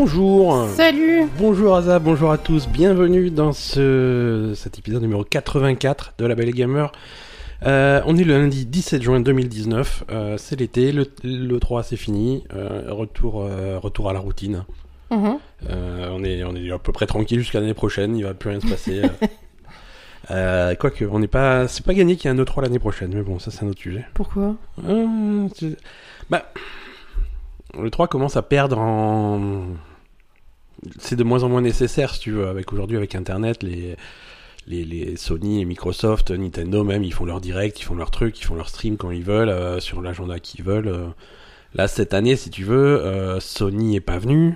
Bonjour. Salut. Bonjour Aza, bonjour à tous. Bienvenue dans ce, cet épisode numéro 84 de La Belle Gamer. Euh, on est le lundi 17 juin 2019. Euh, c'est l'été, le, le 3 c'est fini. Euh, retour, retour à la routine. Mhm. On, est, on est à peu près tranquille jusqu'à l'année prochaine. Il va plus rien se passer. euh, Quoique, on n'est pas, c'est pas gagné qu'il y ait un E3 l'année prochaine. Mais bon, ça c'est un autre sujet. Pourquoi? Euh, bah, le 3 commence à perdre en. C'est de moins en moins nécessaire, si tu veux. Avec aujourd'hui, avec Internet, les, les, les Sony et Microsoft, Nintendo même, ils font leur direct, ils font leur truc, ils font leur stream quand ils veulent, euh, sur l'agenda qu'ils veulent. euh. Là, cette année, si tu veux, euh, Sony est pas venu,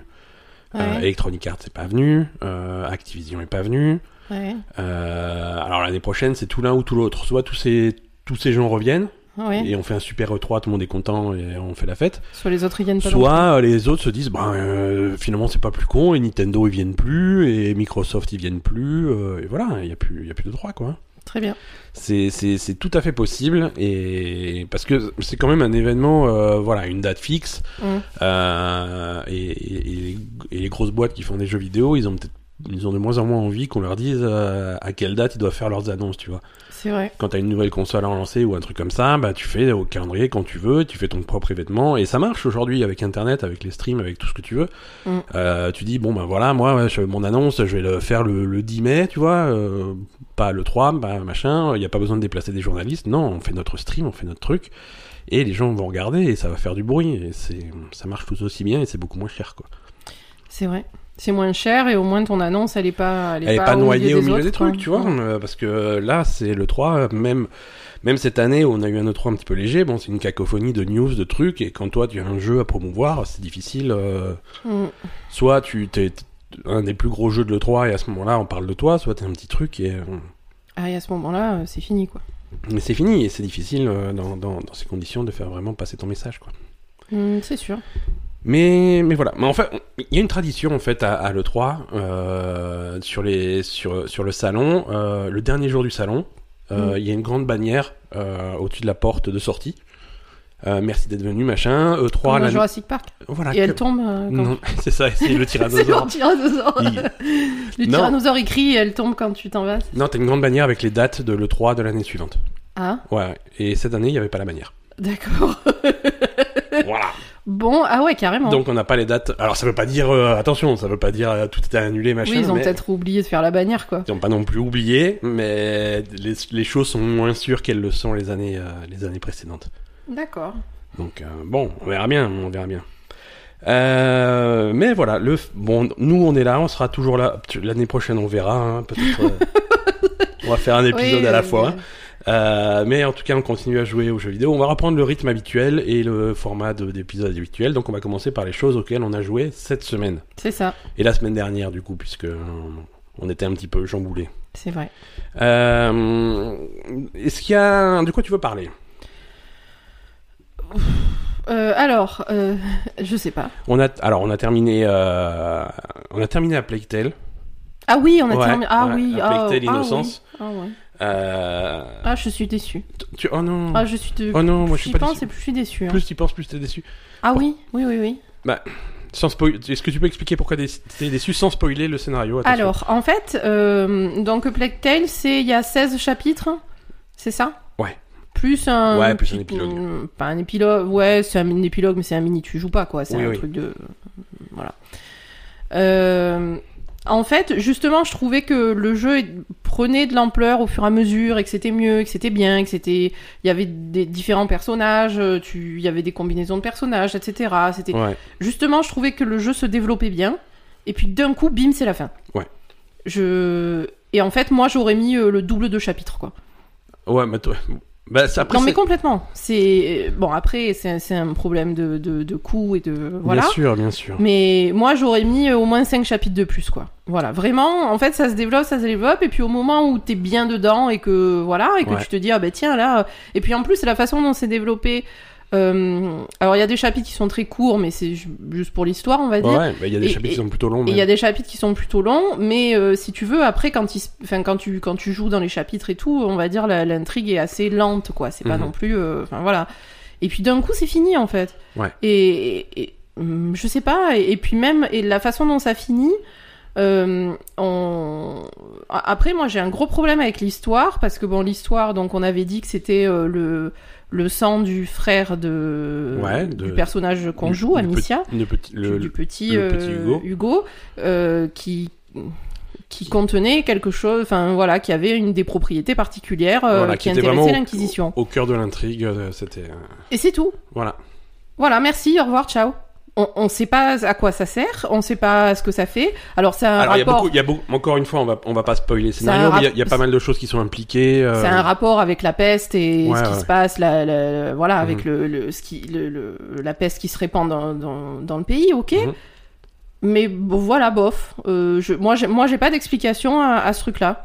euh, Ouais. Electronic Arts est pas venu, Activision est pas venu. Ouais. Alors l'année prochaine, c'est tout l'un ou tout l'autre. Soit tous ces, tous ces gens reviennent, Ouais. et on fait un super E3, tout le monde est content et on fait la fête. Soit les autres ils viennent pas. Soit euh, les autres se disent, bah euh, finalement c'est pas plus con, et Nintendo ils viennent plus, et Microsoft ils viennent plus, euh, et voilà, il y a plus, il y a plus de droit quoi. Très bien. C'est tout à fait possible, et parce que c'est quand même un événement, euh, voilà, une date fixe, euh, et, et, et les, et les grosses boîtes qui font des jeux vidéo, ils ont peut-être ils ont de moins en moins envie qu'on leur dise euh, à quelle date ils doivent faire leurs annonces, tu vois C'est vrai. quand t'as une nouvelle console à lancer ou un truc comme ça, bah tu fais au calendrier quand tu veux, tu fais ton propre événement et ça marche aujourd'hui avec internet, avec les streams, avec tout ce que tu veux. Mm. Euh, tu dis bon ben voilà, moi ouais, je- mon annonce, je vais le faire le, le 10 mai, tu vois, euh, pas le 3, bah machin, il n'y a pas besoin de déplacer des journalistes, non, on fait notre stream, on fait notre truc et les gens vont regarder et ça va faire du bruit et c'est ça marche tout aussi bien et c'est beaucoup moins cher quoi. C'est vrai. C'est moins cher et au moins ton annonce elle est pas. Elle est pas, noyée au milieu autres, des trucs, tu vois, Ouais. euh, parce que là, c'est le 3, même, même cette année où on a eu un E3 un petit peu léger, bon, c'est une cacophonie de news, de trucs, et quand toi, tu as un jeu à promouvoir, c'est difficile, euh, Mm. soit tu t'es un des plus gros jeux de l'E3, et à ce moment-là, on parle de toi, soit t'es un petit truc, et, euh, Ah et à ce moment-là euh, c'est fini quoi. mais c'est fini, et c'est difficile euh, dans, dans, dans ces conditions de faire vraiment passer ton message, quoi. Mm, c'est sûr. Mais, mais voilà. Mais en fait, il y a une tradition en fait à, à l'E3 euh, sur les sur sur le salon. euh, le dernier jour du salon, euh, Mm. il y a une grande bannière au-dessus de la porte de sortie. Merci d'être venu, machin. E3, Comme la- Jurassic Park. voilà. Et elle tombe. Non, c'est ça. C'est le C'est tyrannosaure. le tyrannosaure. Il- Le tyrannosaure il crie et elle tombe quand tu t'en vas. Non, t'as une grande bannière avec les dates de l'E3 de l'année suivante. Ah Ouais. Et cette année, il n'y avait pas la bannière. d'accord. voilà. Bon ah ouais carrément. Donc on n'a pas les dates. Alors ça veut pas dire euh, attention, ça veut pas dire euh, tout était annulé, machin. oui ils ont mais- peut-être oublié de faire la bannière quoi. Ils n'ont pas non plus oublié, mais les, les choses sont moins sûres qu'elles le sont les années, euh, les années précédentes. D'accord. Donc bon, on verra bien, on verra bien. Mais voilà, le bon, nous on est là, on sera toujours là. L'année prochaine, on verra. hein, Peut-être, on va faire un épisode Oui, à la fois. Euh, mais en tout cas, on continue à jouer aux jeux vidéo. On va reprendre le rythme habituel et le format de- d'épisode habituel. Donc on va commencer par les choses auxquelles on a joué cette semaine C'est ça. et la semaine dernière du coup, puisque euh, on était un petit peu chamboulé. C'est vrai. Euh, Est-ce qu'il y a... De quoi tu veux parler? Euh, alors, euh, je sais pas. on a... Alors, on a terminé... euh, On a terminé à Plague Tale. Ah oui, on a Ouais, terminé. Ah ouais, oui, à ah, Plague Tale ah Innocence. oui. Ah, ouais. Euh, Ah, je suis déçue. tu... Oh non Ah, je suis de... Oh non, moi je suis pas pense déçu. et plus je suis déçue. hein. Plus tu penses, plus t'es déçu. Ah oui, oui, oui, oui. Sans spoil... Est-ce que tu peux expliquer pourquoi t'es déçu sans spoiler le scénario Attention. Alors, en fait, euh, donc Plague Tale, c'est il y a 16 chapitres, c'est ça? Ouais. Plus un... Ouais, plus un épilogue. mm, Pas un épilogue, ouais, c'est un épilogue, mais c'est un mini, tu joues pas, quoi. C'est Oui, un oui. truc de... Voilà. Euh, en fait, justement, je trouvais que le jeu prenait de l'ampleur au fur et à mesure, et que c'était mieux, et que c'était bien, que c'était... Il y avait des différents personnages, euh, tu... il y avait des combinaisons de personnages, etc. C'était... Ouais. Justement, je trouvais que le jeu se développait bien. Et puis d'un coup, bim, c'est la fin. Ouais. Je... Et en fait, moi, j'aurais mis euh, le double de chapitres, quoi. Ouais, mais toi... Bah, ça, après, non, mais complètement. C'est bon. Après, c'est un problème de, de, de coût et de voilà. Bien sûr, bien sûr. Mais moi, j'aurais mis euh, au moins 5 chapitres de plus, quoi. Voilà, vraiment, en fait, ça se développe, ça se développe, et puis au moment où t'es bien dedans et que voilà, et que Ouais. tu te dis ah ben tiens là, euh, et puis en plus c'est la façon dont c'est développé. Euh, alors il y a des chapitres qui sont très courts, mais c'est ju- juste pour l'histoire, on va dire. Ouais, bah, il y a des Et- chapitres qui sont plutôt longs. Il y mais- a des chapitres qui sont plutôt longs, mais euh, si tu veux, après, quand, il se- enfin, quand, tu, quand tu joues dans les chapitres et tout, on va dire l'intrigue est assez lente, quoi. C'est pas Mhm. non plus. euh, Enfin, voilà. Et puis d'un coup, c'est fini, en fait. Ouais. Et, et, hum, je sais pas. Et, puis même et la façon dont ça finit. Euh, on... Après, moi, j'ai un gros problème avec l'histoire parce que bon, l'histoire, donc on avait dit que c'était euh, le le sang du frère de, Ouais, de- du personnage qu'on joue, Amicia, le petit, le, du petit, le petit euh, Hugo. euh, qui qui contenait quelque chose, enfin voilà, qui avait une des propriétés particulières euh, Voilà, qui, était intéressait vraiment au- l'Inquisition. Au, cœur de l'intrigue, euh, c'était. euh, Et c'est tout. Voilà. Voilà, merci, au revoir, ciao. On, on sait pas à quoi ça sert, on sait pas ce que ça fait. Alors c'est un Alors, il y a rapport. beaucoup, il y a beaucoup, encore une fois, on va, on va pas spoiler le scénario, mais il y a- rap- il y, a pas mal de choses qui sont impliquées. euh, C'est un rapport avec la peste et Ouais, ce qui ouais. se passe, la, la- voilà, avec Mhm. le, le, ce qui, le, le- la peste qui se répand dans, dans, dans le pays, ok. Mhm. Mais bon, voilà, bof. Euh, je, moi, j'ai, moi, j'ai pas d'explication à, à ce truc-là.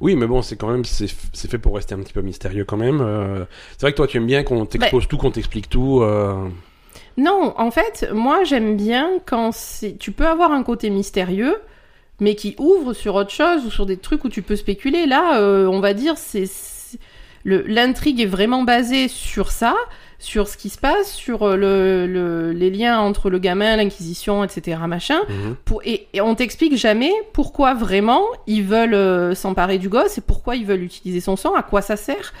Oui, mais bon, c'est quand même, c'est c'est fait pour rester un petit peu mystérieux quand même. euh, C'est vrai que toi, tu aimes bien qu'on t'expose tout, qu'on t'explique tout. Non, en fait, moi, j'aime bien quand c'est, tu peux avoir un côté mystérieux, mais qui ouvre sur autre chose ou sur des trucs où tu peux spéculer. Là, euh, on va dire, c'est, l'intrigue est vraiment basée sur ça, sur ce qui se passe, sur euh, le, le- les liens entre le gamin, l'inquisition, etc., machin. mhm. Pour, et, et on t'explique jamais pourquoi vraiment ils veulent euh, s'emparer du gosse et pourquoi ils veulent utiliser son sang, à quoi ça sert.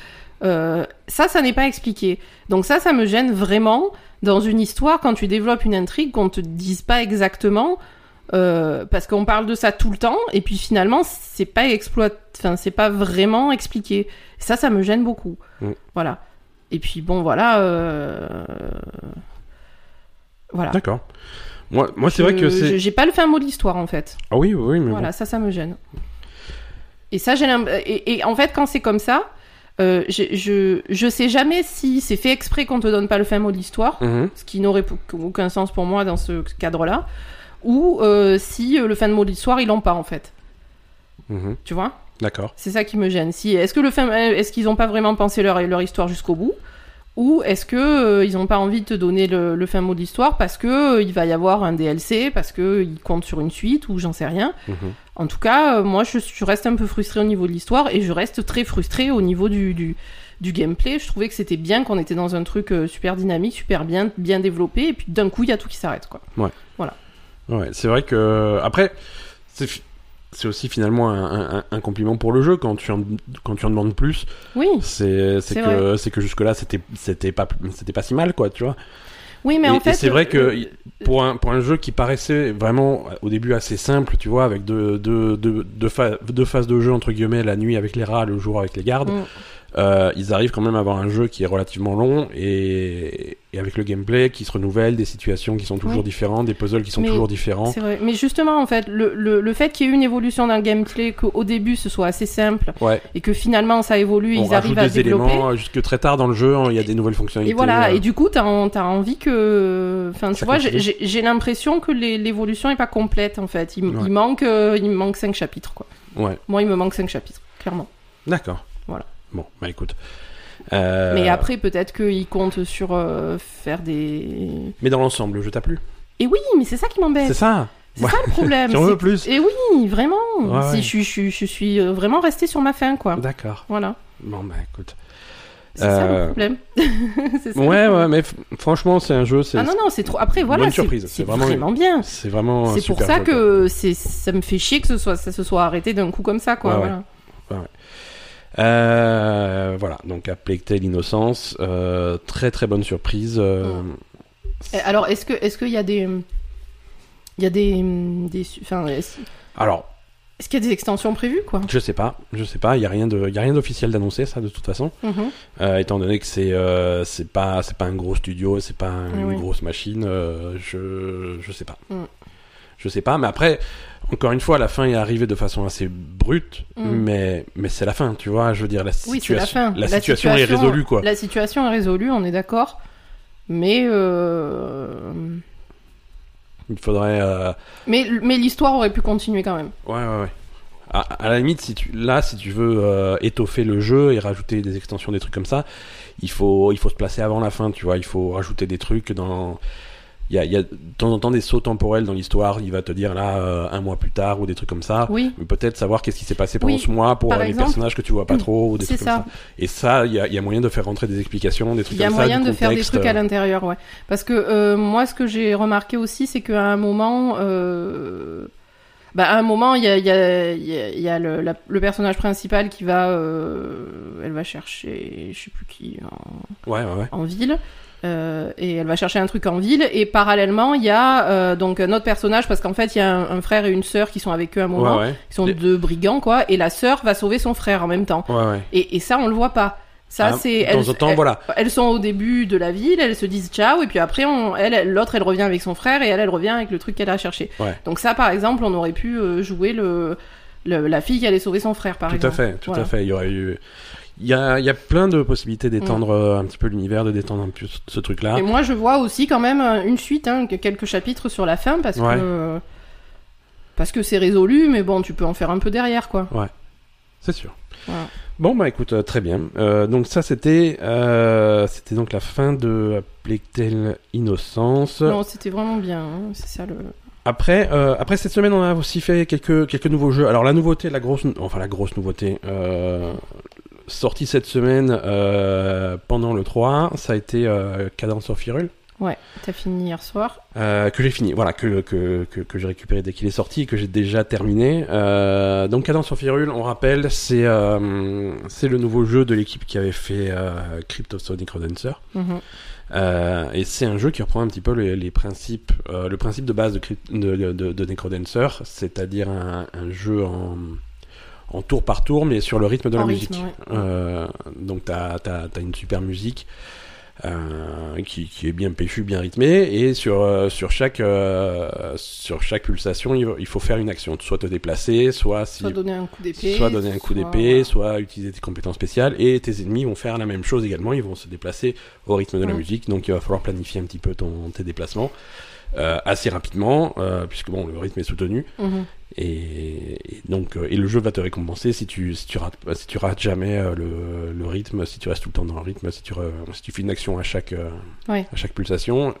Euh, ça, ça n'est pas expliqué. Donc ça, ça me gêne vraiment dans une histoire quand tu développes une intrigue qu'on te dise pas exactement. euh, parce qu'on parle de ça tout le temps et puis finalement c'est pas exploit enfin c'est pas vraiment expliqué ça ça me gêne beaucoup Mm. voilà et puis bon voilà euh, voilà D'accord. Moi, moi c'est vrai que c'est. j'ai pas le fin mot de l'histoire en fait Ah oui, oui, mais voilà, ça, ça me gêne. Et ça, j'ai et, et en fait, quand c'est comme ça, euh, je, je, je sais jamais si c'est fait exprès qu'on te donne pas le fin mot de l'histoire. Mhm. ce qui n'aurait aucun sens pour moi dans ce cadre-là, ou euh, si euh, le fin de mot de l'histoire, ils l'ont pas en fait. Mhm. Tu vois? D'accord. C'est ça qui me gêne. Si, est-ce que le fin, est-ce qu'ils ont pas vraiment pensé leur, leur histoire jusqu'au bout? Ou est-ce que euh, ils ont pas envie de te donner le, le fin mot de l'histoire parce que euh, il va y avoir un DLC, parce que ils comptent sur une suite ou j'en sais rien. Mhm. En tout cas, euh, moi, je, je reste un peu frustrée au niveau de l'histoire et je reste très frustrée au niveau du, du, du gameplay. Je trouvais que c'était bien qu'on était dans un truc euh, super dynamique, super bien, bien développé, et puis d'un coup, il y a tout qui s'arrête, quoi. Ouais, c'est vrai que après, c'est aussi finalement un, un- un compliment pour le jeu quand tu en, quand tu en demandes plus. Oui, C'est que c'est que jusque là c'était c'était pas c'était pas si mal quoi, tu vois. oui, mais Et- en et fait, c'est vrai que euh, Pour un pour un jeu qui paraissait vraiment au début assez simple, tu vois, avec deux deux deux deux, pha- deux phases de jeu entre guillemets, la nuit avec les rats, le jour avec les gardes. Mm. Euh, ils arrivent quand même à avoir un jeu qui est relativement long et, et avec le gameplay qui se renouvelle, des situations qui sont toujours Oui. différentes, des puzzles qui sont Mais toujours différents. C'est vrai. Mais justement, en fait, le, le, le fait qu'il y ait une évolution dans le gameplay, qu'au début ce soit assez simple Ouais, et que finalement ça évolue, on ils arrivent à des développer. éléments euh, jusque très tard dans le jeu, hein, il y a des nouvelles fonctionnalités. Et voilà, euh, et du coup, t'as t'as envie que. Enfin, tu Ça vois, j'ai- l'impression que l'évolution est pas complète en fait. Il, Ouais. il manque, euh, il me manque cinq chapitres quoi. Ouais, Moi, il me manque cinq chapitres, clairement. d'accord. Voilà. Bon, bah écoute. Euh, Mais après, peut-être qu'ils comptent sur euh, faire des. Mais dans l'ensemble, le jeu t'a plu Et oui, mais c'est ça qui m'embête. C'est ça C'est Ouais. ça le problème. Si on veut plus. Et oui, vraiment. Ouais, Si ouais. Je, suis- je, je suis euh, vraiment restée sur ma fin, quoi. D'accord. Voilà. Bon, bah écoute. C'est ça Euh, le problème. Ça Ouais, ouais, mais franchement, c'est un jeu, Ah non, non, c'est trop. Après, voilà. c'est- surprise, C'est c'est vraiment- vraiment bien. c'est vraiment C'est pour ça jeu, que ça me fait chier que ce soit, ça se soit arrêté d'un coup comme ça, quoi. Voilà. Euh, voilà, donc à Plague Tale Innocence, euh, très très bonne surprise. euh, Alors, est-ce que, est-ce qu'il y a des, il y a des, des, enfin, Alors, est-ce qu'il y a des extensions prévues, quoi? je sais pas, je sais pas, il y a rien de, il y a rien d'officiel d'annoncé ça de toute façon, Mhm. Euh, étant donné que c'est, c'est pas, c'est pas un gros studio, c'est pas Ah une oui. grosse machine, je, je sais pas, Mm. je sais pas, mais après. Encore une fois, la fin est arrivée de façon assez brute, Mm. mais, mais c'est la fin, tu vois. Je veux dire, la Oui, la situation, fin. la situation est résolue, quoi. La situation est résolue, on est d'accord. Mais, euh... Il faudrait, euh, mais, mais l'histoire aurait pu continuer quand même. Ouais, ouais, ouais. À, à la limite, si tu, là, si tu veux euh, étoffer le jeu et rajouter des extensions, des trucs comme ça, il faut, il faut se placer avant la fin, tu vois. Il faut rajouter des trucs dans. Il y a, il y a de temps en temps des sauts temporels dans l'histoire. Il va te dire là euh, un mois plus tard ou des trucs comme ça. Oui, Mais peut-être savoir qu'est-ce qui s'est passé pendant Oui, ce mois pour les exemple. personnages que tu vois pas trop ou des trucs comme ça. ça. Et ça, il y a, il y a moyen de faire rentrer des explications, des trucs Il y a comme moyen ça. de faire des trucs à euh, l'intérieur, ouais. Parce que euh, moi, ce que j'ai remarqué aussi, c'est qu'à un moment, euh... bah, à un moment, il y a, il y a, il y a, il y a le, la- le personnage principal qui va, euh... elle va chercher, je sais plus qui, en, Ouais, ouais, ouais. en ville. Euh, et elle va chercher un truc en ville et parallèlement il y a euh, donc un autre personnage parce qu'en fait il y a un, un frère et une sœur qui sont avec eux à un moment Ouais, ouais. qui sont Les- deux brigands quoi et la sœur va sauver son frère en même temps Ouais, et, et ça on le voit pas ça Ah, c'est elles, temps elles- voilà. elles sont au début de la ville, elles se disent ciao, et puis après, on, elle, l'autre, elle revient avec son frère, et elle, elle revient avec le truc qu'elle a cherché. Donc ça, par exemple, on aurait pu euh, jouer le, le- la fille qui allait sauver son frère, par Tout à exemple. fait, tout Voilà. à fait. Il y aurait eu. Il y a, y a plein de possibilités d'étendre euh, un petit peu l'univers, de détendre un peu ce, truc-là. Et moi, je vois aussi quand même euh, une suite, hein, que- quelques chapitres sur la fin, parce Ouais. que parce que c'est résolu, mais bon, tu peux en faire un peu derrière, quoi. C'est sûr. Bon, bah écoute, euh, très bien. Euh, donc ça, c'était euh, c'était donc la fin de Tale Innocence? Non, c'était vraiment bien. hein, c'est ça le. Après, après cette semaine, on a aussi fait quelques quelques nouveaux jeux. Alors la nouveauté, la grosse, enfin la grosse nouveauté, sortie cette semaine euh, pendant le 3, ça a été euh, Cadence of Hyrule. Ouais, t'as fini hier soir. Euh, que j'ai fini, voilà, que, que, que, que j'ai récupéré dès qu'il est sorti, que j'ai déjà terminé. Donc Cadence of Hyrule, on rappelle, c'est c'est le nouveau jeu de l'équipe qui avait fait Cryptosonic Rodancer. Mhm. Euh, et c'est un jeu qui reprend un petit peu les, les principes, le principe de base de, de, de, de- de Necrodancer, c'est-à-dire un, un jeu en, en tour par tour, mais sur le rythme de la musique. ouais. Euh, donc t'as as, une super musique euh, qui, qui est bien péchue, bien rythmée, et sur, euh, sur, chaque, euh, sur chaque pulsation, il, il faut faire une action, soit te déplacer, soit si Soit donner un coup d'épée. soit donner un coup soit- d'épée, soit utiliser tes compétences spéciales, et tes ennemis vont faire la même chose également, ils vont se déplacer au rythme de la musique, donc il va falloir planifier un petit peu ton, tes déplacements assez rapidement, puisque bon, le rythme est soutenu, Mhm. Et, et donc euh, et le jeu va te récompenser si tu si tu rates si tu rates jamais euh, le, le rythme, si tu restes tout le temps dans le rythme, si tu si tu fais une action à chaque euh, Ouais. à chaque pulsation,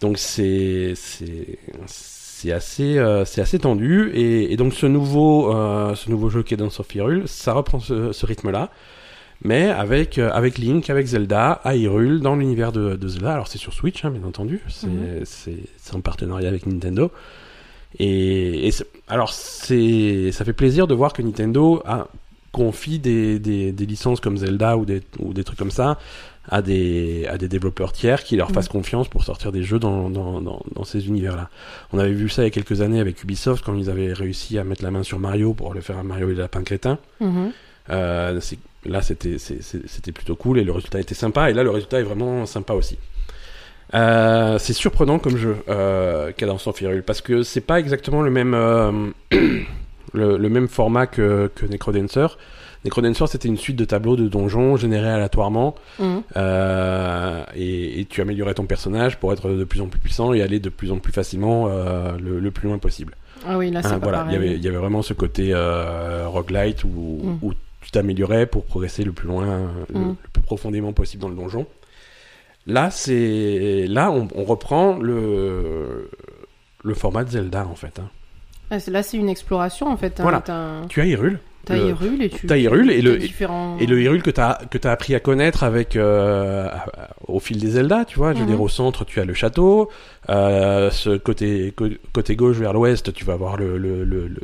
donc c'est c'est c'est assez euh, c'est assez tendu et, et donc ce nouveau euh, ce nouveau jeu qui est dans of Hyrule, ça reprend ce, ce rythme là. Mais avec, euh, avec Link, avec Zelda, à Hyrule, dans l'univers de, de Zelda. Alors c'est sur Switch, hein, bien entendu. C'est c'est- c'est en partenariat avec Nintendo. Et, alors c'est ça fait plaisir de voir que Nintendo a confie des, des, des licences comme Zelda ou des, ou des trucs comme ça à des, à des développeurs tiers qui leur Mhm. fassent confiance pour sortir des jeux dans, dans, dans, dans ces univers-là. On avait vu ça il y a quelques années avec Ubisoft quand ils avaient réussi à mettre la main sur Mario pour le faire à Mario et le lapin crétin. Mhm. Euh, là, c'était plutôt cool et le résultat était sympa. Et là, le résultat est vraiment sympa aussi. Euh, c'est surprenant comme jeu, euh, Cadence of Hyrule, parce que c'est pas exactement le même euh, le, le même format que, que Necrodancer. Necrodancer, c'était une suite de tableaux de donjons générés aléatoirement, Mhm. euh, et, et tu améliorais ton personnage pour être de plus en plus puissant et aller de plus en plus facilement le, le plus loin possible. Ah oui, là, c'est Hein, pas voilà, il y avait, il y avait vraiment ce côté roguelite où, Mm. où tu t'améliorais pour progresser le plus loin, le, Mm. le plus profondément possible dans le donjon. Là, c'est là on, on reprend le le format de Zelda en fait. hein. Ah, là, c'est une exploration, en fait. hein. Voilà. T'as Tu as Hyrule, t'as Le- Hyrule et tu... t'as Hyrule et t'as le différents... et le Hyrule que tu as que t'as appris à connaître avec euh, au fil des Zelda, tu vois. Je veux Mhm. dire au centre, tu as le château. Euh, ce côté côté gauche vers l'ouest, tu vas voir le le le, le,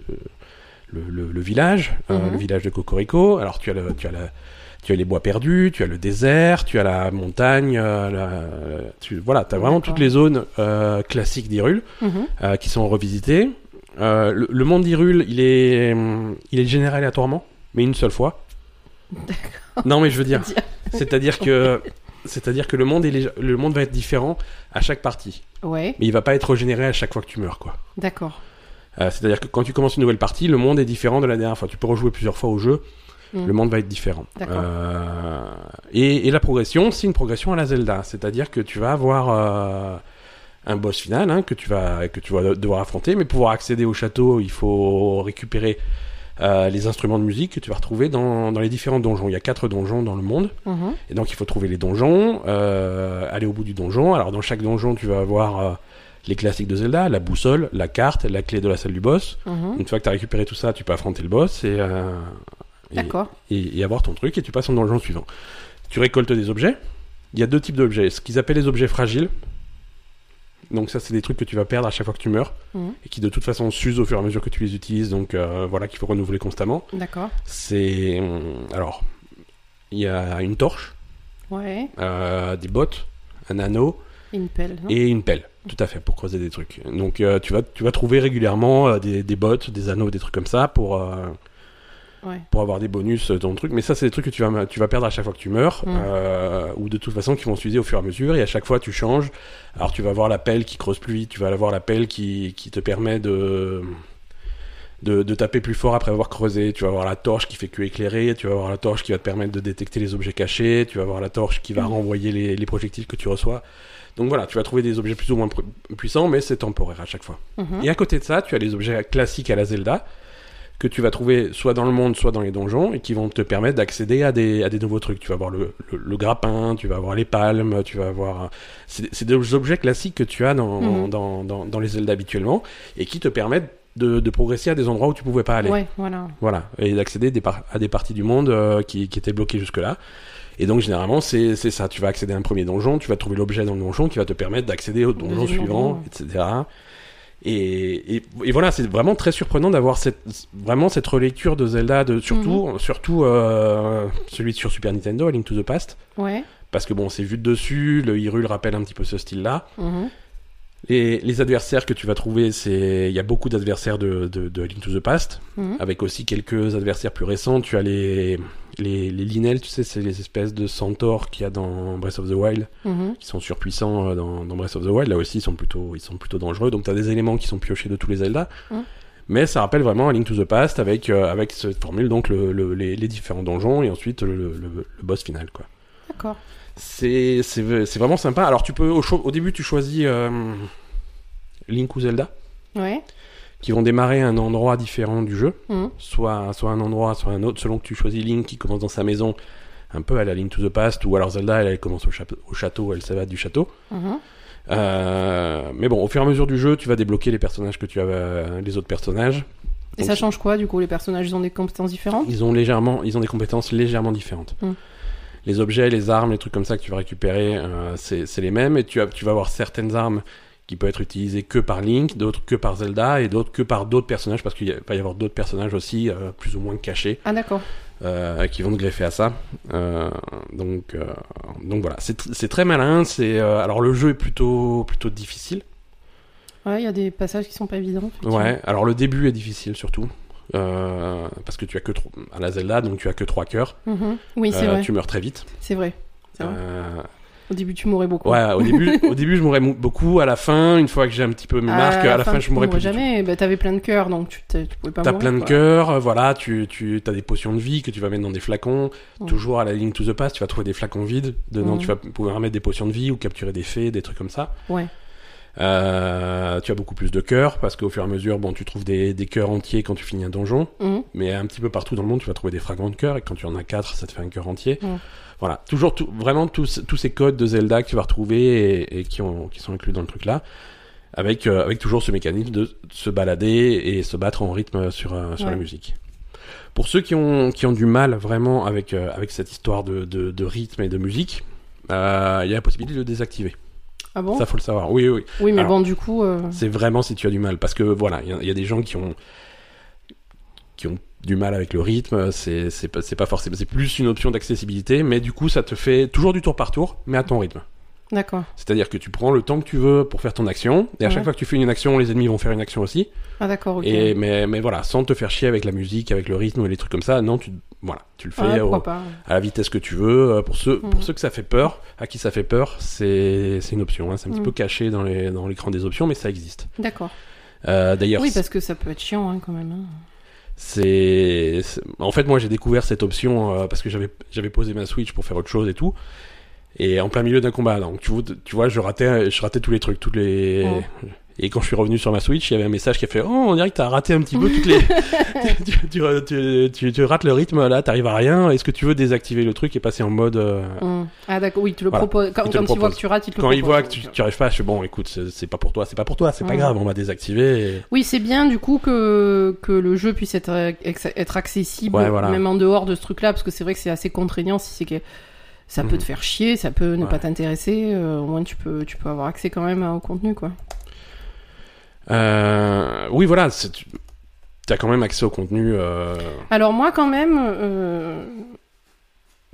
le, le- le village, euh, Mhm. le village de Cocorico. Alors tu as le tu as la tu as les bois perdus, tu as le désert, tu as la montagne, euh, la- tu, voilà, tu as vraiment toutes les zones euh, classiques d'Hyrule Mhm. euh, qui sont revisitées. Le, le monde d'Hyrule, il est, hum, il est généré aléatoirement, mais une seule fois. Non, mais je veux dire, c'est-à-dire que, c'est-à-dire que le monde, est lég- le monde va être différent à chaque partie, Ouais, mais il va pas être régénéré à chaque fois que tu meurs, quoi. d'accord. Euh, c'est-à-dire que quand tu commences une nouvelle partie, le monde est différent de la dernière fois. Tu peux rejouer plusieurs fois au jeu, Mm. le monde va être différent. Euh, et, et la progression, c'est une progression à la Zelda, c'est-à-dire que tu vas avoir euh, un boss final hein, que tu vas que tu vas devoir affronter, mais pour pouvoir accéder au château, il faut récupérer euh, les instruments de musique que tu vas retrouver dans, dans les différents donjons. Il y a quatre donjons dans le monde. Mhm. Et donc il faut trouver les donjons, euh, aller au bout du donjon. Alors dans chaque donjon, tu vas avoir euh, les classiques de Zelda, la boussole, la carte, la clé de la salle du boss. Mhm. Une fois que tu as récupéré tout ça, tu peux affronter le boss et, D'accord. et, et avoir ton truc et tu passes au donjon suivant. Tu récoltes des objets. Il y a deux types d'objets. Ce qu'ils appellent les objets fragiles. Donc ça, c'est des trucs que tu vas perdre à chaque fois que tu meurs Mhm. et qui de toute façon s'usent au fur et à mesure que tu les utilises. Donc euh, voilà, qu'il faut renouveler constamment. D'accord. C'est hum, alors il y a une torche, Ouais. euh, des bottes, un anneau Une pelle. non? Et une pelle. Tout à fait pour creuser des trucs. Donc euh, tu vas tu vas trouver régulièrement euh, des, des bottes, des anneaux, des trucs comme ça pour euh, Ouais. pour avoir des bonus dans le truc. Mais ça c'est des trucs que tu vas tu vas perdre à chaque fois que tu meurs Mm. euh, ou de toute façon qui vont s'user au fur et à mesure et à chaque fois tu changes. Alors tu vas avoir la pelle qui creuse plus vite, tu vas avoir la pelle qui qui te permet de de, de taper plus fort après avoir creusé. Tu vas avoir la torche qui fait que éclairer. Tu vas avoir la torche qui va te permettre de détecter les objets cachés. Tu vas avoir la torche qui va Mm. renvoyer les, les projectiles que tu reçois. Donc voilà, tu vas trouver des objets plus ou moins pu- puissants, mais c'est temporaire à chaque fois. Mhm. Et à côté de ça, tu as les objets classiques à la Zelda que tu vas trouver soit dans le monde, soit dans les donjons, et qui vont te permettre d'accéder à des, à des nouveaux trucs. Tu vas avoir le, le, le grappin, tu vas avoir les palmes, tu vas avoir... C'est des objets classiques que tu as dans, Mhm. dans, dans, dans les Zelda habituellement, et qui te permettent de, de progresser à des endroits où tu pouvais pas aller. Ouais, voilà. Voilà, et d'accéder à des parties du monde euh, qui, qui étaient bloquées jusque-là. Et donc généralement c'est c'est ça, tu vas accéder à un premier donjon, tu vas trouver l'objet dans le donjon qui va te permettre d'accéder au donjon suivant, donjon, etc. Et, et, et voilà, c'est vraiment très surprenant d'avoir cette vraiment cette relecture de Zelda, de surtout Mhm. surtout euh, celui sur Super Nintendo, A Link to the Past, Ouais. parce que bon c'est vu de dessus, le Hyrule rappelle un petit peu ce style-là. Mhm. Les, les adversaires que tu vas trouver, c'est il y a beaucoup d'adversaires de, de, de A Link to the Past Mhm. avec aussi quelques adversaires plus récents. Tu as les, les, les Linel, tu sais, c'est les espèces de centaures qu'il y a dans Breath of the Wild, Mhm. qui sont surpuissants euh, dans, dans Breath of the Wild. Là aussi, ils sont plutôt, ils sont plutôt dangereux. Donc, tu as des éléments qui sont piochés de tous les Zelda. Mhm. Mais ça rappelle vraiment Link to the Past avec, euh, avec cette formule, donc le, le- les, les différents donjons et ensuite le, le, le boss final. D'accord. C'est vraiment sympa. Alors, tu peux, au, au début, tu choisis euh, Link ou Zelda, Ouais. qui vont démarrer à un endroit différent du jeu. Mhm. soit, soit un endroit, soit un autre, selon que tu choisis Link qui commence dans sa maison, un peu à la Link to the Past, ou alors Zelda, elle, elle commence au, château- au château, elle s'évade du château. Mhm. Euh, mais bon, au fur et à mesure du jeu, tu vas débloquer les personnages que tu as, euh, les autres personnages. Et Donc, ça change quoi du coup Les personnages ils ont des compétences différentes? Ils ont légèrement, ils ont des compétences légèrement différentes. Mm. Les objets, les armes, les trucs comme ça que tu vas récupérer, euh, c'est les mêmes. Et tu, as, tu vas avoir certaines armes qui peuvent être utilisées que par Link, d'autres que par Zelda, et d'autres que par d'autres personnages, parce qu'il va y avoir d'autres personnages aussi, euh, plus ou moins cachés. Ah d'accord. euh, qui vont te greffer à ça. Donc, donc voilà, c'est tr- c'est très malin. C'est alors le jeu est plutôt plutôt difficile. Ouais, il y a des passages qui sont pas évidents. Ouais. Alors le début est difficile surtout euh, parce que tu as que à la Zelda, donc tu as que trois cœurs. Mhm. Oui, c'est Euh, vrai. Tu meurs très vite. C'est vrai. Euh, Au début, tu mourrais beaucoup. ouais, au début, au début je mourrais mou- beaucoup. À la fin, une fois que j'ai un petit peu mes marques, à la fin, je tu mourrais plus. jamais. Bah, t'avais plein de cœurs, donc tu, tu pouvais pas T'as plein de cœurs, voilà, tu, tu as des potions de vie que tu vas mettre dans des flacons. Toujours à la ligne to the past, tu vas trouver des flacons vides. Dedans, tu vas pouvoir mettre des potions de vie ou capturer des fées, des trucs comme ça. Ouais. Euh, tu as beaucoup plus de cœurs parce qu'au fur et à mesure, bon, tu trouves des, des cœurs entiers quand tu finis un donjon. Mhm. Mais un petit peu partout dans le monde, tu vas trouver des fragments de cœur et quand tu en as quatre, ça te fait un cœur entier. Mm. Voilà, toujours tout, vraiment tous, tous ces codes de Zelda que tu vas retrouver et, et qui, ont, qui sont inclus dans le truc là. Avec, euh, avec toujours ce mécanisme de se balader et se battre en rythme sur, euh, sur la musique. Pour ceux qui ont, qui ont du mal vraiment avec, euh, avec cette histoire de, de, de rythme et de musique, il y a la possibilité de le désactiver. Ah bon? Ça, faut le savoir. Oui, oui, oui. Mais Alors- bon, du coup. euh, C'est vraiment si tu as du mal. Parce que voilà, il y a- il y, a des gens qui ont, qui ont du mal avec le rythme. C'est c'est pas, c'est pas forcément. C'est plus une option d'accessibilité. Mais du coup, ça te fait toujours du tour par tour, mais à ton rythme. D'accord. C'est-à-dire que tu prends le temps que tu veux pour faire ton action. Et à chaque fois que tu fais une action, les ennemis vont faire une action aussi. Ah d'accord, ok. Et, mais, mais voilà, sans te faire chier avec la musique, avec le rythme ou les trucs comme ça. Non, tu, voilà, tu le fais au- à la vitesse que tu veux. Euh, Pour ceux, pour ceux que ça fait peur, à qui ça fait peur, c'est une option. hein. C'est un petit Mhm. peu caché dans les- dans l'écran des options, mais ça existe. D'accord. Euh, D'ailleurs, Oui, parce que ça peut être chiant hein, quand même. hein. c'est- en fait moi j'ai découvert cette option euh, parce que j'avais j'avais posé ma Switch pour faire autre chose et tout et en plein milieu d'un combat donc tu vois, tu vois je ratais je ratais tous les trucs tous les. Et quand je suis revenu sur ma Switch, il y avait un message qui a fait Oh, on dirait que t'as raté un petit peu toutes les. tu, tu, tu, tu- rates le rythme là, t'arrives à rien. Est-ce que tu veux désactiver le truc et passer en mode. euh, Hum. Ah d'accord, oui, tu le Voilà. proposes. Quand, Il quand le il voit propose. que tu rates, il te le Quand il propose. voit que tu tu arrives pas, je fais Bon, écoute, c'est pas pour toi, c'est pas pour toi, c'est pas Ouais. grave, on va désactiver. et- Oui, c'est bien du coup que, que le jeu puisse être, être accessible, Ouais, voilà. même en dehors de ce truc-là, parce que c'est vrai que c'est assez contraignant si c'est que ça peut Mhm. te faire chier, ça peut ne Ouais. pas t'intéresser, euh, au moins tu peux, tu peux avoir accès quand même au contenu, quoi. Euh, oui, voilà, tu as quand même accès au contenu. euh, Alors moi quand même,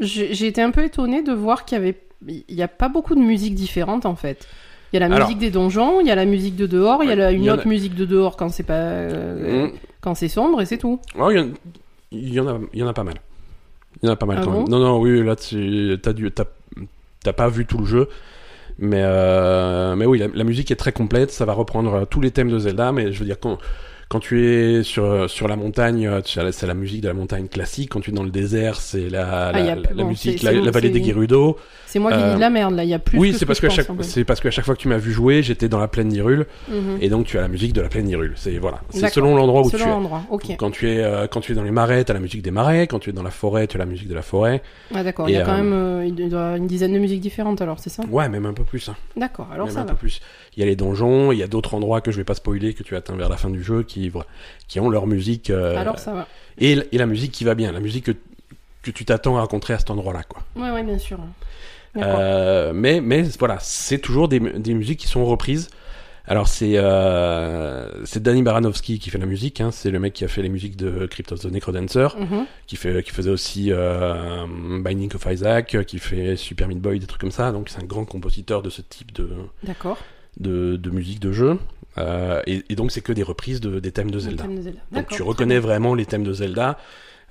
j'ai été un peu étonnée de voir qu'il y avait, il y a pas beaucoup de musique différente en fait. Il y a la Alors- musique des donjons, il y a la musique de dehors, il y a la- une y autre a- musique de dehors quand c'est pas, mm, quand c'est sombre et c'est tout. ouais, il y en- il y, en a, il y en a pas mal. Il y en a pas mal Ah quand bon même. Non, non, oui, là, tu t'as dû- t'as- t'as pas vu tout le jeu. Mais, euh, mais oui, la, la musique est très complète. Ça va reprendre euh, tous les thèmes de Zelda. Mais je veux dire, quand, quand tu es sur, sur la montagne, euh, c'est la musique de la montagne classique. Quand tu es dans le désert, c'est la, Ah, la, y a la- plus- la bon, musique, la, vallée des Gerudo. C'est moi qui Euh, dis de la merde là, il y a plus. Oui, c'est ce parce que chaque, c'est parce qu'à chaque fois que tu m'as vu jouer, j'étais dans la plaine d'Hyrule. Mhm. Et donc tu as la musique de la plaine d'Hyrule. C'est voilà, c'est selon l'endroit où Selon tu es. l'endroit, ok. Quand tu es euh, quand tu es dans les marais, tu as la musique des marais. Quand tu es dans la forêt, tu as la musique de la forêt. Ah d'accord, il y a quand euh, même euh, une dizaine de musiques différentes alors, c'est ça? Ouais, même un peu plus. hein. D'accord, alors même ça un va. peu plus. Il y a les donjons, il y a d'autres endroits que je vais pas spoiler que tu atteins vers la fin du jeu qui qui ont leur musique euh, Alors ça va. et, et la musique qui va bien, la musique que que tu t'attends à rencontrer à cet endroit-là quoi. Ouais, ouais, bien sûr. Euh, mais mais voilà, c'est toujours des, des musiques qui sont reprises. Alors c'est euh, c'est Danny Baranovsky qui fait la musique, hein, c'est le mec qui a fait les musiques de Crypt of the Necrodancer, Mhm. qui fait qui faisait aussi euh, Binding of Isaac, qui fait Super Meat Boy, des trucs comme ça. Donc c'est un grand compositeur de ce type de D'accord. De, de musique de jeu. Euh, et, et donc c'est que des reprises de, des thèmes de Zelda. thème de Zelda. Donc tu reconnais vraiment les thèmes de Zelda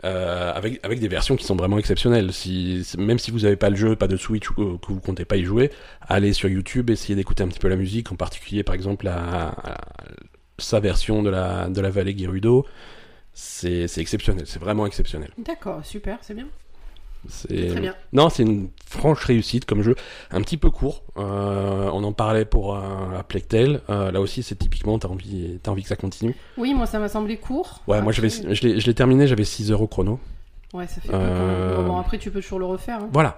euh, avec, avec des versions qui sont vraiment exceptionnelles. Si, même si vous n'avez pas le jeu, pas de Switch ou que vous comptez pas y jouer, allez sur YouTube, essayez d'écouter un petit peu la musique, en particulier par exemple la, sa version de la, de la vallée Gerudo. C'est c'est exceptionnel, c'est vraiment exceptionnel. D'accord, super, c'est bien. C'est non, c'est une franche réussite comme jeu, un petit peu court. Euh, on en parlait pour euh, Plectel. Euh, là aussi, c'est typiquement t'as envie, t'as envie que ça continue. Oui, moi ça m'a semblé court. Ouais, moi Après- je l'ai, je l'ai terminé, j'avais 6 heures au chrono. Ouais, ça fait peu Euh. Bon, après tu peux toujours le refaire. hein. Voilà.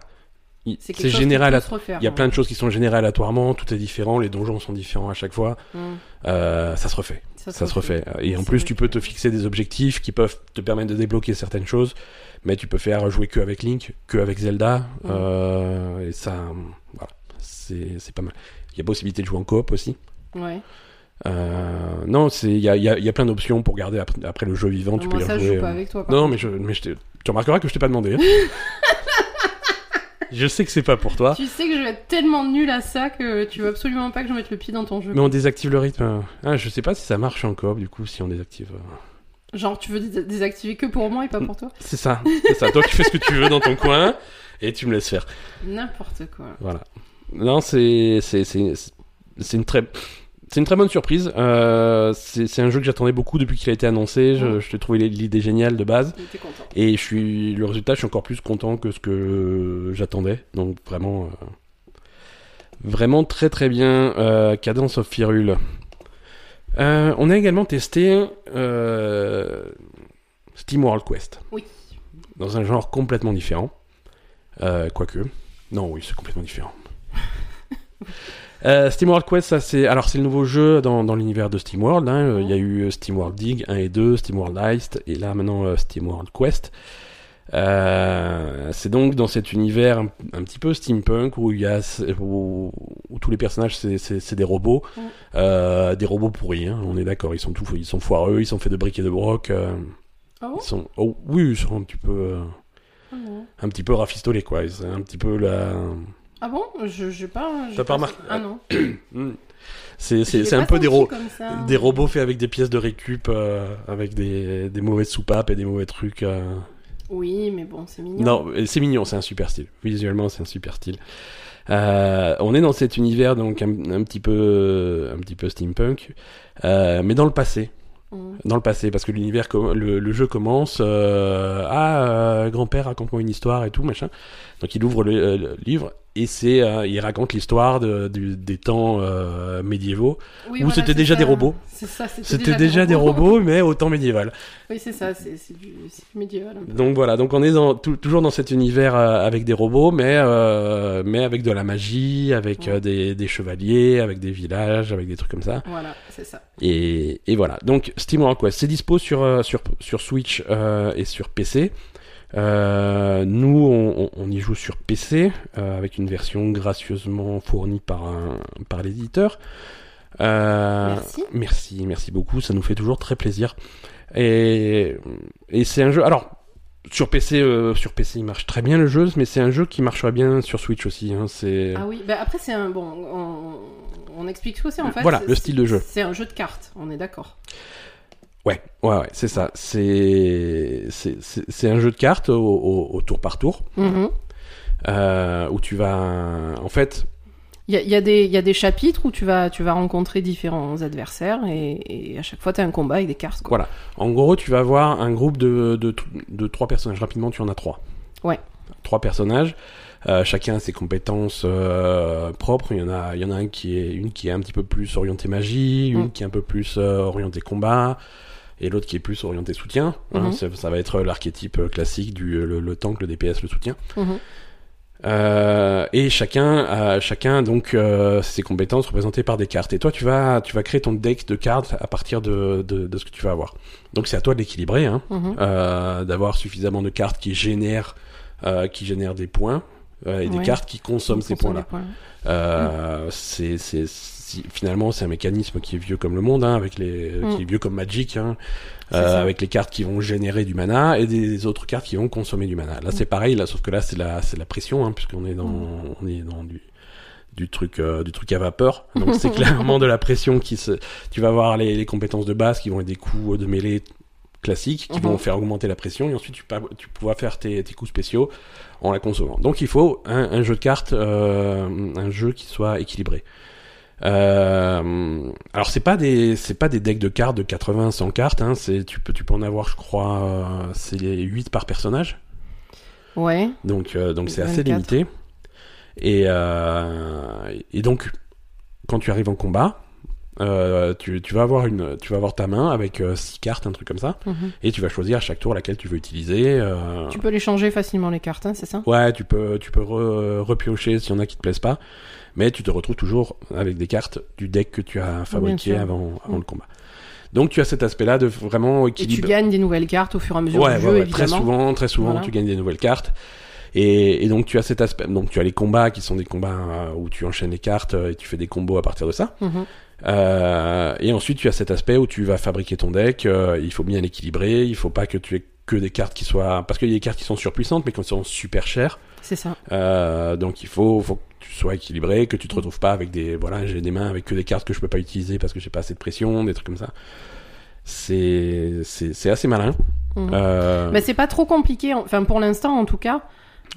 Il- C'est général. à- refaire. Il y a hein. plein de choses qui sont générées aléatoirement, tout est différent, les donjons sont différents à chaque fois. Mm. Euh, ça se refait, Ça, ça se refait. Et en plus, vrai tu peux te fixer des objectifs qui peuvent te permettre de débloquer certaines choses, mais tu peux faire jouer que avec Link, que avec Zelda, Mm. euh, et ça, voilà, c'est pas mal. Il y a possibilité de jouer en coop aussi. Ouais. Euh, non, c'est il y a, y, a, y a plein d'options pour garder après, après le jeu vivant. tu peux y ça je rejouer. joue pas euh. avec toi. Non, mais je, mais je tu remarqueras que je t'ai pas demandé. je sais que c'est pas pour toi. Tu sais que je vais être tellement nul à ça que tu veux absolument pas que je mette le pied dans ton jeu. Mais on désactive le rythme. Ah, je sais pas si ça marche en coop du coup si on désactive. Genre tu veux dés- désactiver que pour moi et pas pour toi C'est ça, c'est ça. Toi tu fais ce que tu veux dans ton coin et tu me laisses faire. N'importe quoi. Voilà. Non, c'est c'est c'est c'est une très c'est une très bonne surprise. Euh, c'est un jeu que j'attendais beaucoup depuis qu'il a été annoncé. Je, je t'ai trouvé l'idée géniale de base. Content. Et je suis le résultat, je suis encore plus content que ce que j'attendais. Donc vraiment, euh, vraiment très très bien. Euh, Cadence of Hyrule. Euh, on a également testé euh, Steam World Quest. Oui. Dans un genre complètement différent. Euh, quoique. Non, oui, c'est complètement différent. Euh, Steam World Quest, ça c'est alors c'est le nouveau jeu dans, dans l'univers de Steam World. hein. Il y a eu Steam World Dig 1 et 2, Steam World Heist et là maintenant Steam World Quest. Euh, c'est donc dans cet univers un, un petit peu steampunk où il y a où, où tous les personnages c'est, des robots, Mm. euh, des robots pourris. hein, on est d'accord, ils sont tout, ils sont foireux, ils sont faits de briques et de broc. euh, Ah bon? ils sont, oh, oui, ils sont un petit peu, Ah un petit peu rafistolés quoi. C'est un petit peu la. Ah bon? Je j'ai pas. T'as pas remarqué Ah non. Mm. C'est, un peu des, ro- ça. des robots faits avec des pièces de récup, avec des, des mauvaises soupapes et des mauvais trucs. Euh. Oui, mais bon, c'est mignon. Non, et c'est mignon, c'est un super style. Visuellement, c'est un super style. Euh, on est dans cet univers donc un, un petit peu, un petit peu steampunk, euh, mais dans le passé. Mm. Dans le passé, parce que l'univers, le, le jeu commence. Euh, ah, euh, grand-père, raconte-moi une histoire et tout machin. Donc il ouvre le, euh, le livre et c'est euh, il raconte l'histoire de, des temps euh, médiévaux Oui, Ou voilà, c'était déjà ça. des robots. C'était, déjà des robots mais au temps médiéval oui, c'est ça, c'est, du, médiéval. donc voilà donc on est dans, toujours dans cet univers euh, avec des robots mais mais avec de la magie avec Ouais. des, des chevaliers avec des villages avec des trucs comme ça Voilà, c'est ça. et, et voilà donc SteamWorld Quest c'est dispo sur sur sur Switch et sur PC Euh, nous, on, y joue sur PC euh, avec une version gracieusement fournie par un, par l'éditeur. Euh, Merci. merci, merci beaucoup. Ça nous fait toujours très plaisir. Et, et c'est un jeu. Alors, sur PC, euh, sur PC, il marche très bien le jeu, mais c'est un jeu qui marcherait bien sur Switch aussi. Hein, c'est Ah oui, bah après c'est un bon, on, on explique ce que c'est en fait. Voilà, le style de jeu. C'est un jeu de cartes, on est d'accord. Ouais, ouais, ouais, c'est ça. C'est c'est un jeu de cartes au, au, au tour par tour Mhm. euh, où tu vas en fait Il y a, il y, a des- y a des chapitres où tu vas, tu vas rencontrer différents adversaires et, et à chaque fois tu as un combat avec des cartes. Quoi. Voilà. En gros, tu vas avoir un groupe de, de, de trois personnages. Rapidement, tu en as trois. Ouais. Trois personnages. Euh, chacun a ses compétences euh, propres. Il y en a, il y en a un qui est une qui est un petit peu plus orientée magie, une Mm. qui est un peu plus euh, orientée combat, et l'autre qui est plus orientée soutien. Hein, Mhm. ça, ça va être l'archétype euh, classique du le, le tank, le DPS, le soutien. Mhm. Euh, et chacun, a, chacun donc euh, ses compétences représentées par des cartes. Et toi, tu vas, tu vas créer ton deck de cartes à partir de, de, de ce que tu vas avoir. Donc c'est à toi de l'équilibrer, hein, Mhm. euh, d'avoir suffisamment de cartes qui génèrent, euh, qui génèrent des points euh, et des Ouais. cartes qui consomment ces points-là. points. Euh, c'est, si- finalement, c'est un mécanisme qui est vieux comme le monde, hein, avec les, Mm. qui est vieux comme Magic, hein, euh, avec les cartes qui vont générer du mana et des autres cartes qui vont consommer du mana. Là, c'est pareil, là, sauf que là, c'est la, c'est la pression, hein, puisqu'on est dans, Mm. on est dans du, du truc, euh, du truc à vapeur. Donc, c'est clairement de la pression qui se, tu vas avoir les, les compétences de base qui vont être des coups de mêlée classiques qui vont faire augmenter la pression et ensuite tu, tu pourras faire tes, tes coups spéciaux en la consommant. Donc il faut un, un jeu de cartes, euh, un jeu qui soit équilibré. Euh, alors c'est pas des c'est pas des decks de cartes de 80 100 cartes hein, c'est tu peux tu peux en avoir je crois euh, c'est 8 par personnage. Ouais. Donc euh, donc c'est assez 24. limité. Et euh, et donc quand tu arrives en combat, euh, tu, tu vas avoir une tu vas avoir ta main avec 6 cartes un truc comme ça Mhm. et tu vas choisir à chaque tour laquelle tu veux utiliser. euh, Tu peux les changer facilement les cartes, hein, c'est ça? Ouais, tu peux, tu peux re- repiocher s'il y en a qui te plaisent pas, mais tu te retrouves toujours avec des cartes du deck que tu as fabriqué sûr. avant, avant le combat. Donc tu as cet aspect-là de vraiment Et tu équilibre. gagnes des nouvelles cartes au fur et à mesure ouais, du ouais, jeu, ouais, très souvent, très souvent, Voilà. tu gagnes des nouvelles cartes. Et, et donc tu as cet aspect. Donc tu as les combats qui sont des combats euh, où tu enchaînes les cartes euh, et tu fais des combos à partir de ça. Mhm. Euh, et ensuite, tu as cet aspect où tu vas fabriquer ton deck. euh, il faut bien l'équilibrer. Il faut pas que tu aies que des cartes qui soient parce qu'il y a des cartes qui sont surpuissantes mais qui sont super chères. C'est ça. Euh, donc il faut, tu sois équilibré, que tu te retrouves pas avec des voilà j'ai des mains avec que des cartes que je peux pas utiliser parce que j'ai pas assez de pression, des trucs comme ça. C'est c'est c'est assez malin. Mhm. Euh, Mais c'est pas trop compliqué, enfin pour l'instant en tout cas.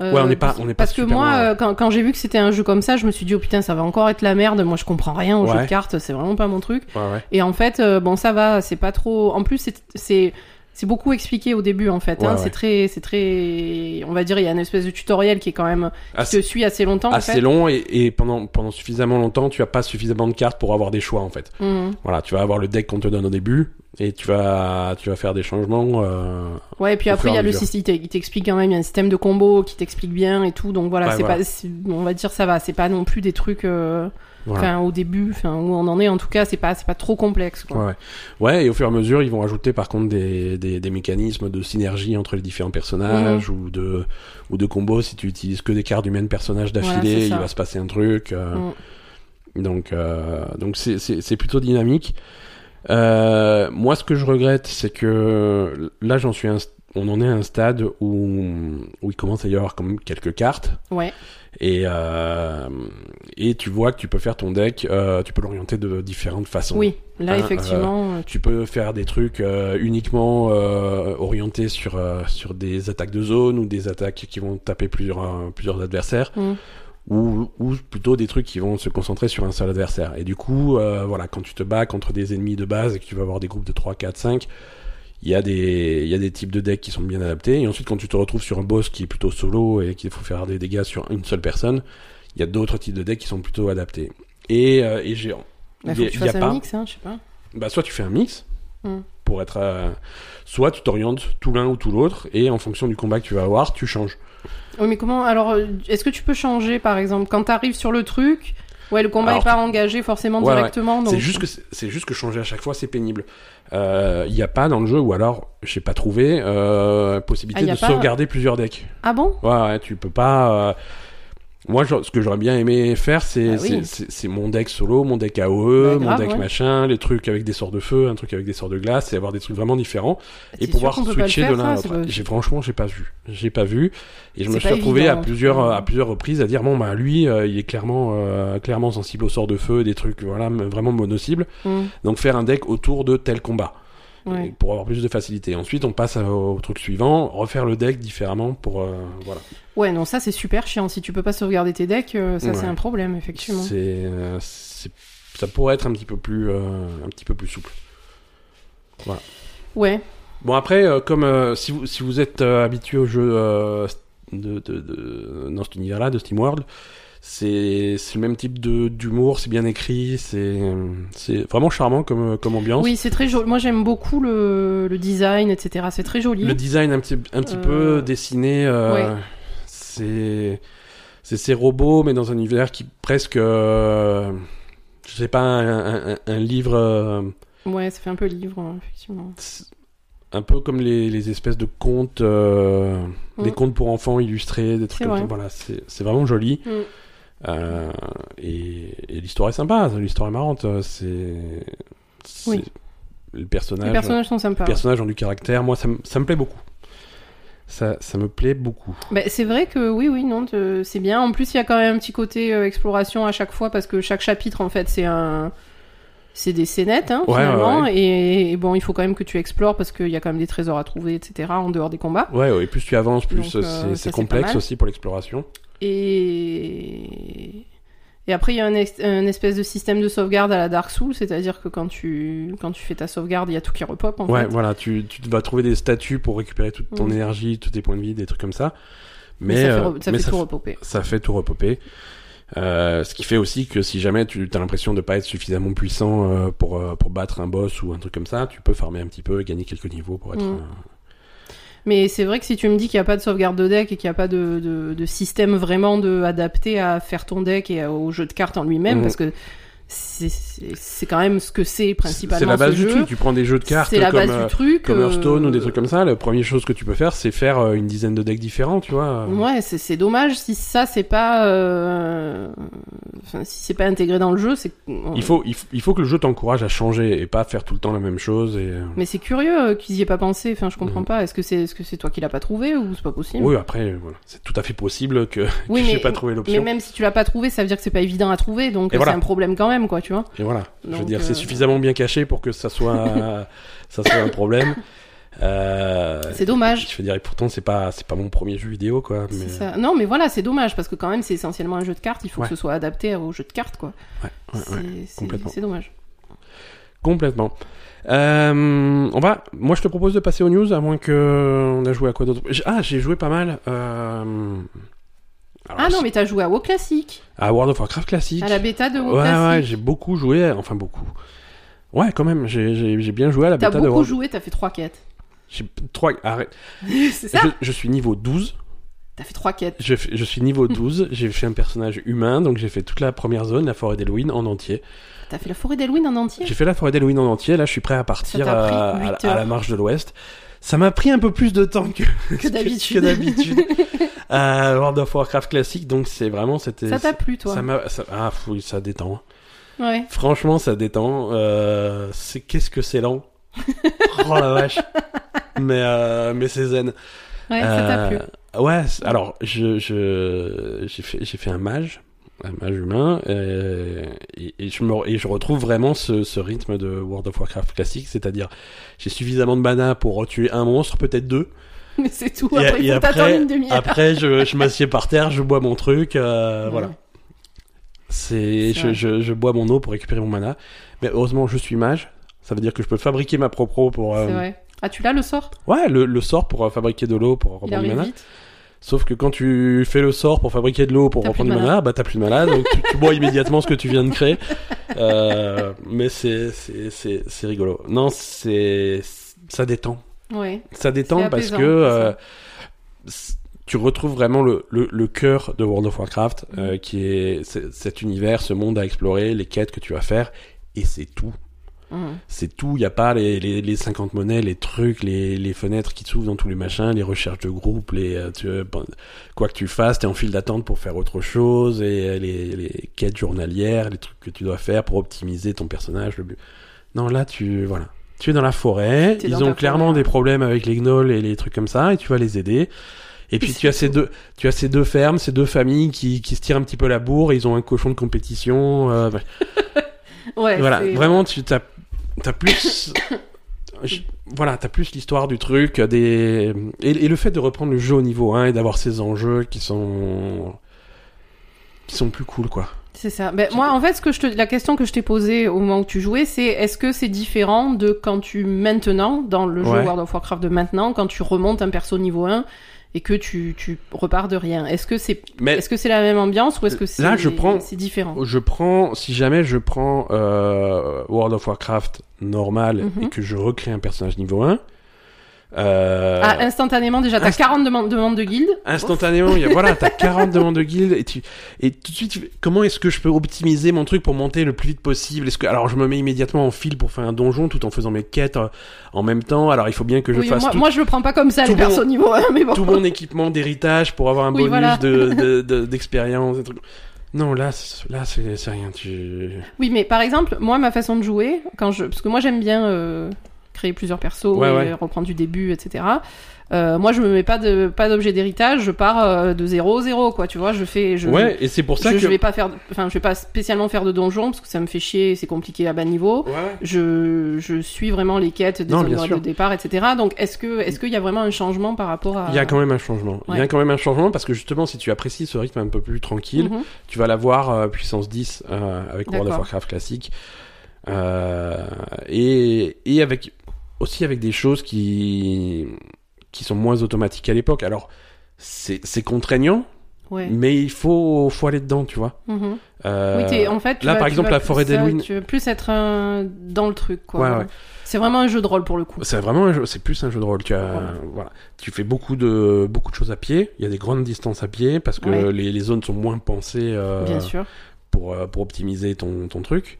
Euh, Ouais, on n'est pas- on pas Parce que moi, euh, quand, quand j'ai vu que c'était un jeu comme ça, je me suis dit, oh putain, ça va encore être la merde. Moi, je comprends rien au jeu Ouais. de cartes, c'est vraiment pas mon truc. ouais, ouais. Et en fait, euh, bon, ça va, c'est pas trop. En plus, c'est- c'est. Beaucoup expliqué au début en fait. Ouais, hein. ouais. C'est très, c'est très, on va dire, il y a une espèce de tutoriel qui est quand même qui Assez, te suit assez longtemps. en assez fait. long et, et pendant pendant suffisamment longtemps, tu as pas suffisamment de cartes pour avoir des choix en fait. Mhm. Voilà, tu vas avoir le deck qu'on te donne au début et tu vas tu vas faire des changements. Euh... Ouais, et puis après, il y a le système, il t'explique quand même, il y a un système de combo qui t'explique bien et tout, donc voilà, c'est voilà. pas, on va dire ça va, c'est pas non plus des trucs, euh, Voilà. enfin au début, enfin où on en est en tout cas, c'est pas, c'est pas trop complexe quoi. Ouais, ouais. Et au fur et à mesure, ils vont ajouter par contre des, des, des mécanismes de synergie entre les différents personnages Mhm. ou de ou de combos. Si tu utilises que des cartes du même personnage d'affilée, il va se passer un truc. euh, Mm. Donc euh, donc c'est c'est c'est plutôt dynamique. Euh, moi, ce que je regrette, c'est que là, j'en suis un, on en est à un stade où où il commence à y avoir quand même quelques cartes. Ouais, Et, euh, et tu vois que tu peux faire ton deck, euh, tu peux l'orienter de différentes façons. oui, là Hein, effectivement, euh, Tu peux faire des trucs uniquement orientés sur, sur des attaques de zone ou des attaques qui vont taper plusieurs, plusieurs adversaires Mm. ou, ou plutôt des trucs qui vont se concentrer sur un seul adversaire. Et du coup, voilà, quand tu te bats contre des ennemis de base et que tu vas avoir des groupes de 3, 4, 5, il y, a des, il y a des types de decks qui sont bien adaptés. Et ensuite, quand tu te retrouves sur un boss qui est plutôt solo et qu'il faut faire des dégâts sur une seule personne, Il y a d'autres types de decks qui sont plutôt adaptés. Et, euh, et j'ai. Bah, il faut y a- que tu il fasses pas- un mix, hein, je sais pas. Bah, soit tu fais un mix. Hmm. Pour être. euh, soit tu t'orientes tout l'un ou tout l'autre. Et en fonction du combat que tu vas avoir, tu changes. Oui, mais comment Alors, euh, est-ce que tu peux changer, par exemple, quand t'arrives sur le truc Ouais, le combat Alors, est pas engagé forcément Ouais, ouais. directement. donc- C'est juste que c'est juste que changer à chaque fois c'est pénible. Euh, Il n'y a pas dans le jeu ou alors j'ai pas trouvé euh, possibilité Ah, de pas sauvegarder plusieurs decks. Ah bon? Ouais, ouais, tu peux pas. Moi, je- ce que j'aurais bien aimé faire, c'est Bah oui. mon deck solo, mon deck AOE, Bah, mon deck ouais. machin, les trucs avec des sorts de feu, un truc avec des sorts de glace, et avoir des trucs vraiment différents et T'es pouvoir switcher faire, de l'un à l'autre. J'ai franchement, j'ai pas vu, j'ai pas vu, et je me suis retrouvé à évident, plusieurs ouais. à plusieurs reprises à dire bon bah lui, euh, il est clairement euh, clairement sensible aux sorts de feu, des trucs voilà vraiment mono-cibles. Hmm, Donc faire un deck autour de tel combat ouais. pour avoir plus de facilité. Ensuite, on passe au, au truc suivant, refaire le deck différemment pour euh, voilà. Ouais, non, ça c'est super chiant. Si tu peux pas sauvegarder tes decks, euh, ça c'est un problème, effectivement. C'est euh, c'est- ça pourrait être un petit peu plus un petit peu plus souple. Ouais, Bon après, comme si vous si vous êtes habitué au jeu de, de, de- dans cet univers-là de SteamWorld, c'est c'est le même type de d'humour, c'est bien écrit, c'est c'est vraiment charmant comme comme ambiance. oui, c'est très joli. Moi j'aime beaucoup le, le design, etc. C'est très joli. Le design un petit, un petit Euh, peu dessiné, euh, ouais. c'est c'est ces robots, mais dans un univers qui presque, euh, je sais pas, un, un- un livre, euh, Ouais, ça fait un peu livre, hein, effectivement. un peu comme les, les espèces de contes, euh, Mm. des contes pour enfants illustrés, des trucs comme ça. Voilà, c'est c'est vraiment joli. Mm. Euh, et et l'histoire est sympa, l'histoire est marrante. C'est c'est- Oui. le personnage. Les personnages sont sympas. Les personnages ont du caractère. Moi, ça, me- ça me plaît beaucoup. Ça, ça me plaît beaucoup. Bah, c'est vrai que oui, oui, non, c'est bien. En plus, il y a quand même un petit côté euh, exploration à chaque fois parce que chaque chapitre, en fait, c'est un. C'est des scénettes, hein, Ouais, finalement. ouais, Et, et bon, il faut quand même que tu explores parce qu'il y a quand même des trésors à trouver, etc., en dehors des combats. Ouais, et plus tu avances, plus euh, euh, c'est- complexe aussi pour l'exploration. Et. Et après, il y a un, espèce de système de sauvegarde à la Dark Souls, c'est-à-dire que quand tu, quand tu fais ta sauvegarde, il y a tout qui repop, en Ouais, fait. voilà, tu, tu vas trouver des statuts pour récupérer toute ton Mm. énergie, tous tes points de vie, des trucs comme ça. Mais, Mais, ça fait, re- ça mais fait ça, tout repopper. ça fait tout repopper. Euh, ce qui fait aussi que si jamais tu as l'impression de pas être suffisamment puissant euh, pour, euh, pour battre un boss ou un truc comme ça, tu peux farmer un petit peu et gagner quelques niveaux pour être. Mm. Mais c'est vrai que si tu me dis qu'il n'y a pas de sauvegarde de deck et qu'il n'y a pas de, de, de système vraiment de, adapté à faire ton deck et au jeu de cartes en lui-même, Mhm. parce que c'est- quand même ce que c'est principalement C'est la base ce du jeu. truc. Tu prends des jeux de cartes la comme, base euh, du truc. comme euh, Hearthstone ou des trucs comme ça. La première chose que tu peux faire, c'est faire euh, une dizaine de decks différents, tu vois. Ouais, c'est dommage si ça c'est pas, euh, enfin, si c'est pas intégré dans le jeu, c'est. Il faut, il, faut, il faut que le jeu t'encourage à changer et pas faire tout le temps la même chose. Et... euh, Mais c'est curieux euh, qu'ils y aient pas pensé. Enfin, je comprends Mhm. pas. Est-ce que c'est, est-ce que c'est toi qui l'as pas trouvé ou c'est pas possible? Oui, après, euh, voilà. c'est tout à fait possible que, Oui, que j'ai mais- pas trouvé Mais l'option. même si tu l'as pas trouvé, ça veut dire que c'est pas évident à trouver, donc euh, voilà. c'est un problème quand même, quoi, tu vois. Et voilà. je veux dire, euh, c'est suffisamment bien caché pour que ça soit, ça soit un problème. Euh, C'est dommage. Je veux dire, et pourtant, c'est pas, c'est pas mon premier jeu vidéo, quoi. Mais... C'est ça. Non, mais voilà, c'est dommage parce que quand même, c'est essentiellement un jeu de cartes. Il faut Ouais. que ce soit adapté au jeu de cartes, quoi. Ouais, ouais, C'est- complètement. C'est dommage. Complètement. Euh, on va. Moi, je te propose de passer aux news, à moins que on a joué à quoi d'autre. Ah, j'ai joué pas mal. Euh... alors, Ah non, mais t'as joué à WoW classique, À World of Warcraft classique. à la bêta de WoW Ouais, ouais, j'ai beaucoup joué. Enfin, beaucoup. Ouais, quand même. J'ai, bien joué à la T'as bêta de beaucoup World. joué, t'as fait trois quêtes. J'ai trois. Arrête. c'est ça Je, je suis niveau 12. T'as fait trois quêtes. Je, je suis niveau 12. j'ai fait un personnage humain, donc j'ai fait toute la première zone, la forêt d'Halloween en entier. T'as fait la forêt d'Halloween en entier J'ai fait la forêt d'Halloween en entier. Là, je suis prêt à partir à, à- huit à la marche de l'Ouest. Ça m'a pris un peu plus de temps que, Que d'habitude. que d'habitude. à World of Warcraft classique, donc c'est vraiment c'était. Ça t'a plu, toi ça m'a, ça- ah oui, ça détend. Ouais. Franchement, ça détend. Euh, c'est qu'est-ce que c'est lent. oh la vache. Mais euh, mais c'est zen. Ouais, ça t'a plu. Euh, Ouais. Alors je je j'ai fait j'ai fait un mage, mage humain, euh, et, et je me et je retrouve vraiment ce, ce rythme de World of Warcraft classique, c'est-à-dire j'ai suffisamment de mana pour tuer un monstre, peut-être deux. Mais c'est tout. Et- Après, et il faut après- une demi-heure. Après, je, je m'assieds par terre, je bois mon truc, euh, Ouais. voilà. C'est, je, je, je bois mon eau pour récupérer mon mana. Mais heureusement, je suis mage. Ça veut dire que je peux fabriquer ma propre eau pour. euh, C'est vrai. Ah, tu l'as le sort? Ouais, le, le sort pour euh, fabriquer de l'eau pour arrive mana. vite. Sauf que quand tu fais le sort pour fabriquer de l'eau pour reprendre du mana, bah t'as plus de mana, donc tu, tu bois immédiatement ce que tu viens de créer. Euh, mais c'est c'est rigolo. Non, c'est ça détend. Ouais. Ça détend parce apaisant, que euh, tu retrouves vraiment le, le, le cœur de World of Warcraft, euh, qui est cet univers, ce monde à explorer, les quêtes que tu vas faire, et c'est tout. Mhm. C'est tout, il n'y a pas les, les, les 50 monnaies, les trucs, les, les fenêtres qui s'ouvrent dans tous les machins, les recherches de groupe, les, euh, tu, euh, quoi que tu fasses, t'es en file d'attente pour faire autre chose, et euh, les, les quêtes journalières, les trucs que tu dois faire pour optimiser ton personnage. Le but. Non, là, tu, voilà. Tu es dans la forêt, ils ont clairement forêt, des problèmes avec les gnolls et les trucs comme ça, et tu vas les aider. Et puis tu as ces deux, tu as ces deux fermes, ces deux familles qui, qui se tirent un petit peu la bourre. Ils ont un cochon de compétition. euh, Ouais, voilà, vraiment, tu t'as, t'as plus, je- voilà, t'as plus l'histoire du truc, des et, et le fait de reprendre le jeu au niveau 1 et d'avoir ces enjeux qui sont qui sont plus cool, quoi. C'est ça. Ben, moi, en fait, ce que je te... la question que je t'ai posée au moment où tu jouais, c'est est-ce que c'est différent de quand tu, maintenant, dans le jeu Ouais. World of Warcraft de maintenant, quand tu remontes un perso niveau 1 et que tu, tu repars de rien Est-ce que c'est est-ce que c'est la même ambiance ou est-ce que c'est Là, je prends- c'est différent? je prends, si jamais je prends euh, World of Warcraft normal Mhm. et que je recrée un personnage niveau 1, euh, Ah, instantanément, déjà, t'as inst- 40 demandes, demandes de guilde. Instantanément, y a, voilà, t'as 40 demandes de guild et tu, et tout de suite, tu comment est-ce que je peux optimiser mon truc pour monter le plus vite possible? Est-ce que, alors je me mets immédiatement en file pour faire un donjon tout en faisant mes quêtes euh, en même temps. Alors il faut bien que je Oui, fasse moi, tout, moi, je le prends pas comme ça, tout les mon- niveau 1, mais bon. tout mon équipement d'héritage pour avoir un Oui, bonus voilà. de, de, de- d'expérience. Non, là, là, c'est, c'est rien, tu, Oui, mais par exemple, moi, ma façon de jouer, quand je, parce que moi, j'aime bien euh, créer plusieurs persos Ouais, et ouais. reprendre du début, etc. Euh, moi, je me mets pas de pas d'objet d'héritage, je pars euh, de 0 0 quoi, tu vois, je fais je ouais, et c'est pour ça je, que, je vais pas faire enfin, je vais pas spécialement faire de donjon parce que ça me fait chier, c'est compliqué à bas niveau. ouais. Je, je suis vraiment les quêtes des Non, de départ, etc. Donc, est-ce que est-ce qu'il y a vraiment un changement par rapport à Il y a quand même un changement. Il y a quand même un changement parce que justement, si tu apprécies ce rythme un peu plus tranquille, Mhm. tu vas l'avoir euh, puissance 10 euh, avec World of. Warcraft classique euh, et, et avec aussi avec des choses qui qui sont moins automatiques à l'époque. Alors c'est contraignant, Ouais. mais il faut faut aller dedans, tu vois. Mhm. Euh, Oui, en fait, tu là, vas- par tu exemple, la forêt d'Elwyn- Tu veux plus être un... dans le truc, quoi. Ouais, ouais. C'est vraiment un jeu de rôle pour le coup. C'est vraiment un jeu, c'est plus un jeu de rôle. Tu as, Voilà. voilà. Tu fais beaucoup de, beaucoup de choses à pied. Il y a des grandes distances à pied parce que les, les zones sont moins pensées euh, Bien sûr. pour, euh, pour optimiser ton, ton truc.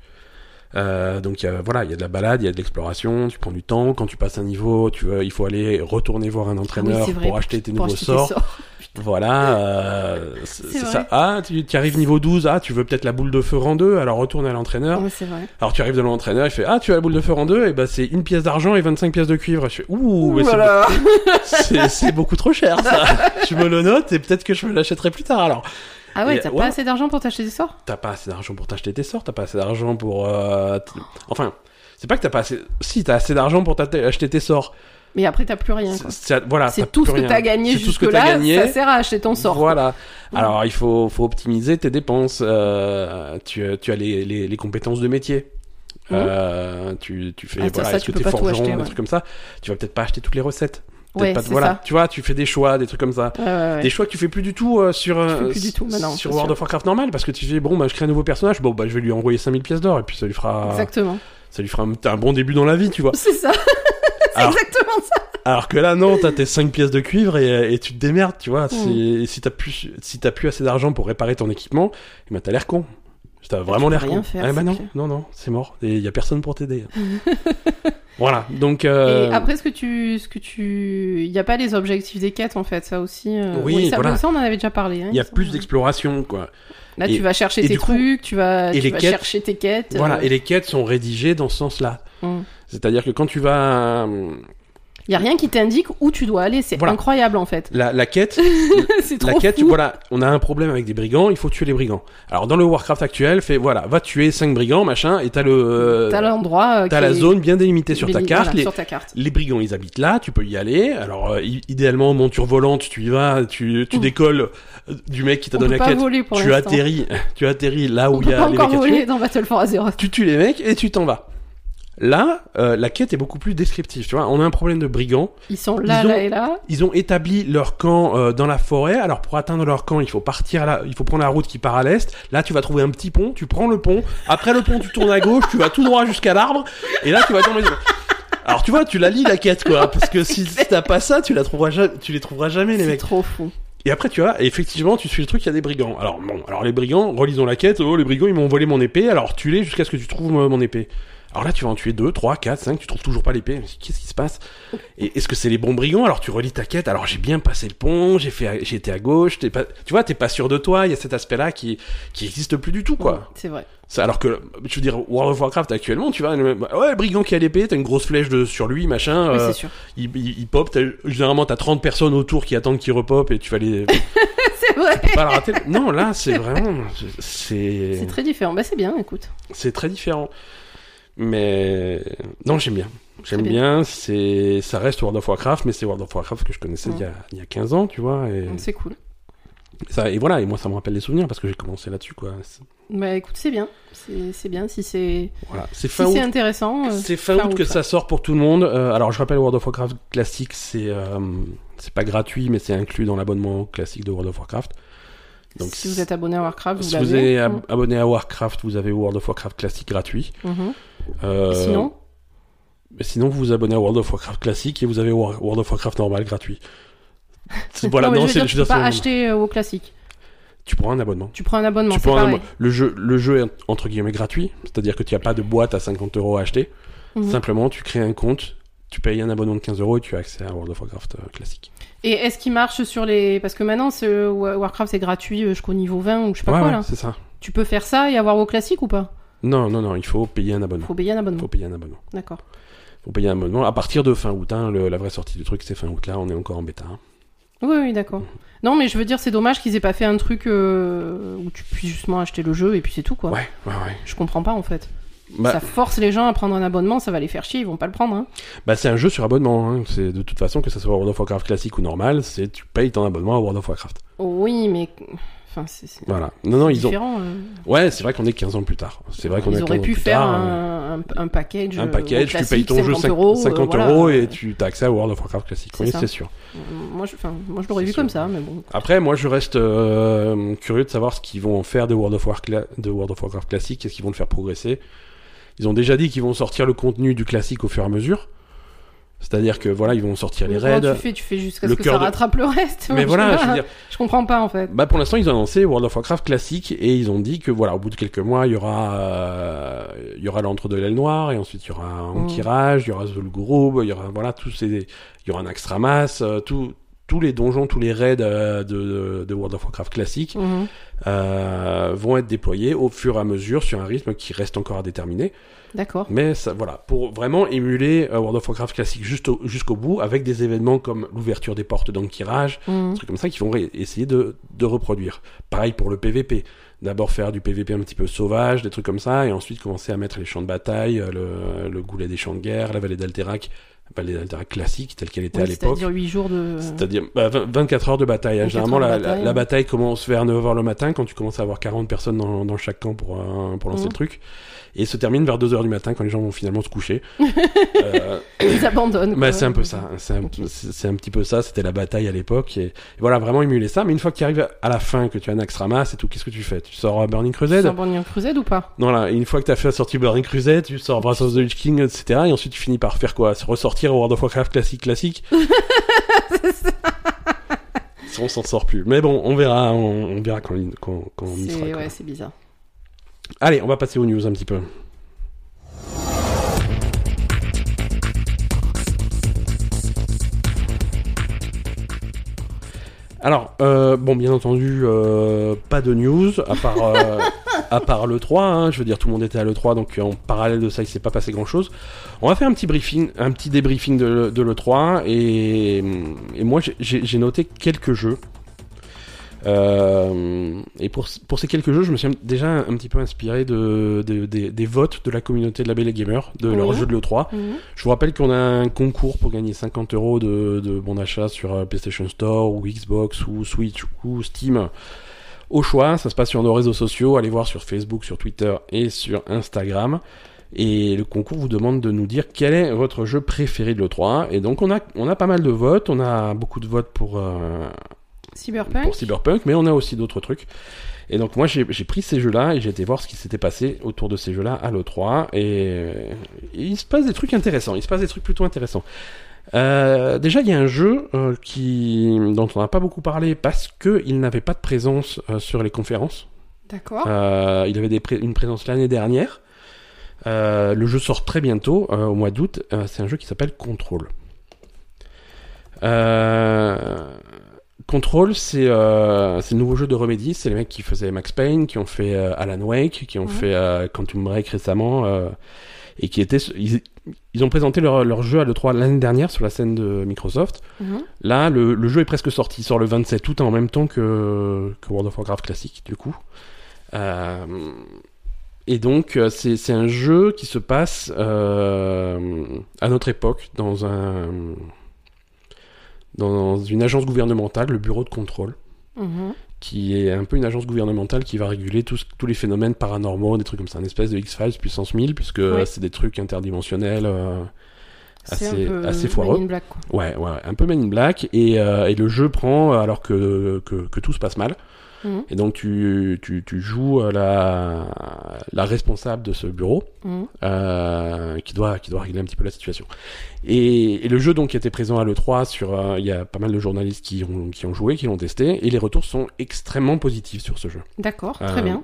Euh, donc il y a, voilà, il y a de la balade, il y a de l'exploration, tu prends du temps. Quand tu passes un niveau, tu veux, il faut aller retourner voir un entraîneur Oui, vrai, pour acheter tes nouveaux acheter sorts. sorts. Voilà, euh, c'est ça. Ah, tu, tu arrives niveau 12, ah, tu veux peut-être la boule de feu en deux, alors retourne à l'entraîneur. Vrai. Alors tu arrives de l'entraîneur, il fait Ah, tu as la boule de feu en deux, et ben c'est une pièce d'argent et 25 pièces de cuivre. Je fais Ouh, c'est beaucoup trop cher ça. je me le note et peut-être que je me l'achèterai plus tard. Alors, Ah ouais, t'as ouais. pas assez d'argent pour t'acheter des sorts? T'as pas assez d'argent pour t'acheter tes sorts, t'as pas assez d'argent pour. euh, Enfin, c'est pas que t'as pas assez. Si, t'as assez d'argent pour t'acheter acheter tes sorts. Mais après, t'as plus rien. quoi. C'est voilà, C'est t'as tout ce que rien. t'as gagné C'est tout ce que jusque-là, t'as gagné. ça sert à acheter ton sort. Voilà. Alors, il faut, faut optimiser tes dépenses. euh, tu, tu as les, les, les compétences de métier. Mhm. Euh, tu, tu fais Ah, voilà, ça, est-ce tu que t'es forgeron, acheter, des ouais. trucs comme ça? Tu vas peut-être pas acheter toutes les recettes. Ouais, pas- voilà, ça. tu vois, tu fais des choix, des trucs comme ça. Ouais, ouais, ouais. Des choix que tu fais plus du tout euh, sur, euh, fais plus du tout maintenant, sur c'est World sûr. of Warcraft normal parce que tu fais bon bah je crée un nouveau personnage bon bah je vais lui envoyer 5000 pièces d'or et puis ça lui fera Exactement. ça lui fera un, un bon début dans la vie tu vois C'est ça. c'est exactement ça. alors que là non t'as tes 5 pièces de cuivre et, et tu te démerdes tu vois Mm. Si t'as plus si t'as plus assez d'argent pour réparer ton équipement eh ben t'as l'air con t'as vraiment l'air rien con faire, ah bah non non non c'est mort et y a personne pour t'aider voilà donc euh, Et après, ce que tu, ce que tu, il y a pas les objectifs des quêtes en fait, ça aussi. euh, Oui, ça, voilà. ça, on en avait déjà parlé. hein, il y a plus d'exploration quoi Là, et- tu vas chercher tes coup- trucs, tu vas, et tu les vas quêtes- chercher tes quêtes. voilà euh, et les quêtes sont rédigées dans ce sens là mm. c'est-à-dire que quand tu vas Il y a rien qui t'indique où tu dois aller. C'est Voilà. incroyable en fait. la, la quête c'est La trop quête, fou. voilà, on a un problème avec des brigands, il faut tuer les brigands. Alors dans le Warcraft actuel, fait voilà, va tuer 5 brigands, machin, et t'as le, euh, T'as l'endroit. euh, t'as la est- zone bien délimitée sur ta voilà, carte. les, sur ta carte. les brigands, ils habitent là, tu peux y aller. Alors euh, idéalement, monture volante, tu y vas, tu, décolles du mec qui t'a On donné la quête. pour Tu atterris, tu atterris là où il y a les mecs à tuer. voler dans Battle for Azeroth. Tu tues les mecs et tu t'en vas. Là, euh, la quête est beaucoup plus descriptive. Tu vois, on a un problème de brigands. Ils sont là, Ils ont- là et là. Ils ont établi leur camp euh, dans la forêt. Alors pour atteindre leur camp, il faut partir à la... il faut prendre la route qui part à l'est. Là, tu vas trouver un petit pont. Tu prends le pont. Après le pont, tu tournes à gauche. Tu vas tout droit jusqu'à l'arbre. Et là, tu vas tomber. Alors tu vois, tu la lis la quête quoi, parce que si t'as pas ça, tu la trouveras jamais, tu les trouveras jamais les C'est mecs. trop fou. Et après tu vois, effectivement, tu suis le truc, il y a des brigands. Alors bon, alors les brigands, relisons la quête. Oh les brigands, ils m'ont volé mon épée. Alors tue-les jusqu'à ce que tu trouves euh, mon épée. Alors là, tu vas en tuer deux, trois, quatre, cinq, tu trouves toujours pas l'épée. Qu'est-ce qui se passe? Et est-ce que c'est les bons brigands? Alors tu relis ta quête. Alors j'ai bien passé le pont, j'ai fait, j'ai été à gauche. T'es pas, tu vois, t'es pas sûr de toi. Il y a cet aspect-là qui qui existe plus du tout, quoi. C'est vrai. C'est- Alors que, je veux dire, World of Warcraft actuellement, tu vois, le- ouais, le brigand qui a l'épée, t'as une grosse flèche de, sur lui, machin. Oui, euh, c'est sûr. il, il, il pop. t'as- Généralement, t'as 30 personnes autour qui attendent qu'il repop et tu vas les C'est vrai. pas le rater. Non, là, c'est vraiment, c'est, C'est très différent. Bah, c'est bien, écoute. c'est très différent. Mais non, j'aime bien. J'aime bien. C'est, ça reste World of Warcraft, mais c'est World of Warcraft que je connaissais il, y a, il y a 15 ans, tu vois. Et, C'est cool. ça, et voilà. Et moi, ça me rappelle des souvenirs parce que j'ai commencé là-dessus, quoi. Bah, écoute, c'est bien. C'est bien si c'est Voilà. C'est si c'est intéressant. euh, C'est fin août que ça sort pour tout le monde. Euh, alors je rappelle World of Warcraft classique, c'est euh, c'est pas gratuit, mais c'est inclus dans l'abonnement classique de World of Warcraft. Donc si vous êtes abonné à Warcraft, vous si vous êtes ab- Mm. abonné à Warcraft, vous avez World of Warcraft classique gratuit. Mhm. Euh, Sinon, mais sinon vous vous abonnez à World of Warcraft classique et vous avez World of Warcraft normal gratuit. Voilà, non, c'est tu peux pas acheter euh, au classique. Tu prends un abonnement. Tu prends un abonnement, Tu prends un pareil. abonnement. Le jeu, le jeu est entre guillemets gratuit, c'est-à-dire que tu n'as pas de boîte à 50 euros à acheter. Mhm. Simplement, tu crées un compte, tu payes un abonnement de 15 euros et tu as accès à World of Warcraft euh, classique. Et est-ce qu'il marche sur les... Parce que maintenant, Warcraft, c'est gratuit euh, jusqu'au niveau 20 ou je sais pas ouais, quoi, ouais, là. c'est ça. Tu peux faire ça et avoir au classique ou pas? Non, non, non, il faut payer un abonnement. Faut payer un Il abonnement. faut payer un abonnement. D'accord. faut payer un abonnement à partir de fin août. Hein, le- la vraie sortie du truc, c'est fin août. Là, on est encore en bêta. hein. Oui, oui, d'accord. Mhm. Non, mais je veux dire, c'est dommage qu'ils aient pas fait un truc euh, où tu puisses justement acheter le jeu et puis c'est tout, quoi. Ouais, ouais, ouais. Je comprends pas, en fait. Bah, Ça force les gens à prendre un abonnement, ça va les faire chier, ils vont pas le prendre, hein. bah, c'est un jeu sur abonnement. Hein. C'est de toute façon que ça soit World of Warcraft classique ou normal, c'est tu payes ton abonnement à World of Warcraft. Oui, mais... Enfin, c'est c'est Voilà. Non, non, ils ont. euh. Ouais, c'est vrai qu'on est 15 ans plus tard. C'est vrai qu'on est Ils 15 auraient ans pu plus faire tard, euh, un, un, un package. un euh, package, tu payes ton jeu 50 cinq- euros, 50 euros et tu as accès à World of Warcraft classique. C'est Oui, ça. c'est sûr. Moi, je, moi, je l'aurais C'est vu sûr. comme ça, mais bon. Après, moi, je reste euh, curieux de savoir ce qu'ils vont en faire de World of, War cla- de World of Warcraft classique, qu'est-ce qu'ils vont le faire progresser. Ils ont déjà dit qu'ils vont sortir le contenu du classique au fur et à mesure. C'est-à-dire que voilà, ils vont sortir les raids. tu fais, tu fais jusqu'à ce que ça de- rattrape le reste. Mais voilà, je pas. veux dire, Je comprends pas, en fait. bah pour l'instant, ils ont annoncé World of Warcraft classique et ils ont dit que voilà, au bout de quelques mois, il y aura, euh, il y aura l'entre de l'aile noire et ensuite il y aura un Mm. tirage, il y aura Zul'Gurub, il y aura voilà tous ces, il y aura un Extramas, euh, tout, tous les donjons, tous les raids euh, de, de World of Warcraft classique Mhm. euh, vont être déployés au fur et à mesure sur un rythme qui reste encore à déterminer. D'accord. Mais ça, voilà, pour vraiment émuler euh, World of Warcraft classique jusqu'au bout, avec des événements comme l'ouverture des portes d'Ankirage, Mhm. des trucs comme ça qui vont essayer de, de reproduire. Pareil pour le PVP. D'abord faire du PVP un petit peu sauvage, des trucs comme ça, et ensuite commencer à mettre les champs de bataille, le, le goulet des champs de guerre, la vallée d'Alterac, la vallée d'Alterac classique telle qu'elle était à l'époque. C'est-à-dire 8 jours de. C'est-à-dire bah, 20 24 heures de bataille. hein. 24 Généralement, la, bataille, la- la ouais. bataille commence vers 9h le matin quand tu commences à avoir 40 personnes dans, dans chaque camp pour, euh, pour lancer le truc. Et se termine vers 2h du matin quand les gens vont finalement se coucher. Euh, Ils abandonnent. bah, c'est un peu ça. C'est un, petit peu ça. C'était la bataille à l'époque. Et, et voilà, vraiment émuler ça. Mais une fois que tu arrives à la fin, que tu as un Naxxramas et tout, qu'est-ce que tu fais? Tu sors Burning Tu Crusade sors Burning Crusade ou pas? Voilà, et une fois que tu as fait la sortie Burning Crusade, tu sors Breath of the Lich King, etc. Et ensuite, tu finis par faire quoi? Se ressortir World of Warcraft classique, classique? on s'en sort plus. Mais bon, on verra, on, on verra quand, quand, quand on y sera. Ouais, c'est bizarre. Allez, on va passer aux news un petit peu. Alors, euh, bon, bien entendu, euh, pas de news, à part, euh, à part le 3, hein, je veux dire, tout le monde était à l'E3, donc en parallèle de ça, il s'est pas passé grand-chose. On va faire un petit briefing, un petit débriefing de, de l'E3, et, et moi, j'ai noté quelques jeux. Euh, et pour, pour ces quelques jeux, je me suis déjà un, petit peu inspiré de, de- des- des votes de la communauté de la Belle et Gamer, de leur jeu de l'E3. Mhm. Je vous rappelle qu'on a un concours pour gagner 50 euros de, de bon d'achat sur euh, PlayStation Store ou Xbox ou Switch ou Steam. Au choix, ça se passe sur nos réseaux sociaux. Allez voir sur Facebook, sur Twitter et sur Instagram. Et le concours vous demande de nous dire quel est votre jeu préféré de l'E3. Et donc on a, on a pas mal de votes, on a beaucoup de votes pour, euh, Cyberpunk. pour Cyberpunk, mais on a aussi d'autres trucs. Et donc moi j'ai pris ces jeux-là et j'ai été voir ce qui s'était passé autour de ces jeux-là à l'E3 et, et il se passe des trucs intéressants, il se passe des trucs plutôt intéressants. Euh, déjà il y a un jeu euh, qui dont on n'a pas beaucoup parlé parce que il n'avait pas de présence euh, sur les conférences. D'accord. Euh, il avait des pré- une présence l'année dernière. Euh, le jeu sort très bientôt, euh, au mois d'août. Euh, c'est un jeu qui s'appelle Control. Euh, Control, c'est euh, le nouveau jeu de Remedy. C'est les mecs qui faisaient Max Payne, qui ont fait euh, Alan Wake, qui ont fait euh, Quantum Break récemment, euh, et qui étaient. Ils, ils ont présenté leur, leur jeu à l'E3 l'année dernière sur la scène de Microsoft. Mhm. Là, le, le jeu est presque sorti. Il sort le 27 août en même temps que, que World of Warcraft classique, du coup. Et donc, c'est c'est un jeu qui se passe à notre époque dans un dans une agence gouvernementale, le bureau de contrôle, Mhm. qui est un peu une agence gouvernementale qui va réguler tous, tous les phénomènes paranormaux, des trucs comme ça, une espèce de X-Files puissance 1000, puisque c'est des trucs interdimensionnels. euh, assez- un peu assez foireux. In Black, quoi. Ouais, ouais, un peu Men in Black et, euh, et le jeu prend alors que, que, que tout se passe mal. Mhm. Et donc tu, tu, tu joues euh, la, la responsable de ce bureau Mhm. euh, qui, doit, qui doit régler un petit peu la situation. Et, et le jeu donc qui était présent à l'E3, sur, euh, il y a pas mal de journalistes qui ont, qui ont joué, qui l'ont testé, et les retours sont extrêmement positifs sur ce jeu. D'accord, Euh, très bien.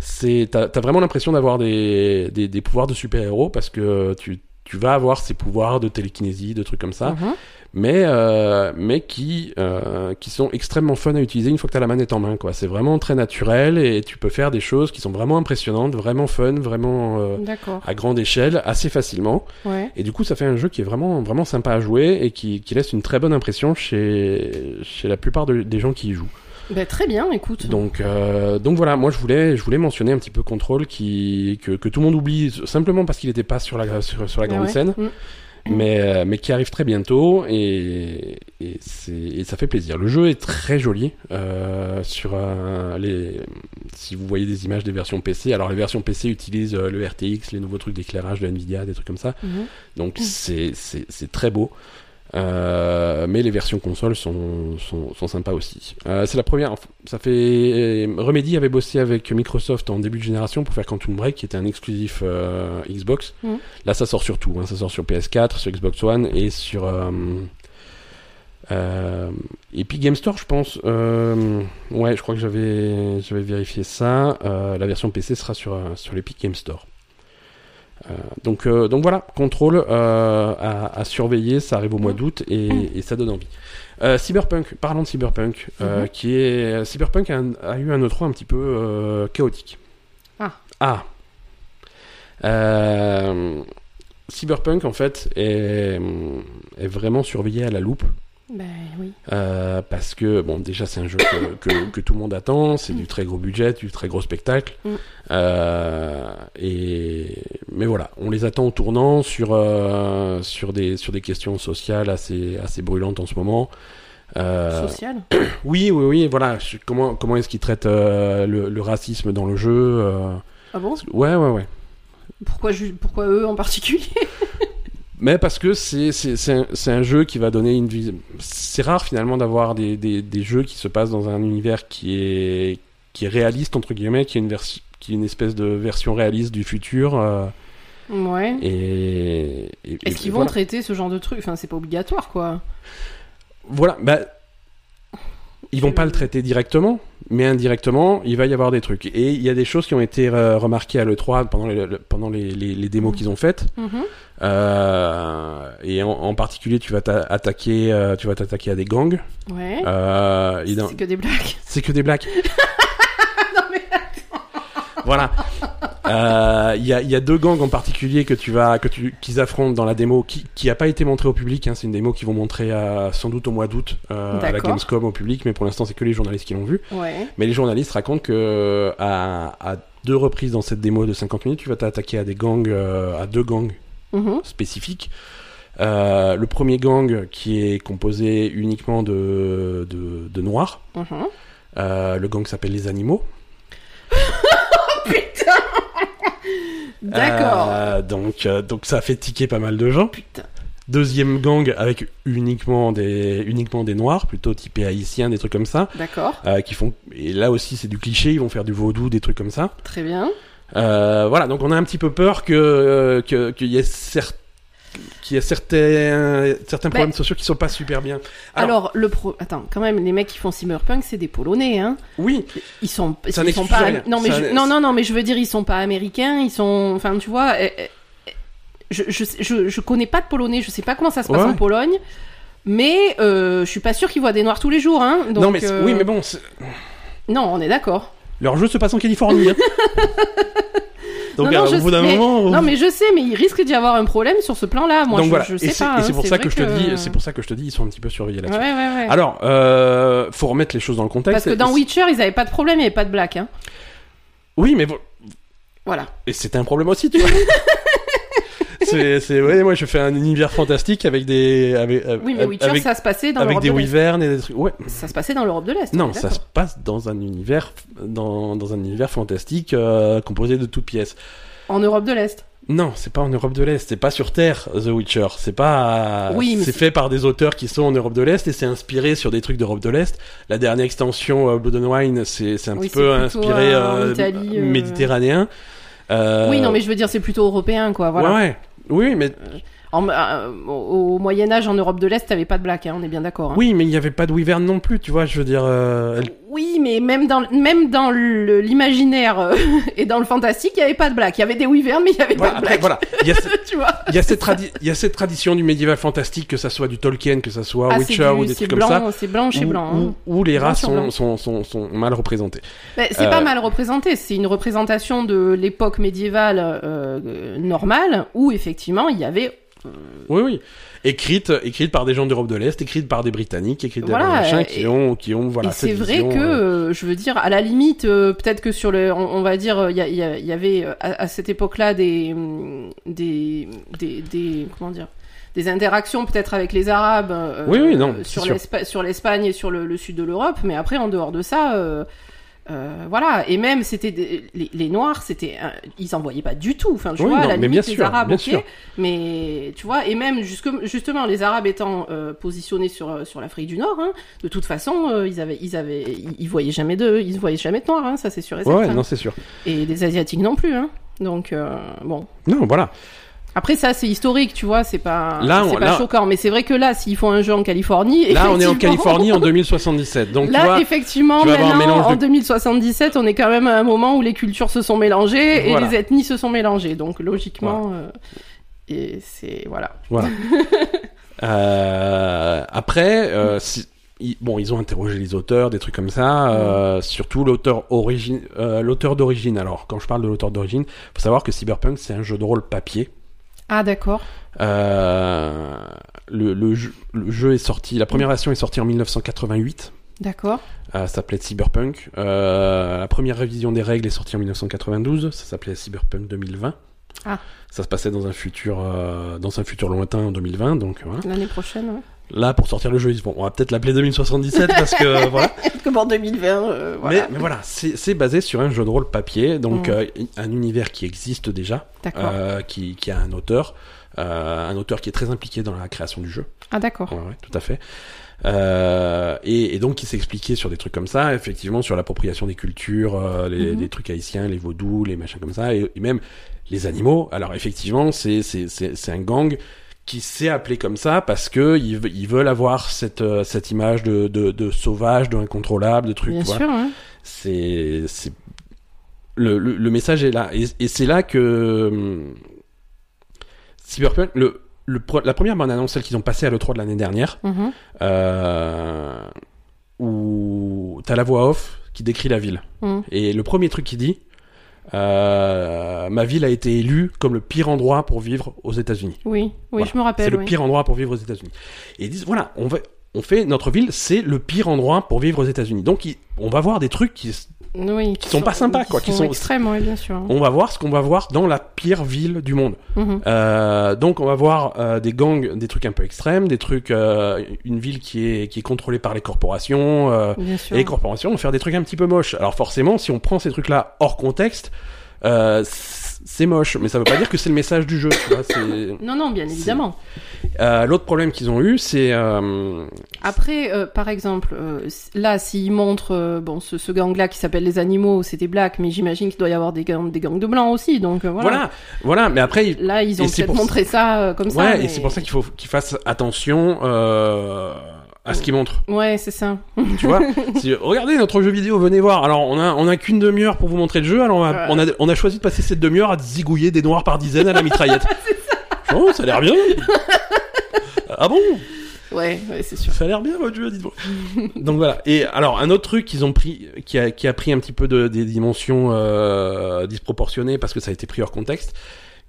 C'est, t'as, t'as vraiment l'impression d'avoir des, des, des pouvoirs de super-héros parce que tu, tu vas avoir ces pouvoirs de télékinésie, de trucs comme ça. Mhm. Mais euh, mais qui euh, qui sont extrêmement fun à utiliser une fois que tu as la manette en main quoi c'est vraiment très naturel et tu peux faire des choses qui sont vraiment impressionnantes vraiment fun vraiment euh, à grande échelle assez facilement Ouais. et du coup ça fait un jeu qui est vraiment vraiment sympa à jouer et qui, qui laisse une très bonne impression chez chez la plupart de- des gens qui y jouent Bah, très bien, écoute. donc euh, donc voilà moi je voulais je voulais mentionner un petit peu Control qui que, que tout le monde oublie simplement parce qu'il n'était pas sur la sur, sur la grande ouais. scène Mhm. Mais, euh, mais qui arrive très bientôt et, et, c'est- et ça fait plaisir. Le jeu est très joli euh, sur euh, les. Si vous voyez des images des versions PC, alors les versions PC utilisent euh, le RTX, les nouveaux trucs d'éclairage de Nvidia, des trucs comme ça. Mhm. Donc c'est c'est c'est très beau. Euh, mais les versions consoles sont, sont, sont sympas aussi. Euh, c'est la première. Ça fait Remedy avait bossé avec Microsoft en début de génération pour faire Quantum Break, qui était un exclusif euh, Xbox. Mhm. Là, ça sort sur tout. hein. Ça sort sur PS4, sur Xbox One et sur euh, euh, Epic Game Store, je pense. Euh, ouais, je crois que j'avais j'avais vérifié ça. Euh, la version PC sera sur euh, sur l'Epic Game Store. Euh, donc, euh, donc voilà, contrôle euh, à, à surveiller, ça arrive au mois d'août et, et ça donne envie. Euh, Cyberpunk, parlons de Cyberpunk, euh, Mhm. qui est Cyberpunk a, eu un E3 un petit peu euh, chaotique. Ah. Ah. Cyberpunk en fait est, est vraiment surveillé à la loupe Ben oui. euh, parce que bon déjà c'est un jeu que, que, que tout le monde attend, c'est du très gros budget, du très gros spectacle, Mm. Euh, et mais voilà, on les attend au tournant sur euh, sur des sur des questions sociales assez assez brûlantes en ce moment. Euh, Social. oui oui oui voilà, comment comment est-ce qu'ils traitent le, le racisme dans le jeu Ah bon? Ouais ouais ouais. pourquoi, pourquoi eux en particulier? Mais parce que c'est un, un jeu qui va donner une vie. C'est rare finalement d'avoir des, des, des jeux qui se passent dans un univers qui est qui est réaliste entre guillemets, qui est une version qui est une espèce de version réaliste du futur. euh, Ouais. et, Est-ce qu'ils vont voilà. traiter ce genre de truc? Enfin, c'est pas obligatoire, quoi. Voilà, bah ils vont pas le traiter directement, mais indirectement, il va y avoir des trucs. Et il y a des choses qui ont été euh, remarquées à l'E3 pendant les, le- pendant les, les, les démos Mhm. qu'ils ont faites. Mhm. Euh, et en, en particulier, tu vas t'attaquer, euh, tu vas t'attaquer à des gangs. Ouais. Euh, dans- C'est que des blagues. C'est que des blagues. non, mais... Voilà. Euh, Il y, a, il y a deux gangs en particulier que tu vas, que tu, qu'ils affrontent dans la démo, qui, qui a pas été montrée au public. Hein, c'est une démo qu'ils vont montrer sans doute au mois d'août à la. Gamescom au public, mais pour l'instant c'est que les journalistes qui l'ont vu. Ouais. Mais les journalistes racontent que à, à deux reprises dans cette démo de 50 minutes, tu vas t'attaquer à des gangs, à deux gangs Mhm. spécifiques. Euh, le premier gang qui est composé uniquement de, de, de noirs. Mhm. Euh, le gang s'appelle les animaux. Putain D'accord. Euh, donc, euh, donc ça a fait tiquer pas mal de gens. Putain. Deuxième gang avec uniquement des, uniquement des noirs, plutôt typés haïtiens, des trucs comme ça, D'accord. qui font. Et là aussi, c'est du cliché. Ils vont faire du vaudou, des trucs comme ça. Très bien. Euh, voilà, donc on a un petit peu peur que euh, que- qu'il y ait certes qu'il y certains certains problèmes sociaux qui sont pas super bien. Alors, Alors, le pro... Attends, quand même, les mecs qui font cyberpunk, c'est des Polonais, hein. oui, Ils sont, Ça ils sont pas. rien. Non mais Ça je... non non non mais je veux dire ils sont pas américains, ils sont. Enfin tu vois. euh, euh, Je, je je je connais pas de polonais, je sais pas comment ça se passe Ouais. en Pologne, mais euh, je suis pas sûr qu'ils voient des noirs tous les jours, hein. Donc, non mais c'est- euh, oui, mais bon, Non, on est d'accord. Leur jeu se passe en Californie. hein. donc Non, non, euh, je au bout d'un sais- moment, Non mais je sais, mais il risque d'y avoir un problème sur ce plan-là. Moi, donc je, voilà. je et sais c'est pas. et hein, c'est pour ça vrai que je te dis, c'est pour ça que je te dis, ils sont un petit peu surveillés Ouais, là-dessus. ouais, ouais. Alors, euh, faut remettre les choses dans le contexte. Parce que dans Et- Witcher, ils avaient pas de problème, il y avait pas de black, hein. Oui, mais bon, Voilà. et c'était un problème aussi, tu vois. c'est, c'est, ouais, moi je fais un univers fantastique avec des, avec, Oui, mais Witcher, avec, ça se passait dans avec l'Europe des de et des trucs. Ouais. Ça se passait dans l'Europe de l'Est. on Non, ça se passe dans un univers, dans, dans un univers fantastique euh, composé de toutes pièces. En Europe de l'Est. Non, c'est pas en Europe de l'Est, c'est pas sur Terre, The Witcher. C'est pas. Oui, c'est fait par des auteurs qui sont en Europe de l'Est et c'est inspiré sur des trucs d'Europe de l'Est. La dernière extension euh, Blood and Wine, c'est c'est un Oui, petit peu inspiré euh, euh, Italie, euh. méditerranéen. Euh, Oui, non, mais je veux dire, c'est plutôt européen, quoi. Voilà. Ouais, ouais. Oui, mais En- euh, au Moyen Âge, en Europe de l'Est, t'avais pas de black, hein, on est bien d'accord. hein. oui, mais il n'y avait pas de wyvern non plus, tu vois. Je veux dire, euh, Oui, mais même dans, même dans l'imaginaire euh, et dans le fantastique, il y avait pas de black. Il y avait des wyverns, mais il y avait voilà, pas de après, black. voilà. Il y a, ce- tu vois il y a cette tradi- il y a cette tradition du médiéval fantastique, que ça soit du Tolkien, que ça soit Ah, Witcher du- ou des trucs comme ça. blanc, c'est blanc chez où, blanc. hein. où- où les Blanc races sont, blanc. sont, sont, sont mal représentées. Ben, c'est pas mal représenté. C'est une représentation de l'époque médiévale normale où effectivement il y avait Oui, oui. Écrite, écrite par des gens d'Europe de l'Est, écrite par des Britanniques, écrite Voilà, par des machins et- qui ont, qui ont, voilà, et c'est vrai vision, que, euh, euh, je veux dire, à la limite, euh, peut-être que sur le, on, on va dire, euh, il y, avait euh, à, à cette époque-là des, hum, des, des, des, comment dire, des interactions peut-être avec les Arabes. euh, Oui, oui, non, euh, sur l'Espagne et sur le, le sud de l'Europe, mais après en dehors de ça. Euh, euh, voilà, et même c'était des- les, les Noirs, c'était, un- ils en voyaient pas du tout. Enfin, tu Oui, vois, non, la limite bien les sûr, Arabes, bien sûr. mais tu vois, et même jusque, justement les Arabes étant euh, positionnés sur euh, sur l'Afrique du Nord, hein, de toute façon, euh, ils avaient, ils avaient, ils, voyaient jamais de, ils voyaient jamais de noirs, hein, ça c'est sûr et certain. ouais, non, c'est sûr. Et des asiatiques non plus, hein. Donc euh, bon. Non, voilà. Après ça c'est historique, tu vois, c'est pas, Là, on- pas là- choquant, mais c'est vrai que là, s'ils font un jeu en Californie, Là, on est en Californie en 2077. Donc, tu Là, vois, effectivement, tu maintenant, de- en 2077, on est quand même à un moment où les cultures se sont mélangées Voilà. et les ethnies se sont mélangées. Donc, logiquement, euh, et c'est voilà. Voilà. Euh, après, euh, si- bon, ils ont interrogé les auteurs, des trucs comme ça, euh, surtout l'auteur origine, euh, l'auteur d'origine. Alors, quand je parle de l'auteur d'origine, faut savoir que Cyberpunk c'est un jeu de rôle papier. Ah d'accord. Euh, le, le jeu, le jeu est sorti, la première version est sortie en 1988. D'accord. Euh, ça s'appelait Cyberpunk. Euh, la première révision des règles est sortie en 1992. Ça s'appelait Cyberpunk 2020. Ah. Ça se passait dans un futur, dans un futur lointain en 2020. Donc. L'année prochaine, ouais. Là, pour sortir le jeu, ils se font, on va peut-être l'appeler 2077 parce que voilà. Comme en 2020, euh, voilà. Mais, mais voilà, c'est basé sur un jeu de rôle papier, donc Mm. euh, un univers qui existe déjà, D'accord. euh, qui, qui a un auteur, euh, un auteur qui est très impliqué dans la création du jeu. Ah d'accord. Ouais, ouais, tout à fait. Euh, et, et donc, il s'est expliqué sur des trucs comme ça, effectivement, sur l'appropriation des cultures, euh, les, Mhm. les trucs haïtiens, les vaudous, les machins comme ça, et, et même les animaux. Alors, effectivement, c'est c'est c'est c'est un gang qui s'est appelé comme ça parce que ils, ve- ils veulent avoir cette euh, cette image de de, de sauvage, de incontrôlable, de trucs. Bien sûr. hein. C'est c'est le, le le message est là, et, et c'est là que hum, Cyberpunk le le, la première bande annonce, celle qu'ils ont passée à l'E3 de l'année dernière, Mhm. euh, où t'as la voix off qui décrit la ville. Mhm. Et le premier truc qu'il dit, euh, ma ville a été élue comme le pire endroit pour vivre aux États-Unis. Oui, oui, Voilà. je me C'est rappelle. le oui. pire endroit pour vivre aux États-Unis. Et ils disent voilà, on va, on fait notre ville, c'est le pire endroit pour vivre aux États-Unis. Donc on va voir des trucs qui, Oui, qui sont pas sympas, quoi, qui Qui sont- sont extrêmes, oui, bien sûr. on va voir ce qu'on va voir dans la pire ville du monde. Mhm. Euh, donc on va voir euh, des gangs, des trucs un peu extrêmes, des trucs, euh, une ville qui est qui est contrôlée par les corporations. euh, et les corporations vont faire des trucs un petit peu moches. Alors forcément, si on prend ces trucs-là hors contexte, euh, c'est moche, mais ça veut pas dire que c'est le message du jeu. Tu vois, Non, non, bien évidemment. Euh, L'autre problème qu'ils ont eu, c'est euh, Après, euh, par exemple, euh, là, s'ils montrent bon, ce, ce gang-là qui s'appelle les animaux, c'était black, mais j'imagine qu'il doit y avoir des gangs, des gangs de blancs aussi, donc voilà. voilà, voilà. Mais après, ils- Là, ils ont peut-être montré ça euh, comme ça. ouais, mais- et c'est pour ça qu'il faut qu'ils fassent attention euh, à ce qu'ils montrent. Ouais, c'est ça. Tu vois, Si- regardez notre jeu vidéo, venez voir. Alors on a on a qu'une demi-heure pour vous montrer le jeu. Alors on a, Ouais. on a on a choisi de passer cette demi-heure à zigouiller des noirs par dizaines à la mitraillette. Oh, ça a l'air bien. ah bon Ouais, ouais, c'est sûr. Ça a l'air bien votre jeu, dites-moi. Donc voilà. Et alors un autre truc qu'ils ont pris, qui a, qui a pris un petit peu de, des dimensions euh, disproportionnées parce que ça a été pris hors contexte.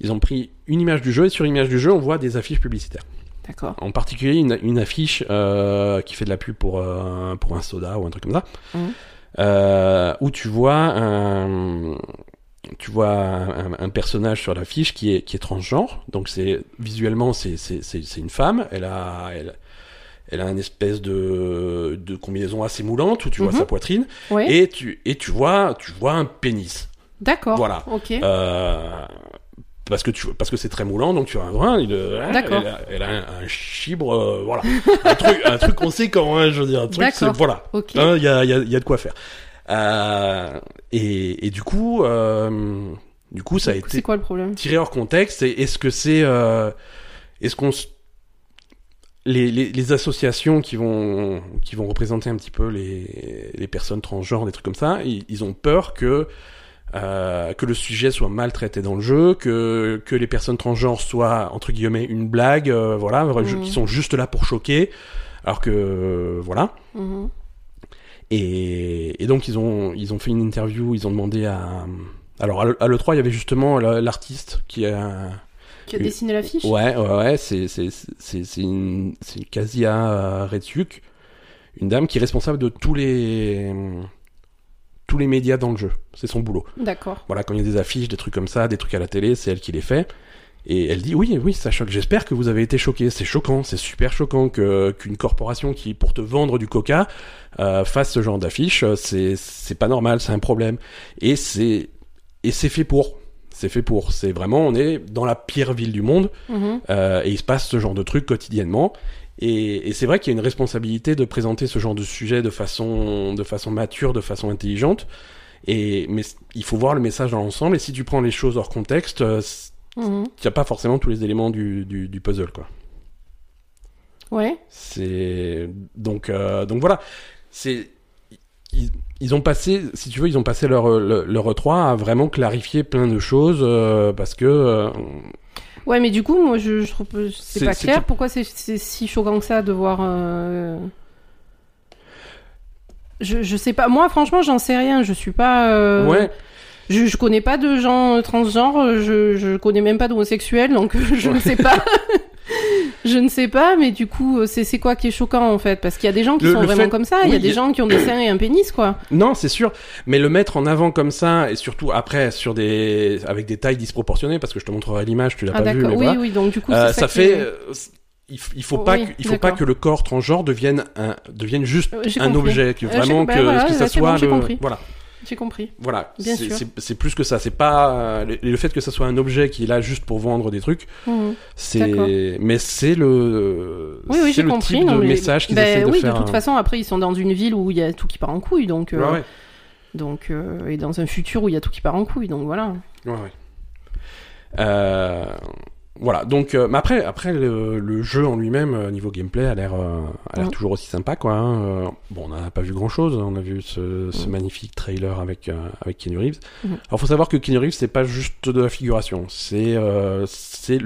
Ils ont pris une image du jeu et sur l'image du jeu, on voit des affiches publicitaires. D'accord. En particulier une, une affiche euh, qui fait de la pub pour euh, pour un soda ou un truc comme ça, Mhm. euh, où tu vois un tu vois un, un personnage sur l'affiche qui est qui est transgenre. Donc c'est visuellement c'est c'est c'est c'est une femme. Elle a elle elle a une espèce de de combinaison assez moulante où tu vois Mhm. sa poitrine et tu et tu vois tu vois un pénis. D'accord. Voilà. Ok. Parce que tu parce que c'est très moulant donc tu as un brin il, euh, D'accord. elle, a, elle a un, un chibre euh, voilà. Un truc un truc conséquent hein, je veux dire un truc c'est voilà. Hein, il y a il y a il y a de quoi faire. Euh, et et du coup euh, du coup ça a C'est été quoi le problème? tiré hors contexte et est-ce que c'est euh, est-ce qu'on s- les, les, les associations qui vont qui vont représenter un petit peu les, les personnes transgenres des trucs comme ça ils, ils ont peur que euh, que le sujet soit mal traité dans le jeu que que les personnes transgenres soient entre guillemets une blague euh, voilà Mhm. qui sont juste là pour choquer alors que euh, voilà Mhm. et, et donc ils ont ils ont fait une interview ils ont demandé à alors à l'E- à l'E3 il y avait justement la- l'artiste qui a Qui a dessiné l'affiche? Ouais, ouais, ouais, c'est c'est c'est c'est une une Kasia euh, Retsuk, une dame qui est responsable de tous les tous les médias dans le jeu. C'est son boulot. D'accord. Voilà, quand il y a des affiches, des trucs comme ça, des trucs à la télé, c'est elle qui les fait. Et elle dit oui, oui, ça choque. J'espère que vous avez été choqués. C'est choquant, c'est super choquant que qu'une corporation qui pour te vendre du Coca euh, fasse ce genre d'affiche. C'est c'est pas normal, c'est un problème. Et c'est et c'est fait pour. C'est fait pour. C'est vraiment, on est dans la pire ville du monde. Mhm. Euh, et il se passe ce genre de trucs quotidiennement. Et, et c'est vrai qu'il y a une responsabilité de présenter ce genre de sujet de façon, de façon mature, de façon intelligente. Et mais il faut voir le message dans l'ensemble. Et si tu prends les choses hors contexte, euh, Mhm. il n'y a pas forcément tous les éléments du, du, du puzzle, quoi. Ouais. C'est donc euh, donc voilà. C'est ils, ils ont passé, si tu veux, ils ont passé leur leur, leur E3 à vraiment clarifier plein de choses euh, parce que euh, Ouais, mais du coup, moi, je, je trouve que c'est pas clair. Pourquoi c'est si choquant que ça de voir. euh, Je, je sais pas. Moi, franchement, j'en sais rien. Je suis pas. euh, ouais. Je, je connais pas de gens transgenres. Je, je connais même pas d'homosexuels, donc je ne sais pas. je ne sais pas, mais du coup, euh, c'est c'est quoi qui est choquant en fait? Parce qu'il y a des gens qui Le- sont le vraiment fait- comme ça. Il y a des y gens qui ont des seins et un pénis, quoi. Non, c'est sûr, mais le mettre en avant comme ça et surtout après sur des avec des tailles disproportionnées parce que je te montrerai l'image, tu l'as Ah pas vu, mais Oui, voilà. oui. Donc du coup, Euh, ça fait est- euh, il, f- il faut pas Oui, il faut pas que le corps transgenre devienne un devienne juste un compris. objet que Euh, vraiment bah que, voilà, que ça soit le voilà J'ai compris. voilà c'est plus que ça c'est pas le, le fait que ça soit un objet qui est là juste pour vendre des trucs Mhm. c'est mais c'est le Oui, oui, c'est j'ai le compris. type non, de mais- message qu'ils Ben essaient de oui, faire de toute façon, après, ils sont dans une ville où il y a tout qui part en couille, donc. euh, ouais, ouais. Donc, euh, et dans un futur où il y a tout qui part en couille, donc voilà. Ouais, ouais. Euh, voilà, donc, euh, mais après, après le, le jeu en lui-même, euh, niveau gameplay, a l'air, euh, a l'air toujours aussi sympa, quoi. hein. Bon, on n'a pas vu grand-chose, on a vu ce, ce magnifique trailer avec avec Keanu Reeves. Mhm. Alors, faut savoir que Keanu Reeves, c'est pas juste de la figuration, c'est c'est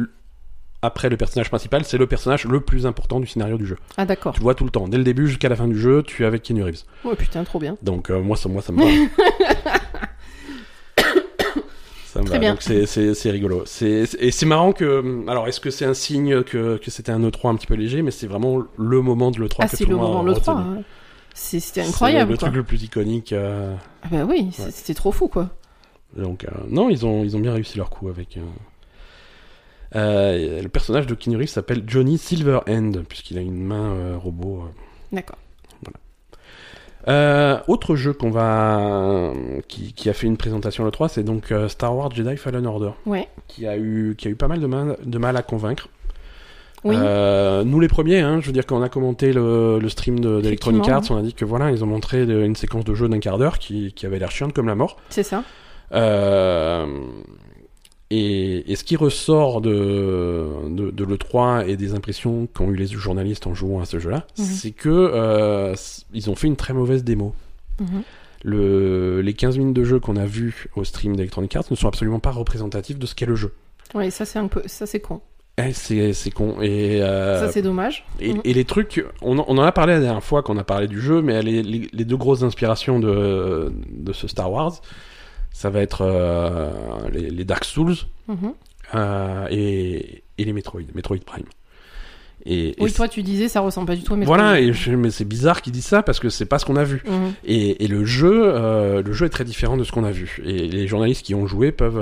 après le personnage principal, c'est le personnage le plus important du scénario du jeu. Ah, d'accord. Tu vois tout le temps, dès le début jusqu'à la fin du jeu, tu es avec Keanu Reeves. Oh putain, trop bien. Donc moi, ça, moi, ça me va. ça me Très va. bien. Donc c'est c'est c'est rigolo. C'est c'est- et c'est marrant que alors est-ce que c'est un signe que que c'était un E3 un petit peu léger, mais c'est vraiment le moment de l'E3 Ah, que tout le moment le 3. retenu. hein. C'est- C'était incroyable, Le quoi. truc le plus iconique. euh, Ah bah oui, Ouais. c'était trop fou, quoi. donc euh, non, ils ont ils ont bien réussi leur coup avec. euh, euh, le personnage de Keanu s'appelle Johnny Silverhand puisqu'il a une main robot. D'accord. Euh, autre jeu qu'on va qui, qui a fait une présentation le 3, c'est donc euh, Star Wars Jedi Fallen Order, Ouais. qui a eu qui a eu pas mal de mal, de mal à convaincre. Oui. Euh, nous les premiers, hein, je veux dire quand on a commenté le, le stream de- d'Electronic Arts, on a dit que voilà, ils ont montré de- une séquence de jeu d'un quart d'heure qui, qui avait l'air chiante comme la mort. C'est ça. Euh, et, et ce qui ressort de, de, de l'E3 et des impressions qu'ont eu les journalistes en jouant à ce jeu-là, Mhm. c'est que euh, ils ont fait une très mauvaise démo. Mhm. Le, les 15 minutes de jeu qu'on a vu au stream d'Electronic Arts ne sont absolument pas représentatifs de ce qu'est le jeu. Ouais, ça c'est un peu, ça c'est con. Eh, c'est con. Et, euh, Ça c'est dommage. et, Mhm. et les trucs, on, en- on en a parlé la dernière fois qu'on a parlé du jeu, mais les, les, les deux grosses inspirations de, de ce Star Wars, ça va être euh, les, les Dark Souls Mhm. euh, et, et les Metroid, Metroid Prime. Et, Oui, toi tu disais ça ressemble pas du tout à Metroid. voilà, et je- mais c'est bizarre qu'ils disent ça parce que c'est pas ce qu'on a vu. Mhm. Et, et le jeu, euh, le jeu est très différent de ce qu'on a vu. Et les journalistes qui ont joué peuvent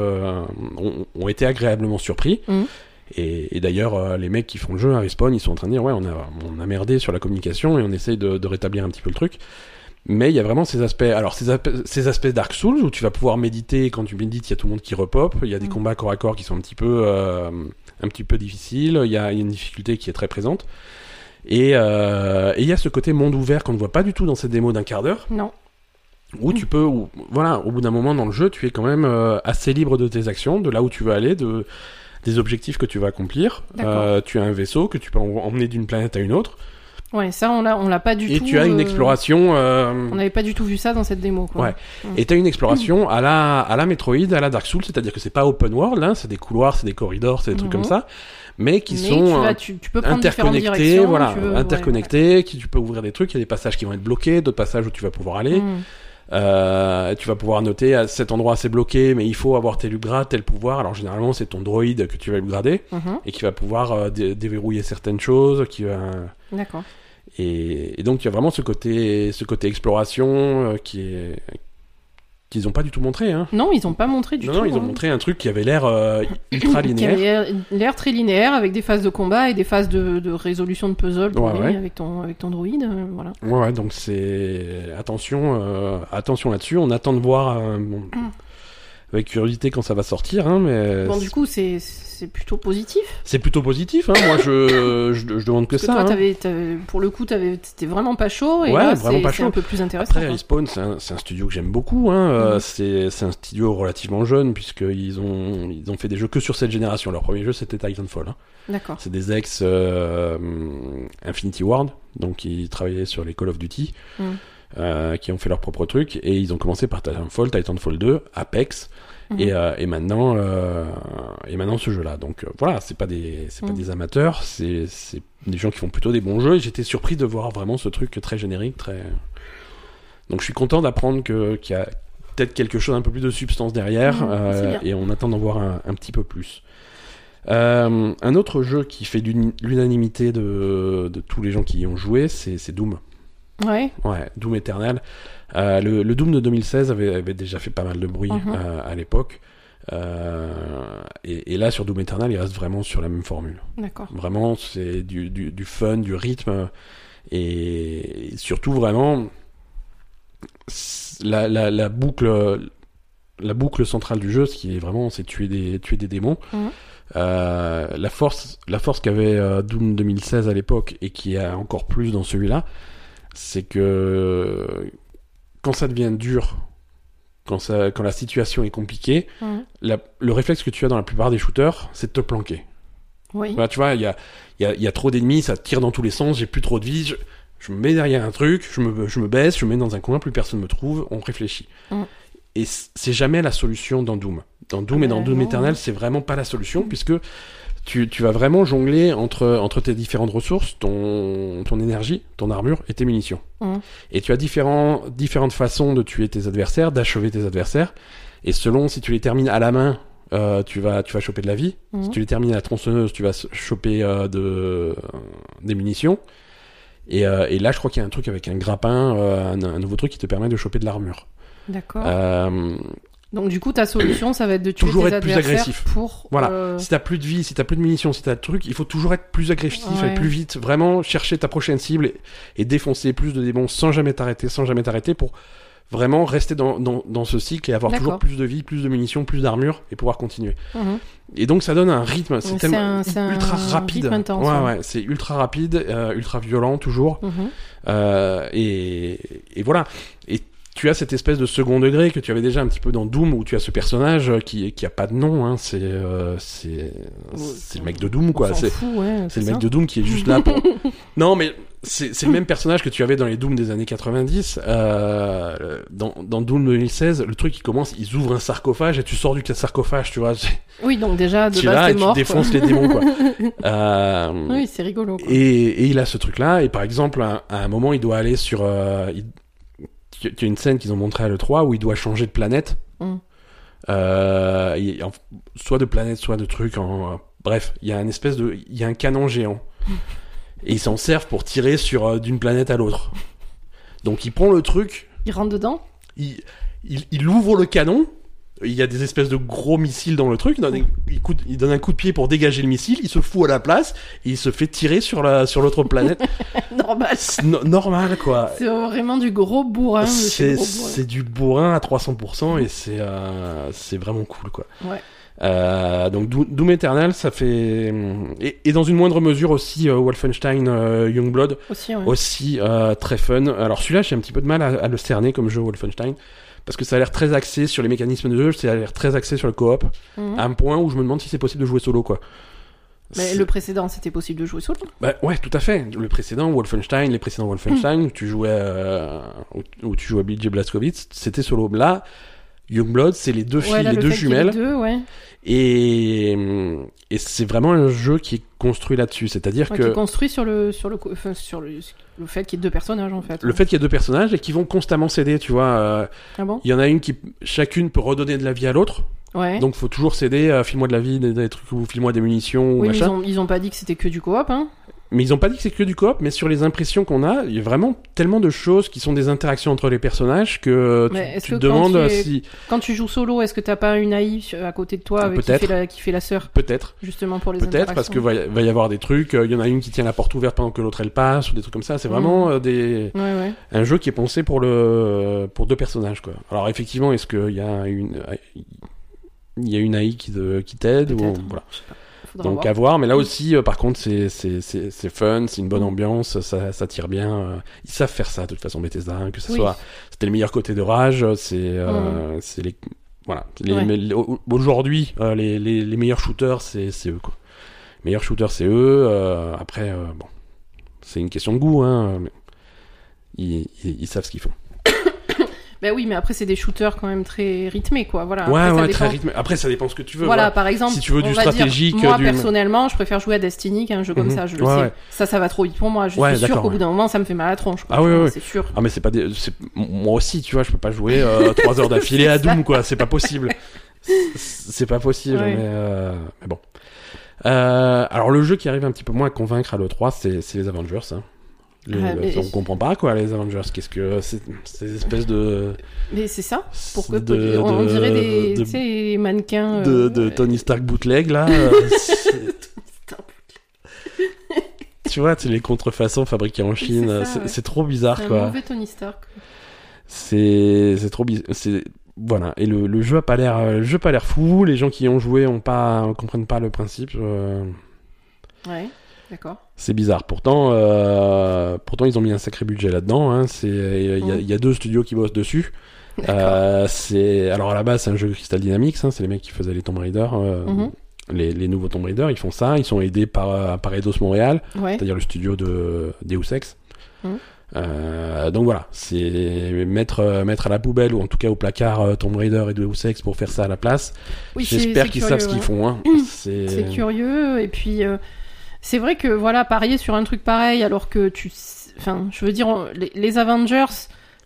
ont, ont été agréablement surpris. Mhm. Et, et d'ailleurs, euh, les mecs qui font le jeu à Respawn, ils sont en train de dire ouais, on a on a merdé sur la communication et on essaye de, de rétablir un petit peu le truc. Mais il y a vraiment ces aspects. Alors ces, aspects- ces aspects Dark Souls où tu vas pouvoir méditer. et Quand tu médites, il y a tout le monde qui repop. Il y a des Mhm. combats corps à corps qui sont un petit peu euh, un petit peu difficiles. Il y a, il y a une difficulté qui est très présente. Et euh, et il y a ce côté monde ouvert qu'on ne voit pas du tout dans cette démo d'un quart d'heure Non. où tu peux, où- voilà, au bout d'un moment dans le jeu, tu es quand même euh, assez libre de tes actions, de là où tu veux aller, de des objectifs que tu vas accomplir. Euh, tu as un vaisseau que tu peux en- emmener d'une planète à une autre, Ouais, ça on l'a, on l'a pas du et tout. tu as une euh, exploration. euh, On n'avait pas du tout vu ça dans cette démo. Quoi. Ouais. Et t'as une exploration à la à la Metroid, à la Dark Souls, c'est-à-dire que c'est pas open world, hein, c'est des couloirs, c'est des corridors, c'est des trucs Mhm. comme ça, mais qui Mais sont tu, euh, vas, tu, tu peux interconnectés, voilà, tu ouais, interconnectés, qui tu peux ouvrir des trucs, il y a des passages qui vont être bloqués, d'autres passages où tu vas pouvoir aller. ouais. Euh, tu vas pouvoir noter à cet endroit c'est bloqué, mais il faut avoir tel upgrade, tel pouvoir. Alors généralement c'est ton droïde que tu vas upgrader Mhm. et qui va pouvoir euh, dé- déverrouiller certaines choses, qui va D'accord. et, et donc il y a vraiment ce côté ce côté exploration euh, qui est qu'ils ont pas du tout montré. Hein. Non, ils ont pas montré du non tout. non ils ont hein. montré un truc qui avait l'air euh, ultra Qui linéaire. avait l'air- très linéaire avec des phases de combat et des phases de, de résolution de puzzle Ouais, ouais. avec ton avec ton droïde. euh, voilà. Ouais, donc c'est attention, euh, attention là-dessus. On attend de voir euh, bon, avec curiosité quand ça va sortir, hein, mais Bon, du coup, c'est c'est plutôt positif. c'est plutôt positif. Hein. Moi, je, je, je demande que Parce que ça. toi, hein. pour le coup, t'avais, t'étais vraiment pas chaud et Ouais, là, vraiment c'est, pas chaud. un peu plus intéressant. Après. Respawn, c'est un, c'est un studio que j'aime beaucoup. Hein. C'est c'est un studio relativement jeune puisqu'ils ont ils ont fait des jeux que sur cette génération. Leur premier jeu, c'était Titanfall. Hein. D'accord. C'est des ex euh, Infinity Ward, donc ils travaillaient sur les Call of Duty, Mhm. Euh, qui ont fait leur propre truc et ils ont commencé par Titanfall, Titanfall 2, Apex. Mhm. Et, euh, et maintenant, euh, et maintenant ce jeu-là. Donc voilà, c'est pas des, c'est pas Mhm. des amateurs, c'est, des gens qui font plutôt des bons jeux. Et j'étais surpris de voir vraiment ce truc très générique, très. Donc je suis content d'apprendre que qu'il y a peut-être quelque chose un peu plus de substance derrière, Mhm, et on attend d'en voir un, un petit peu plus. Euh, un autre jeu qui fait l'unanimité de, de tous les gens qui y ont joué, c'est Doom. Ouais. Ouais, Doom Eternal. Euh, le, le Doom de 2016 avait, avait déjà fait pas mal de bruit Mhm. euh, à l'époque. Euh, et, et là, sur Doom Eternal, il reste vraiment sur la même formule. D'accord. Vraiment, c'est du, du, du fun, du rythme. Et surtout, vraiment, la, la, la boucle. La boucle centrale du jeu, ce qui est vraiment, c'est tuer des, tuer des démons. Mhm. Euh, la force, la force qu'avait euh, Doom 2016 à l'époque et qui a encore plus dans celui-là, c'est que quand ça devient dur, quand, ça, quand la situation est compliquée, la- le réflexe que tu as dans la plupart des shooters, c'est de te planquer. Oui. Voilà, tu vois, il y a, il y, a, y a trop d'ennemis, ça tire dans tous les sens, j'ai plus trop de vie, je, je me mets derrière un truc, je me, je me baisse, je me mets dans un coin, plus personne me trouve, on réfléchit. Mm. Et c'est jamais la solution dans Doom. Dans Doom et dans Ouais, Doom non. Eternal, c'est vraiment pas la solution, puisque tu, tu vas vraiment jongler entre, entre tes différentes ressources, ton, ton énergie, ton armure et tes munitions. Mm. Et tu as différents, différentes façons de tuer tes adversaires, d'achever tes adversaires. Et selon si tu les termines à la main, euh, tu, vas, tu vas choper de la vie. Si Mhm. tu les termines à la tronçonneuse, tu vas choper euh, de, euh, des munitions. Et, euh, et là, je crois qu'il y a un truc avec un grappin, euh, un, un nouveau truc qui te permet de choper de l'armure. D'accord. Donc du coup, ta solution, ça va être de tuer Toujours tes être plus agressif. pour. Voilà. euh, Si t'as plus de vie, si t'as plus de munitions, si t'as de trucs, il faut toujours être plus agressif, Ouais. aller plus vite, vraiment chercher ta prochaine cible et, et défoncer plus de démons sans jamais t'arrêter, sans jamais t'arrêter pour vraiment rester dans, dans, dans ce cycle et avoir toujours plus de vie, plus de munitions, plus d'armure et pouvoir continuer. mhm. Et donc ça donne un rythme, c'est tellement c'est un- ultra rapide. intense, ouais, ouais. ouais, c'est ultra rapide, euh, ultra violent toujours. Mhm. Euh, et, et voilà. Et tu as cette espèce de second degré que tu avais déjà un petit peu dans Doom où tu as ce personnage qui qui a pas de nom. Hein, c'est euh, c'est c'est le mec de Doom quoi. C'est fout, ouais. c'est le mec de Doom qui est juste là pour. non mais c'est le même personnage que tu avais dans les Doom des années 90. Euh, dans dans Doom 2016, le truc qui commence, ils ouvrent un sarcophage et tu sors du sarcophage, tu vois. Oui, donc déjà, de Tu là et tu mort. quoi. défonces les démons quoi. Euh, Oui, c'est rigolo. quoi. et, et il a ce truc-là, et par exemple, à, à un moment, il doit aller sur... Euh, il, il y a une scène qu'ils ont montrée à l'E3 où il doit changer de planète. Mm. Euh, il- en- soit de planète, soit de truc. En, bref, il y a une espèce de... Il y a un canon géant. et ils s'en servent pour tirer sur euh, d'une planète à l'autre. Donc il prend le truc, Il rentre dedans? Il, il, il ouvre le canon. Il y a des espèces de gros missiles dans le truc. Il donne, un- il, coup de- il donne un coup de pied pour dégager le missile. Il se fout à la place et il se fait tirer sur la sur l'autre planète. Normal. No- normal quoi. C'est vraiment du gros bourrin. C'est du bourrin à 300% et c'est euh, c'est vraiment cool quoi. Ouais. Euh, donc Doom Eternal, ça fait et, et dans une moindre mesure aussi euh, Wolfenstein euh, Youngblood Aussi, ouais. aussi très fun. Alors celui-là, j'ai un petit peu de mal à, à le cerner comme jeu Wolfenstein parce que ça a l'air très axé sur les mécanismes de jeu, ça a l'air très axé sur le coop, Mhm. à un point où je me demande si c'est possible de jouer solo quoi. Mais le précédent, c'était possible de jouer solo? Bah, ouais, tout à fait. Le précédent Wolfenstein, les précédents Wolfenstein, où tu jouais, euh, où, tu jouais BJ Blazkowicz, c'était solo. Là, Youngblood, c'est les deux filles, Ouais, là, les le deux jumelles, Deux, ouais. et et c'est vraiment un jeu qui est construit là-dessus. C'est-à-dire Ouais, que Qui est construit sur le, sur le, enfin, sur le, le fait qu'il y ait deux personnages, en fait. le fait qu'il y a deux personnages et qui vont constamment s'aider, tu vois. euh, Ah bon Il y en a une qui, chacune peut redonner de la vie à l'autre. Ouais. Donc, faut toujours s'aider. euh, file-moi de la vie, des, des trucs ou file-moi des munitions ou mais ils machin. ont, ils ont pas dit que c'était que du coop, hein. Mais ils ont pas dit que c'est que du coop, mais sur les impressions qu'on a, il y a vraiment tellement de choses qui sont des interactions entre les personnages que tu, est-ce tu que quand demandes tu es- si Quand tu joues solo, est-ce que t'as pas une AI à côté de toi avec qui, fait la, qui fait la sœur, peut-être, justement pour les peut-être parce que va y, va y avoir des trucs. euh, Il y en a une qui tient la porte ouverte pendant que l'autre elle passe ou des trucs comme ça. C'est vraiment Mhm. euh, des Ouais, ouais. un jeu qui est pensé pour le pour deux personnages quoi. Alors effectivement, est-ce qu'il y a une il y a une AI qui t'aide ou voilà. Je sais pas. Faudra Donc voir. à voir, mais là aussi, euh, par contre, c'est c'est c'est c'est fun, c'est une bonne Mm. ambiance, ça ça tire bien. euh, ils savent faire ça de toute façon, Bethesda, hein, que ce Oui. soit c'était le meilleur côté de Rage, c'est euh, c'est les voilà les, Ouais. mais les- au- aujourd'hui les, les les meilleurs shooters c'est c'est eux quoi. Les meilleurs shooters c'est eux. après bon, c'est une question de goût, hein. Mais ils, ils, ils savent ce qu'ils font. Ben oui, mais après, c'est des shooters quand même très rythmés, quoi. Voilà. ouais Après, ça ouais dépend. très rythmé. Après ça dépend ce que tu veux. Voilà, voilà. par exemple, Si tu veux on du va dire, stratégique, moi du- personnellement, je préfère jouer à Destiny qu'à un jeu comme Mhm. ça, je le Ouais, sais. ouais. Ça, ça va trop vite pour moi. Je suis sûr qu'au bout d'un moment, ça me fait mal à la tronche. quoi. Ah oui. C'est sûr. Ah mais c'est pas des... moi aussi tu vois je peux pas jouer euh, trois heures d'affilée à. Doom quoi c'est pas possible C'est- pas possible mais, euh, mais bon Euh, alors le jeu qui arrive un petit peu moins à convaincre à l'E3 c'est c'est les Avengers hein. Ah, mais- on comprend pas quoi les Avengers qu'est-ce que c'est ces espèces de Mais c'est ça. Pourquoi de, on, dirait des de, mannequins. de, euh, de Tony Stark bootleg là euh, tu vois c'est les contrefaçons fabriquées en Chine c'est ça, c'est ouais. trop bizarre C'est un quoi mauvais Tony Stark. C'est trop bizarre. Voilà et le, le jeu a pas l'air euh, le jeu a pas l'air fou. Les gens qui y ont joué ont pas comprennent pas le principe. euh, Ouais, d'accord. C'est bizarre. Pourtant euh, pourtant ils ont mis un sacré budget là-dedans. Hein. C'est il y, a- Mm. y a deux studios qui bossent dessus. Euh, c'est alors à la base c'est un jeu Crystal Dynamics. Hein. C'est les mecs qui faisaient les Tomb Raider. euh, Mhm. Les, les nouveaux Tomb Raider, ils font ça, ils sont aidés par, par Eidos Montréal, Ouais. c'est-à-dire le studio de Deus Ex. Euh, donc voilà, c'est mettre, mettre à la poubelle ou en tout cas au placard Tomb Raider et Deus Ex pour faire ça à la place. Oui, J'espère qu'ils savent ce qu'ils ouais. font. Hein. C'est curieux et puis c'est vrai que voilà parier sur un truc pareil alors que tu enfin je veux dire les, les Avengers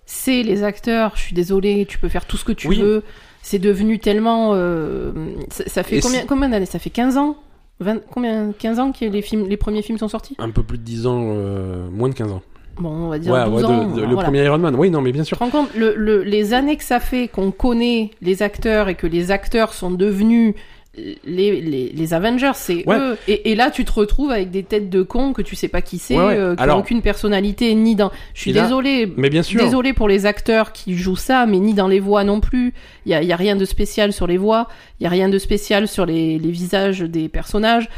c'est les acteurs je suis désolé tu peux faire tout ce que tu Oui. veux c'est devenu tellement euh, ça, ça fait Et combien d'années? Ça fait 15 ans? 20, combien 15 ans que les films les premiers films sont sortis? Un peu plus de 10 ans, euh, moins de 15 ans. Bon, on va dire Ouais, 12 ouais, de- ans. de- le voilà. premier Iron Man. Oui, non, mais bien Tu sûr. te rends compte, le, le- les années que ça fait qu'on connaît les acteurs et que les acteurs sont devenus les, les, les Avengers, c'est Ouais. eux. Et, et là, tu te retrouves avec des têtes de cons que tu sais pas qui c'est, Ouais, ouais. euh, qui Alors- n'ont aucune personnalité, ni dans. Je suis désolée. Mais bien sûr. Désolée pour les acteurs qui jouent ça, mais ni dans les voix non plus. Il y a, y a rien de spécial sur les voix, il y a rien de spécial sur les, les visages des personnages.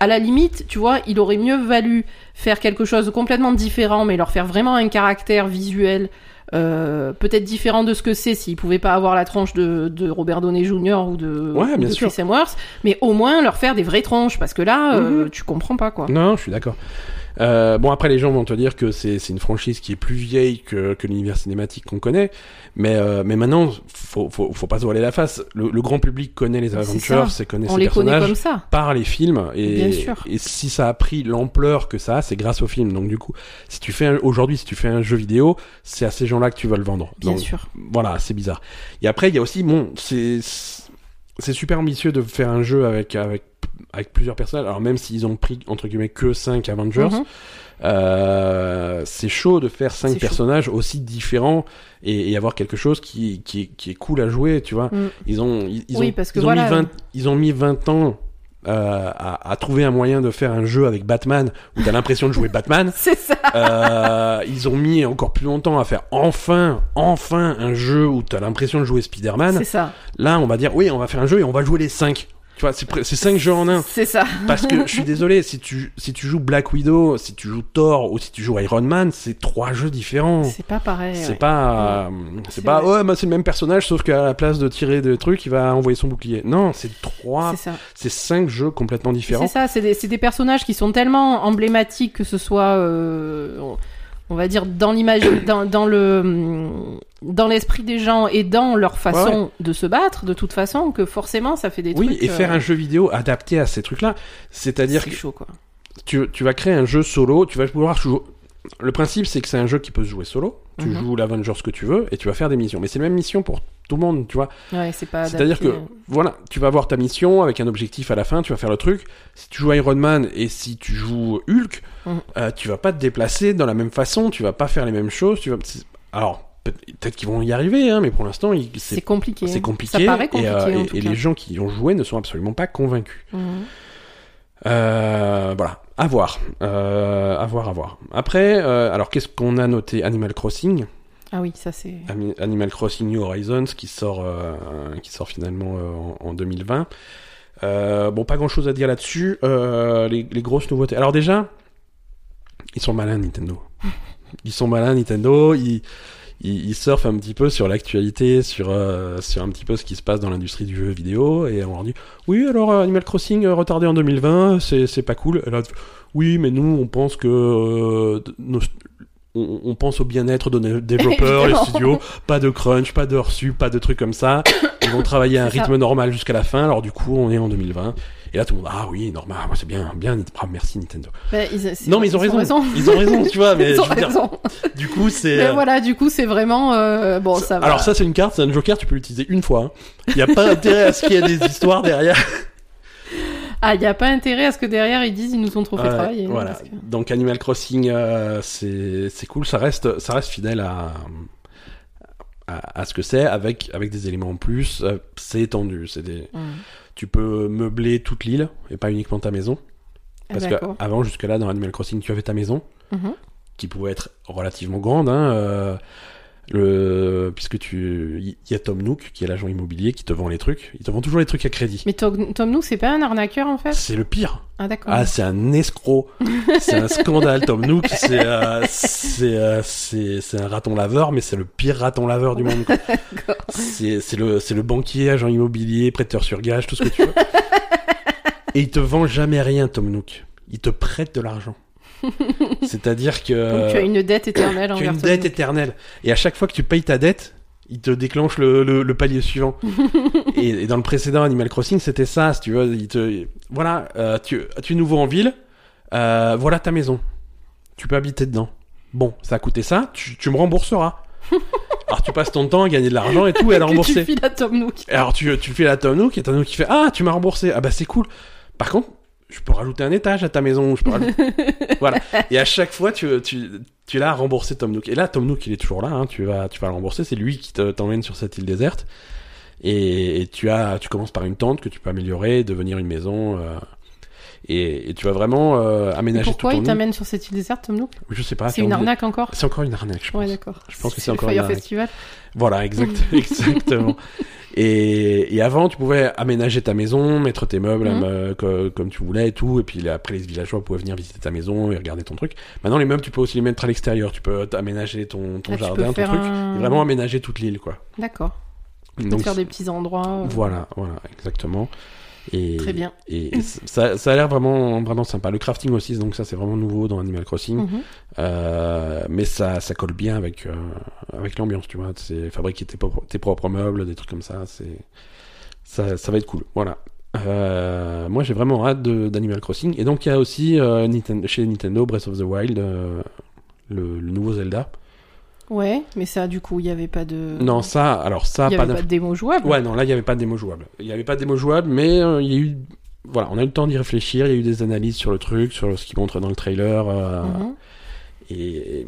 À la limite, tu vois, il aurait mieux valu faire quelque chose de complètement différent, mais leur faire vraiment un caractère visuel. Euh, peut-être différent de ce que c'est s'ils pouvaient pas avoir la tronche de, de Robert Downey Jr. ou de, Ouais, ou bien de sûr. Chris Hemsworth, mais au moins leur faire des vraies tronches parce que là, euh, Mhm. tu comprends pas quoi. Non, je suis d'accord. Euh, bon, après, les gens vont te dire que c'est c'est une franchise qui est plus vieille que, que l'univers cinématique qu'on connaît. Mais, euh, mais maintenant, faut, faut, faut pas se voiler la face. Le, le grand public connaît les Avengers, c'est connaît On ces les connaît personnages comme ça. par les films. Et, Bien sûr. et si ça a pris l'ampleur que ça a, c'est grâce aux films. Donc, du coup, si tu fais aujourd'hui, si tu fais un jeu vidéo, c'est à ces gens-là que tu vas le vendre. Bien Donc, sûr. voilà, c'est bizarre. Et après, il y a aussi, bon, c'est c'est super ambitieux de faire un jeu avec avec avec plusieurs personnages. Alors même s'ils ont pris entre guillemets que 5 Avengers, Mhm. euh, c'est chaud de faire cinq C'est chaud. personnages aussi différents et, et avoir quelque chose qui, qui, qui est cool à jouer, tu vois. Mm. Ils ont ils, ils Oui, ont parce que ils ont voilà. mis 20 ils ont mis 20 ans euh, à, à trouver un moyen de faire un jeu avec Batman où t'as l'impression de jouer Batman. C'est ça. Euh, ils ont mis encore plus longtemps à faire enfin, enfin un jeu où t'as l'impression de jouer Spider-Man. C'est ça. Là, on va dire oui, on va faire un jeu et on va jouer les cinq. Tu vois, c'est pr- c'est cinq jeux en un. C'est ça. Parce que je suis désolé, si tu si tu joues Black Widow, si tu joues Thor ou si tu joues Iron Man, c'est trois jeux différents. C'est pas pareil. C'est ouais. pas, c'est pas, vrai. ouais, bah, c'est le même personnage, sauf qu'à la place de tirer des trucs, il va envoyer son bouclier. Non, c'est trois, C'est cinq jeux complètement différents. C'est ça. C'est des, des personnages qui sont tellement emblématiques que ce soit, euh, on- va dire dans l'image, dans, dans le, dans l'esprit des gens et dans leur façon de se battre, de toute façon, que forcément ça fait des Oui, trucs. et faire euh, un jeu vidéo adapté à ces trucs-là, c'est-à-dire c'est que chaud quoi. tu, tu vas créer un jeu solo, tu vas pouvoir jouer. Le principe, c'est que c'est un jeu qui peut se jouer solo. Tu Mhm. joues l'Avengers que tu veux et tu vas faire des missions. Mais c'est la même mission pour tout le monde, tu vois. Ouais, c'est pas. C'est-à-dire que, voilà, tu vas avoir ta mission avec un objectif à la fin, tu vas faire le truc. Si tu joues Iron Man et si tu joues Hulk, Mhm. euh, tu vas pas te déplacer de la même façon, tu vas pas faire les mêmes choses. Tu vas... Alors, peut- peut-être qu'ils vont y arriver, hein, mais pour l'instant, c'est compliqué. c'est hein. compliqué. Ça paraît et, compliqué euh, en et- tout et cas. les gens qui y ont joué ne sont absolument pas convaincus. Mhm. Euh, voilà, à voir, euh, à voir, à voir. Après, euh, alors qu'est-ce qu'on a noté? Animal Crossing, Ah oui, ça c'est. Animal Crossing New Horizons, qui sort, euh, qui sort finalement euh, en, en 2020. Euh, bon, pas grand-chose à dire là-dessus. Euh, les, les grosses nouveautés. Alors déjà, ils sont malins Nintendo. Ils sont malins Nintendo. Ils, ils, ils surfent un petit peu sur l'actualité, sur euh, sur un petit peu ce qui se passe dans l'industrie du jeu vidéo, et on leur dit oui alors euh, Animal Crossing retardé en 2020, c'est c'est pas cool. Là, oui, mais nous on pense que euh, nos- on, on pense au bien-être de nos développeurs, les studios, pas de crunch, pas de reçu, pas de trucs comme ça. Ils vont travailler à un ça. rythme normal jusqu'à la fin. Alors du coup, on est en 2020. Et là, tout le monde, ah oui, normal, moi, c'est bien, bien, ah, merci Nintendo. Bah, ils- Non, mais ils ont raison. Ils Ils ont raison, tu vois. Mais Ils ont je veux dire, raison. du coup, c'est. Mais euh, voilà, du coup, c'est vraiment. euh, bon, ça va. Alors ça, c'est une carte, c'est un joker, tu peux l'utiliser une fois. hein. Il n'y a pas intérêt à ce qu'il y ait des histoires derrière. Ah, il n'y a pas intérêt à ce que derrière ils disent ils nous ont trop fait travailler. hein, voilà. que- Donc Animal Crossing, euh, c'est cool, ça reste ça reste fidèle à à, à ce que c'est avec avec des éléments en plus. Euh, c'est étendu, c'est des tu peux meubler toute l'île et pas uniquement ta maison. Parce D'accord. qu'avant, jusque-là, dans Animal Crossing, tu avais ta maison, Mhm. qui pouvait être relativement grande, hein, euh, le, puisque tu, il y a Tom Nook, qui est l'agent immobilier, qui te vend les trucs. Il te vend toujours les trucs à crédit. Mais Tom, Tom Nook, c'est pas un arnaqueur en fait? C'est le pire. Ah, d'accord. Ah, c'est un escroc. c'est un scandale, Tom Nook. C'est, euh, c'est, euh, c'est, c'est un raton laveur, mais c'est le pire raton laveur du monde. C'est, c'est le, c'est le banquier, agent immobilier, prêteur sur gage, tout ce que tu veux. Et il te vend jamais rien, Tom Nook. Il te prête de l'argent. C'est-à-dire que Donc tu as une dette éternelle tu as envers une dette éternelle. Et à chaque fois que tu payes ta dette, il te déclenche le, le, le palier suivant. et, et dans le précédent Animal Crossing, c'était ça, si tu veux. Il te, voilà, euh, tu, tu es nouveau en ville, euh, voilà ta maison. Tu peux habiter dedans. Bon, ça a coûté ça, tu, tu me rembourseras. Alors tu passes ton temps à gagner de l'argent et tout, et à rembourser. tu files à Tom Nook. Alors tu, tu le fais à Tom Nook, et Tom Nook qui fait Ah, tu m'as remboursé. Ah bah c'est cool. Par contre, je peux rajouter un étage à ta maison. Je peux rajouter- voilà. Et à chaque fois, tu, tu, tu l'as remboursé Tom Nook. Et là, Tom Nook, il est toujours là. Hein, tu vas, tu vas le rembourser. C'est lui qui te- t'emmène sur cette île déserte. Et, et tu as, tu commences par une tente que tu peux améliorer, devenir une maison. euh, et, et tu vas vraiment euh, Et aménager pourquoi tout il ton t'amène sur cette île déserte, Tom Nook? Je sais pas. C'est une arnaque encore? C'est encore une arnaque, je pense. Ouais, d'accord. Je pense que c'est le encore une Fire arnaque. Festival. Voilà, exact, exactement. Et, et avant, tu pouvais aménager ta maison, mettre tes meubles Mhm. euh, co- comme tu voulais et tout. Et puis après, les villageois pouvaient venir visiter ta maison et regarder ton truc. Maintenant, les meubles, tu peux aussi les mettre à l'extérieur. Tu peux aménager ton, ton Là, tu jardin, ton truc. un- Et vraiment aménager toute l'île, quoi. D'accord. Donc, faire des petits endroits. euh, voilà, voilà, exactement. Et, Très bien. Et, ça, ça a l'air vraiment, vraiment sympa. Le crafting aussi, donc ça, c'est vraiment nouveau dans Animal Crossing. Mhm. Euh, mais ça, ça colle bien avec, euh, avec l'ambiance, tu vois. C'est fabriquer tes, propres- tes propres meubles, des trucs comme ça. C'est, ça, ça va être cool. Voilà. Euh, moi, j'ai vraiment hâte d'Animal Crossing. Et donc, il y a aussi chez Nintendo Breath of the Wild, le, le nouveau Zelda. Ouais, mais ça, du coup, il n'y avait pas de. Non, ça, alors ça, il n'y pas avait pas de démo jouable. Ouais, non, là, il n'y avait pas de démo jouable. Il n'y avait pas de démo jouable, mais euh, il y a eu. Voilà, on a eu le temps d'y réfléchir. Il y a eu des analyses sur le truc, sur ce qui montre dans le trailer. euh, Mhm. Et et-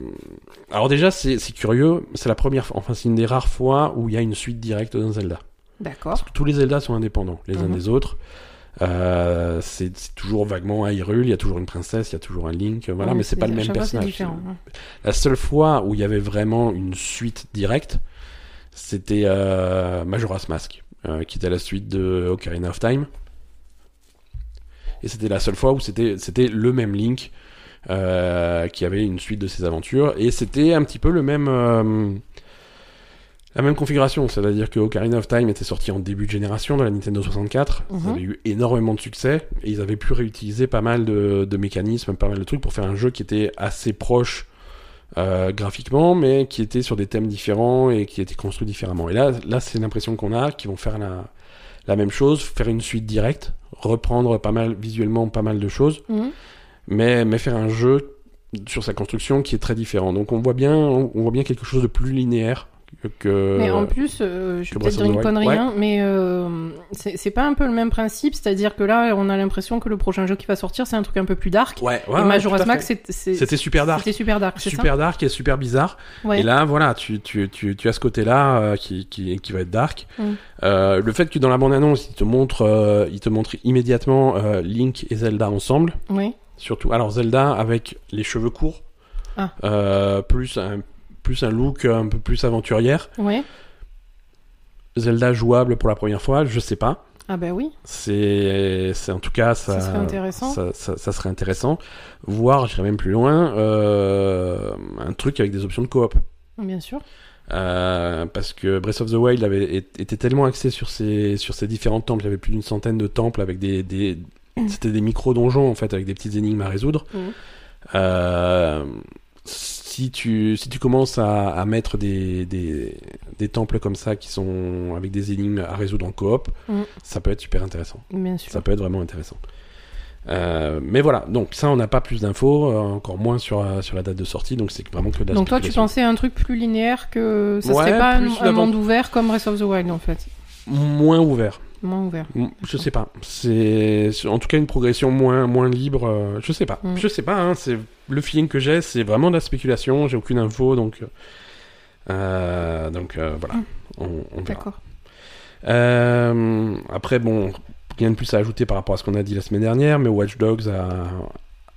alors déjà, c'est c'est curieux. C'est la première fois, enfin c'est une des rares fois où il y a une suite directe d'un Zelda. D'accord. Parce que tous les Zelda sont indépendants les uns Mhm. des autres. Euh, c'est toujours vaguement Hyrule. Il y a toujours une princesse, il y a toujours un Link. Voilà, Ouais, mais c'est pas le même personnage. La seule fois où il y avait vraiment une suite directe, c'était euh, Majora's Mask, euh, qui était la suite de Ocarina of Time. Et c'était la seule fois où c'était c'était le même Link qui avait une suite de ses aventures. Et c'était un petit peu le même la même configuration, c'est-à-dire que Ocarina of Time était sorti en début de génération dans la Nintendo 64. Mhm. Ça avait eu énormément de succès et ils avaient pu réutiliser pas mal de, de mécanismes, pas mal de trucs pour faire un jeu qui était assez proche euh, graphiquement, mais qui était sur des thèmes différents et qui était construit différemment. Et là, là c'est l'impression qu'on a qu'ils vont faire la, la même chose, faire une suite directe, reprendre pas mal visuellement pas mal de choses, Mhm. mais, mais faire un jeu sur sa construction qui est très différent. Donc on voit bien, on, on voit bien quelque chose de plus linéaire que. Mais en plus, euh, je vais peut-être dire une connerie, Ouais. hein, mais euh, c'est pas un peu le même principe, c'est-à-dire que là, on a l'impression que le prochain jeu qui va sortir, c'est un truc un peu plus dark. Ouais, ouais, et ouais, Majora's c'est- C'était super dark. c'était super dark, c'est Super dark et super bizarre. ça Ouais. Et là, voilà, tu, tu, tu, tu as ce côté-là euh, qui, qui, qui va être dark. Mm. Le fait que dans la bande-annonce, il te montre, il te montre immédiatement Link et Zelda ensemble. Oui. Surtout, alors Zelda avec les cheveux courts, Ah. plus un plus un look un peu plus aventurière. Ouais. Zelda jouable pour la première fois, je sais pas. Ah bah oui. C'est, c'est en tout cas ça. Ça serait intéressant. Ça, ça- ça serait intéressant. Voire, j'irais même plus loin, euh, un truc avec des options de coop. Bien sûr. Euh, parce que Breath of the Wild avait, était tellement axé sur ces, sur ces différents temples. Il y avait plus d'une centaine de temples avec des, des c'était des micro-donjons en fait, avec des petites énigmes à résoudre. Euh, si tu, si tu commences à, à mettre des, des, des temples comme ça qui sont avec des énigmes à résoudre en coop, Mhm. ça peut être super intéressant. Bien sûr. Ça peut être vraiment intéressant. Euh, mais voilà, donc ça on n'a pas plus d'infos, euh, encore moins sur, euh, sur la date de sortie, donc c'est vraiment que de la Donc toi, tu pensais à un truc plus linéaire que ça Ouais, serait pas un, monde ouvert comme Breath of the Wild en fait? Moins ouvert. Moins ouvert. Mm, Je sais pas. C'est en tout cas une progression moins moins libre. euh, Je sais pas. Mm. Je sais pas. Hein, c'est le feeling que j'ai. C'est vraiment de la spéculation. J'ai aucune info donc euh, donc euh, voilà. Mm. On, on verra. D'accord. Après bon, rien de plus à ajouter par rapport à ce qu'on a dit la semaine dernière, mais Watch Dogs a,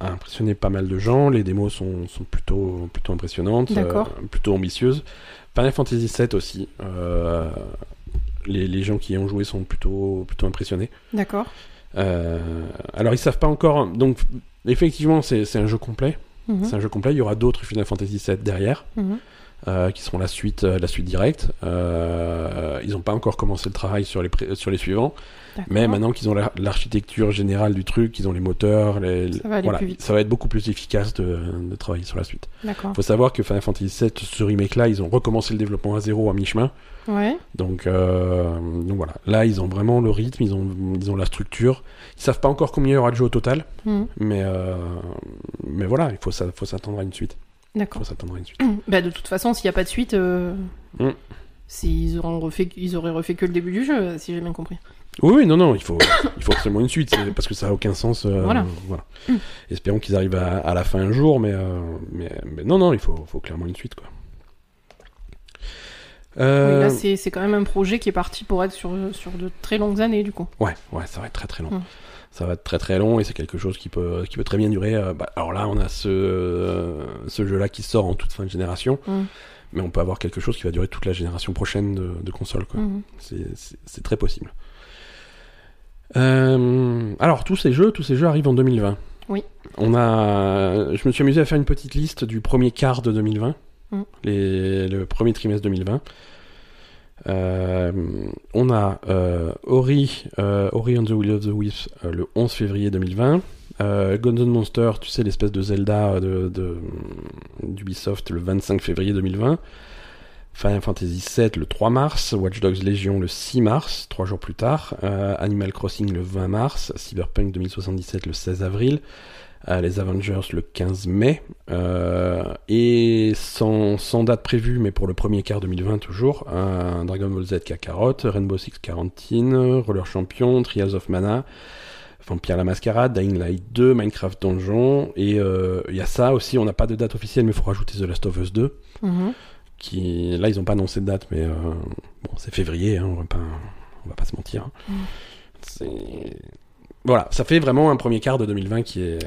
a impressionné pas mal de gens. Les démos sont, sont plutôt plutôt impressionnantes, plutôt ambitieuses. Final Fantasy VII aussi. euh, les, les gens qui y ont joué sont plutôt plutôt impressionnés. D'accord. Euh, alors ils savent pas encore. Donc effectivement c'est c'est un jeu complet. Mhm. C'est un jeu complet. Il y aura d'autres Final Fantasy VII derrière Mhm. Euh, qui seront la suite euh, la suite directe. Euh, ils n'ont pas encore commencé le travail sur les sur les suivants. Mais maintenant qu'ils ont la- l'architecture générale du truc, qu'ils ont les moteurs, les, Ça va voilà, ça va être beaucoup plus efficace de, de travailler sur la suite. D'accord. faut savoir que Final Fantasy VII, ce remake-là, ils ont recommencé le développement à zéro à mi-chemin. Ouais. Donc, euh, donc voilà, là ils ont vraiment le rythme, ils ont, ils ont la structure. Ils savent pas encore combien il y aura de jeux au total, Mhm. mais, euh, mais voilà, il faut s'attendre à une suite. D'accord. faut s'attendre à une suite. Bah, de toute façon, s'il n'y a pas de suite, euh, Mm. c'est- ils, auront refait, ils auraient refait que le début du jeu, si j'ai bien compris. Oui, oui, non, non, il faut, il faut absolument une suite, c'est- parce que ça a aucun sens. euh, Voilà. Mm. Espérons qu'ils arrivent à, à la fin un jour, mais, euh, mais, mais non, non, il faut, faut clairement une suite, quoi. Euh, Oui, là, c'est c'est quand même un projet qui est parti pour être sur, sur de très longues années, du coup. ouais, ouais, ça va être très très long. Mm. Ça va être très très long et c'est quelque chose qui peut, qui peut très bien durer. euh, bah, alors là, on a ce, euh, ce jeu-là qui sort en toute fin de génération, Mm. mais on peut avoir quelque chose qui va durer toute la génération prochaine de, de consoles. Mhm. C'est c'est très possible. Euh, alors, tous ces jeux, tous ces jeux arrivent en 2020. Oui. On a, je me suis amusé à faire une petite liste du premier quart de 2020, Mm. les, le premier trimestre 2020. Euh, on a euh, Ori, euh, Ori and the Will of the Wisps le 11 février 2020. Euh, Guns Monster, tu sais, l'espèce de Zelda de, d'Ubisoft le 25 février 2020. Final Fantasy VII le 3 mars, Watch Dogs Legion le 6 mars, trois jours plus tard, Animal Crossing le 20 mars, Cyberpunk 2077 le 16 avril, les Avengers le 15 mai, euh, et sans, sans date prévue, mais pour le premier quart 2020 toujours, un Dragon Ball Z Kakarot, Rainbow Six Quarantine, Roller Champion, Trials of Mana, Vampire la Mascarade, Dying Light 2, Minecraft Donjon, et euh, il y a ça aussi, on n'a pas de date officielle, mais il faut rajouter The Last of Us 2 Mhm. qui là ils ont pas annoncé de date mais euh, bon c'est février hein, on on va pas se mentir hein. Mm. c'est voilà ça fait vraiment un premier quart de 2020 qui est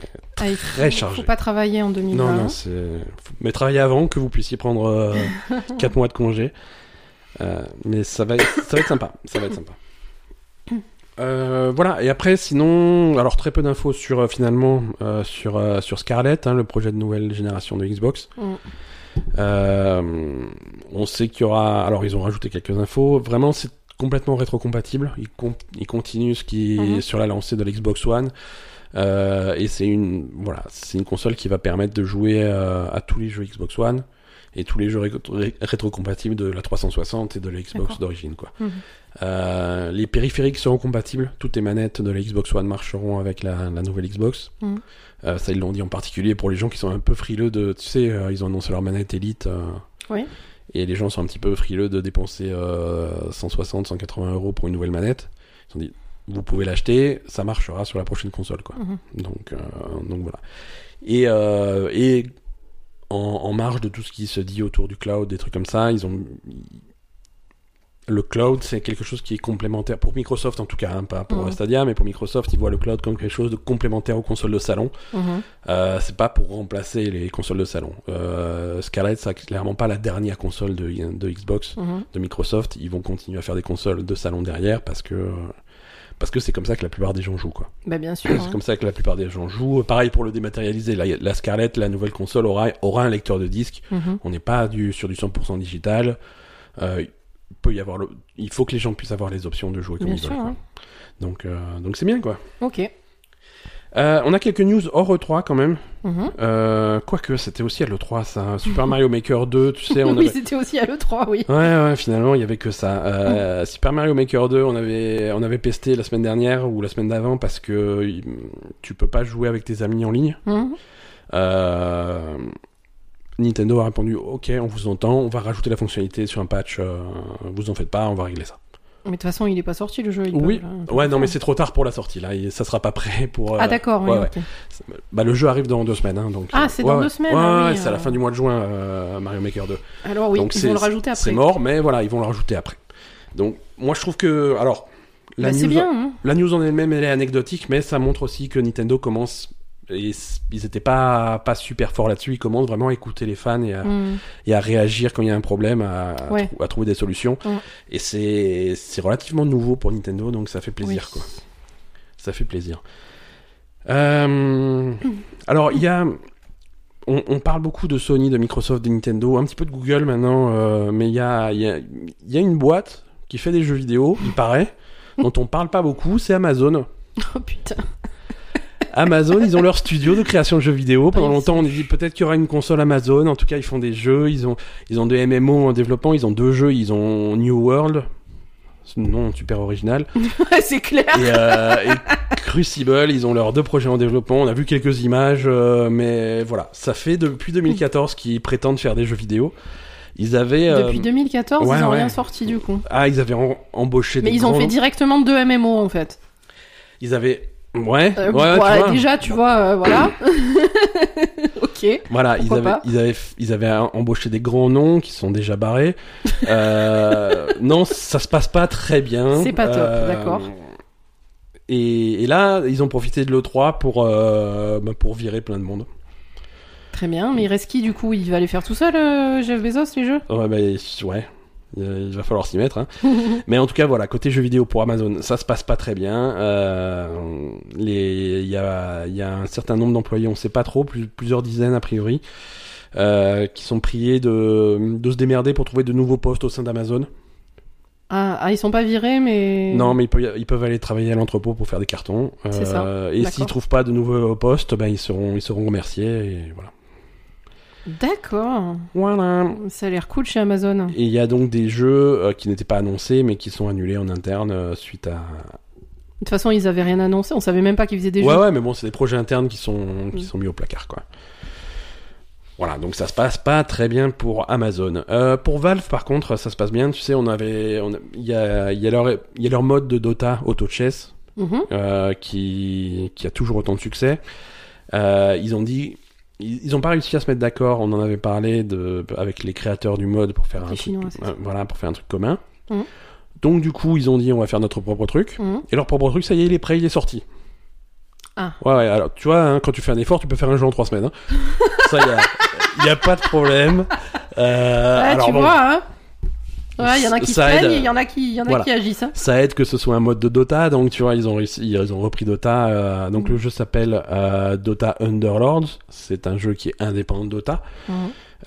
Ah, il Très faut, chargé. faut pas travailler en 2020. non non c'est faut- mais travailler avant que vous puissiez prendre 4 mois de congé Euh, mais ça va être, ça va être sympa ça va être sympa Euh, voilà et après sinon alors très peu d'infos sur euh, finalement euh, sur euh, sur Scarlett hein, le projet de nouvelle génération de Xbox Mm. Euh, on sait qu'il y aura. Alors, ils ont rajouté quelques infos. Vraiment, c'est complètement rétrocompatible. Ils, con- ils continuent ce qui est Mhm. sur la lancée de l'Xbox One. Euh, et c'est une voilà, une console qui va permettre de jouer euh, à tous les jeux Xbox One et tous les jeux ré- ré- rétrocompatibles de la 360 et de la Xbox d'origine quoi. Mhm. Euh, les périphériques seront compatibles. Toutes les manettes de la Xbox One marcheront avec la, la nouvelle Xbox. Mhm. Euh, ça, ils l'ont dit en particulier pour les gens qui sont un peu frileux de. Tu sais, ils ont annoncé leur manette Elite. Oui. Et les gens sont un petit peu frileux de dépenser euh, 160, 180 euros pour une nouvelle manette. Ils ont dit, vous pouvez l'acheter, ça marchera sur la prochaine console, quoi. Mhm. Donc, euh, donc voilà. Et, euh, et en, en marge de tout ce qui se dit autour du cloud, des trucs comme ça, ils ont. Le cloud, c'est quelque chose qui est complémentaire pour Microsoft en tout cas, hein, pas pour Mhm. Stadia, mais pour Microsoft, ils voient le cloud comme quelque chose de complémentaire aux consoles de salon. Mhm. Euh, c'est pas pour remplacer les consoles de salon. Euh, Scarlett, c'est clairement pas la dernière console de, de Xbox, Mhm. de Microsoft. Ils vont continuer à faire des consoles de salon derrière parce que parce que c'est comme ça que la plupart des gens jouent quoi. Bah, bien sûr. C'est hein. comme ça que la plupart des gens jouent. Pareil pour le dématérialisé. La, la Scarlett, la nouvelle console aura aura un lecteur de disque. Mhm. On n'est pas du sur du 100% digital. Euh, peut y avoir le, il faut que les gens puissent avoir les options de jouer comme Bien ils sûr. veulent. quoi. hein. Donc euh, donc c'est bien quoi. Ok. Euh, on a quelques news hors E3 quand même. Mhm. Euh, Quoique, c'était aussi à l'E3 ça. Super Mario Maker 2, tu sais, on oui, avait... c'était aussi à l'E3, oui. Ouais, ouais, finalement, il y avait que ça. Euh, Super Mario Maker 2, on avait, on avait pesté la semaine dernière ou la semaine d'avant parce que tu peux pas jouer avec tes amis en ligne. Mhm. Euh, Nintendo a répondu Ok, on vous entend, on va rajouter la fonctionnalité sur un patch. euh, vous en faites pas, on va régler ça. Mais de toute façon, il est pas sorti le jeu. Oui. peuvent Ouais, non, mais c'est trop tard pour la sortie là. et Ça sera pas prêt pour. euh, Ah, d'accord, oui, ouais. Bah, le jeu arrive dans deux semaines, hein, donc. Ah, euh, c'est dans ouais. deux semaines, Ouais, ah ouais, oui, c'est à la euh. fin du mois de juin, euh, Mario Maker 2. Alors oui, Donc ils c'est- vont le rajouter C'est après. mort, mais voilà, ils vont le rajouter après. Donc, moi, je trouve que, alors, la Bah, c'est news, bien. hein. la news en elle-même, elle est anecdotique, mais ça montre aussi que Nintendo commence, ils étaient pas pas super forts là-dessus. Ils commencent vraiment à écouter les fans et à, et à réagir quand il y a un problème, à, à Ouais. trou- à trouver des solutions. Et c'est relativement nouveau pour Nintendo, donc ça fait plaisir, Oui. quoi. Ça fait plaisir. Euh, alors, il y a. On, on parle beaucoup de Sony, de Microsoft, de Nintendo, un petit peu de Google maintenant, euh, mais il y a, y, a, y a une boîte qui fait des jeux vidéo, il paraît, dont on parle pas beaucoup, c'est Amazon. Oh putain. Amazon, ils ont leur studio de création de jeux vidéo. Pendant longtemps, on a dit peut-être qu'il y aura une console Amazon. En tout cas, ils font des jeux. Ils ont, ils ont des MMO en développement. Ils ont deux jeux. Ils ont New World. Nom super original. c'est clair. Et, euh, et Crucible. Ils ont leurs deux projets en développement. On a vu quelques images. euh, mais voilà. Ça fait depuis 2014 qu'ils prétendent faire des jeux vidéo. Ils avaient. euh, Depuis 2014, ouais, ils ont ouais. rien sorti du coup. Ah, ils avaient em- embauché Mais des ils ont fait directement deux MMO en fait. Ils avaient. Ouais, Euh, ouais, voilà, tu vois. déjà, tu vois, euh, voilà. ok. Voilà, ils avaient, ils, avaient, f- ils avaient embauché des grands noms qui sont déjà barrés. Euh, non, ça se passe pas très bien. C'est pas top, d'accord. Et, et là, ils ont profité de l'E3 pour, bah, pour virer plein de monde. Très bien, mais il reste qui du coup? Il va aller faire tout seul, Jeff Bezos, les jeux? Ouais, bah, ouais. Il il va falloir s'y mettre. Hein. Mais en tout cas, voilà, côté jeux vidéo pour Amazon, ça se passe pas très bien. Euh, les, il y a, y a un certain nombre d'employés, on sait pas trop, plus- plusieurs dizaines a priori, euh, qui sont priés de, de se démerder pour trouver de nouveaux postes au sein d'Amazon. ah, ah, ils sont pas virés, mais. Non, mais ils peuvent, ils peuvent aller travailler à l'entrepôt pour faire des cartons. C'est ça. Euh, et s'ils trouvent pas de nouveaux postes, ben ils seront, ils seront remerciés. Et voilà. D'accord. Voilà. Ça a l'air cool chez Amazon. Et il y a donc des jeux euh, qui n'étaient pas annoncés, mais qui sont annulés en interne euh, suite à. De toute façon, ils avaient rien annoncé. On savait même pas qu'ils faisaient des Ouais, jeux. ouais, mais bon, c'est des projets internes qui sont, qui Mm. sont mis au placard, quoi. Voilà, donc ça se passe pas très bien pour Amazon. Euh, pour Valve, par contre, ça se passe bien. Tu sais, on avait, il y a, il y a leur, y a leur mode de Dota Auto Chess Mhm. euh, qui, qui a toujours autant de succès. Euh, ils ont dit, ils, ils ont pas réussi à se mettre d'accord. On en avait parlé de, avec les créateurs du mode pour faire un truc, euh, voilà, pour faire un truc commun. Mhm. Donc du coup, ils ont dit, on va faire notre propre truc. Mhm. Et leur propre truc, ça y est, il est prêt, il est sorti. Ah. Ouais, ouais, alors tu vois, hein, quand tu fais un effort, tu peux faire un jeu en trois semaines. hein. ça, il y a, y a pas de problème. Euh, Ouais, alors tu bon, vois, hein Ouais, il y en a qui se plaignent il y en a qui, y en a Voilà. qui agissent. hein. ça aide que ce soit un mode de Dota, donc tu vois, ils ont réussi, ils ont repris Dota. euh, donc Mhm. le jeu s'appelle euh, Dota Underlords. C'est un jeu qui est indépendant de Dota. Mhm.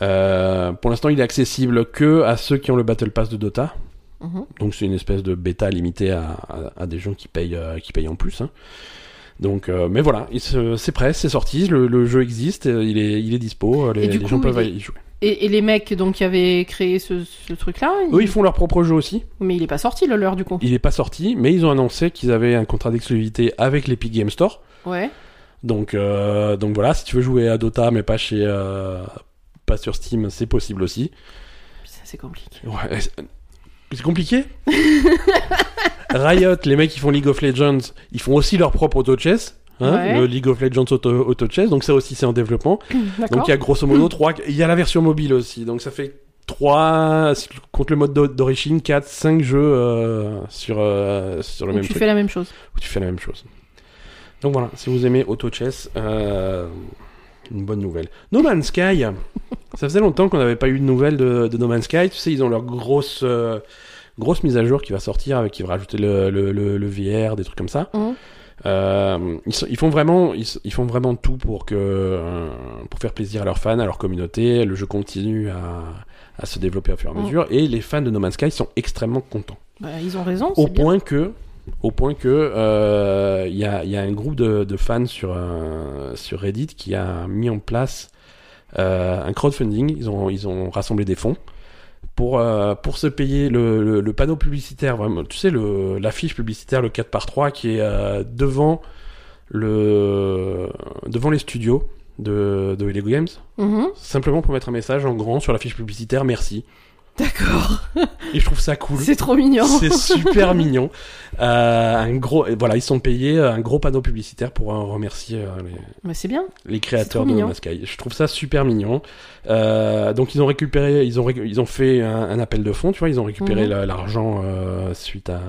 Euh, pour l'instant, il est accessible que à ceux qui ont le Battle Pass de Dota. Mhm. Donc c'est une espèce de bêta limitée à, à, à des gens qui payent, qui payent en plus. hein. Donc, euh, mais voilà, c'est prêt, c'est sorti, le, le jeu existe, il est, il est dispo, les, coup, gens peuvent y jouer. Et, et les mecs donc qui avaient créé ce, ce truc-là, Eux, ils font leur propre jeu aussi. mais il est pas sorti le leur du coup. Il est pas sorti, mais ils ont annoncé qu'ils avaient un contrat d'exclusivité avec l'Epic Game Store. Ouais. Donc, euh, donc voilà, si tu veux jouer à Dota, mais pas chez, euh, pas sur Steam, c'est possible aussi. Ça c'est compliqué. Ouais, c'est compliqué? Riot, les mecs qui font League of Legends, ils font aussi leur propre auto chess. Hein, Ouais. Le League of Legends auto, auto chess, donc ça aussi c'est en développement. Donc il y a grosso modo trois. Il y a la version mobile aussi, donc ça fait trois si tu comptes le mode d'o- d'origine, 4, 5 jeux euh, sur euh, sur le Donc même tu truc fais la même chose. où tu fais la même chose. Donc voilà, si vous aimez auto chess, euh, une bonne nouvelle. No Man's Sky, ça faisait longtemps qu'on n'avait pas eu de nouvelles de, de No Man's Sky. Tu sais, ils ont leur grosse euh, grosse mise à jour qui va sortir avec qui va rajouter le, le, le, le VR, des trucs comme ça. Mhm. Euh, ils, sont- ils font vraiment, ils, ils font vraiment tout pour que, euh, pour faire plaisir à leurs fans, à leur communauté. Le jeu continue à, à se développer au fur et à Mhm. mesure, et les fans de No Man's Sky sont extrêmement contents. Bah, ils ont raison. Au bien. point que, au point que, euh, il y a, il y a un groupe de, de fans sur euh, sur Reddit qui a mis en place euh, un crowdfunding. Ils ont, ils ont rassemblé des fonds pour euh, pour se payer le, le, le panneau publicitaire. Vraiment, tu sais, l'affiche publicitaire, le 4 par 3 qui est euh, devant le devant les studios de de Lego Games. Mhm. Simplement pour mettre un message en grand sur l'affiche publicitaire. Merci. D'accord. Et je trouve ça cool. C'est trop mignon. C'est super mignon. Euh, un gros, voilà, ils sont payés un gros panneau publicitaire pour euh, remercier euh, les, Mais c'est bien. les créateurs de No mignon. Man's Sky. Je trouve ça super mignon. Euh, donc ils ont récupéré, ils ont ils ont fait un, un appel de fonds, tu vois, ils ont récupéré Mhm. la- l'argent euh, suite à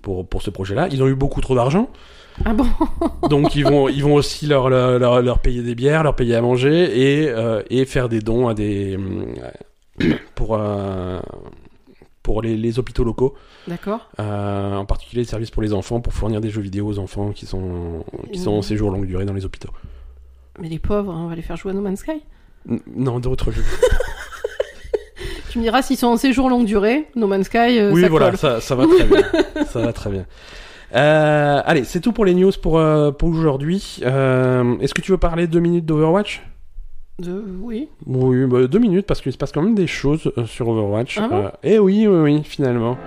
pour pour ce projet-là. Ils ont eu beaucoup trop d'argent, Ah bon? Donc ils vont ils vont aussi leur leur, leur, leur payer des bières, leur payer à manger et euh, et faire des dons à des pour euh, pour les, les hôpitaux locaux. D'accord. Euh, en particulier les services pour les enfants, pour fournir des jeux vidéo aux enfants qui sont, qui sont en Mhm. séjour longue durée dans les hôpitaux. Mais les pauvres, hein, on va les faire jouer à No Man's Sky. N- Non, d'autres jeux. Tu me diras s'ils sont en séjour longue durée, No Man's Sky, euh, oui, ça voilà, ça, ça va très bien. ça va très bien. Euh, allez, c'est tout pour les news pour, euh, pour aujourd'hui. Est-ce que tu veux parler deux minutes d'Overwatch? De- Oui. Oui, bah, deux minutes parce qu'il se passe quand même des choses euh, sur Overwatch. Ah bon Euh, eh oui, oui, oui, finalement.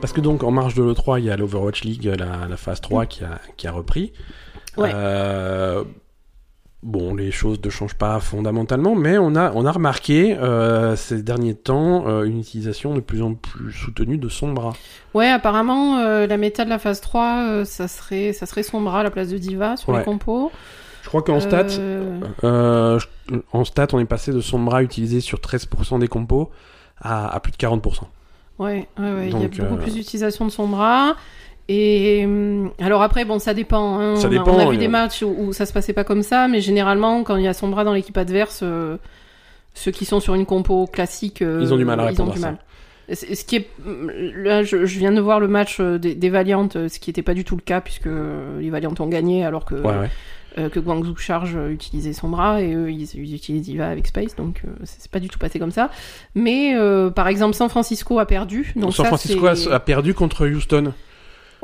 Parce que donc en marge de l'E3, il y a l'Overwatch League, la, la phase 3 qui, a, qui a repris. Ouais. Euh, bon, les choses ne changent pas fondamentalement, mais on a, on a remarqué euh, ces derniers temps euh, une utilisation de plus en plus soutenue de Sombra. Ouais, apparemment, euh, la méta de la phase 3, euh, ça serait, ça serait Sombra à la place de Diva sur Ouais. les compos. Je crois qu'en stats, Euh, euh, je- en stats, on est passé de Sombra utilisé sur 13% des compos à, à plus de 40%. Ouais, ouais, ouais, il y a beaucoup plus d'utilisation de son bras. Et hum, alors après, bon, ça dépend. hein. Ça on, a, dépend, on a vu euh. des matchs où, où ça se passait pas comme ça, mais généralement, quand il y a son bras dans l'équipe adverse, euh, ceux qui sont sur une compo classique, euh, Ils ont du mal à ils répondre ont du à ça. Ce qui est là, je, je viens de voir le match euh, des, des Valiant, euh, ce qui n'était pas du tout le cas puisque les Valiant ont gagné alors que Ouais, ouais. euh, que Guangzhou Charge utilisait son bras et eux ils, ils utilisent Diva avec Space donc euh, c'est pas du tout passé comme ça mais euh, par exemple San Francisco a perdu donc San ça, Francisco a perdu contre Houston.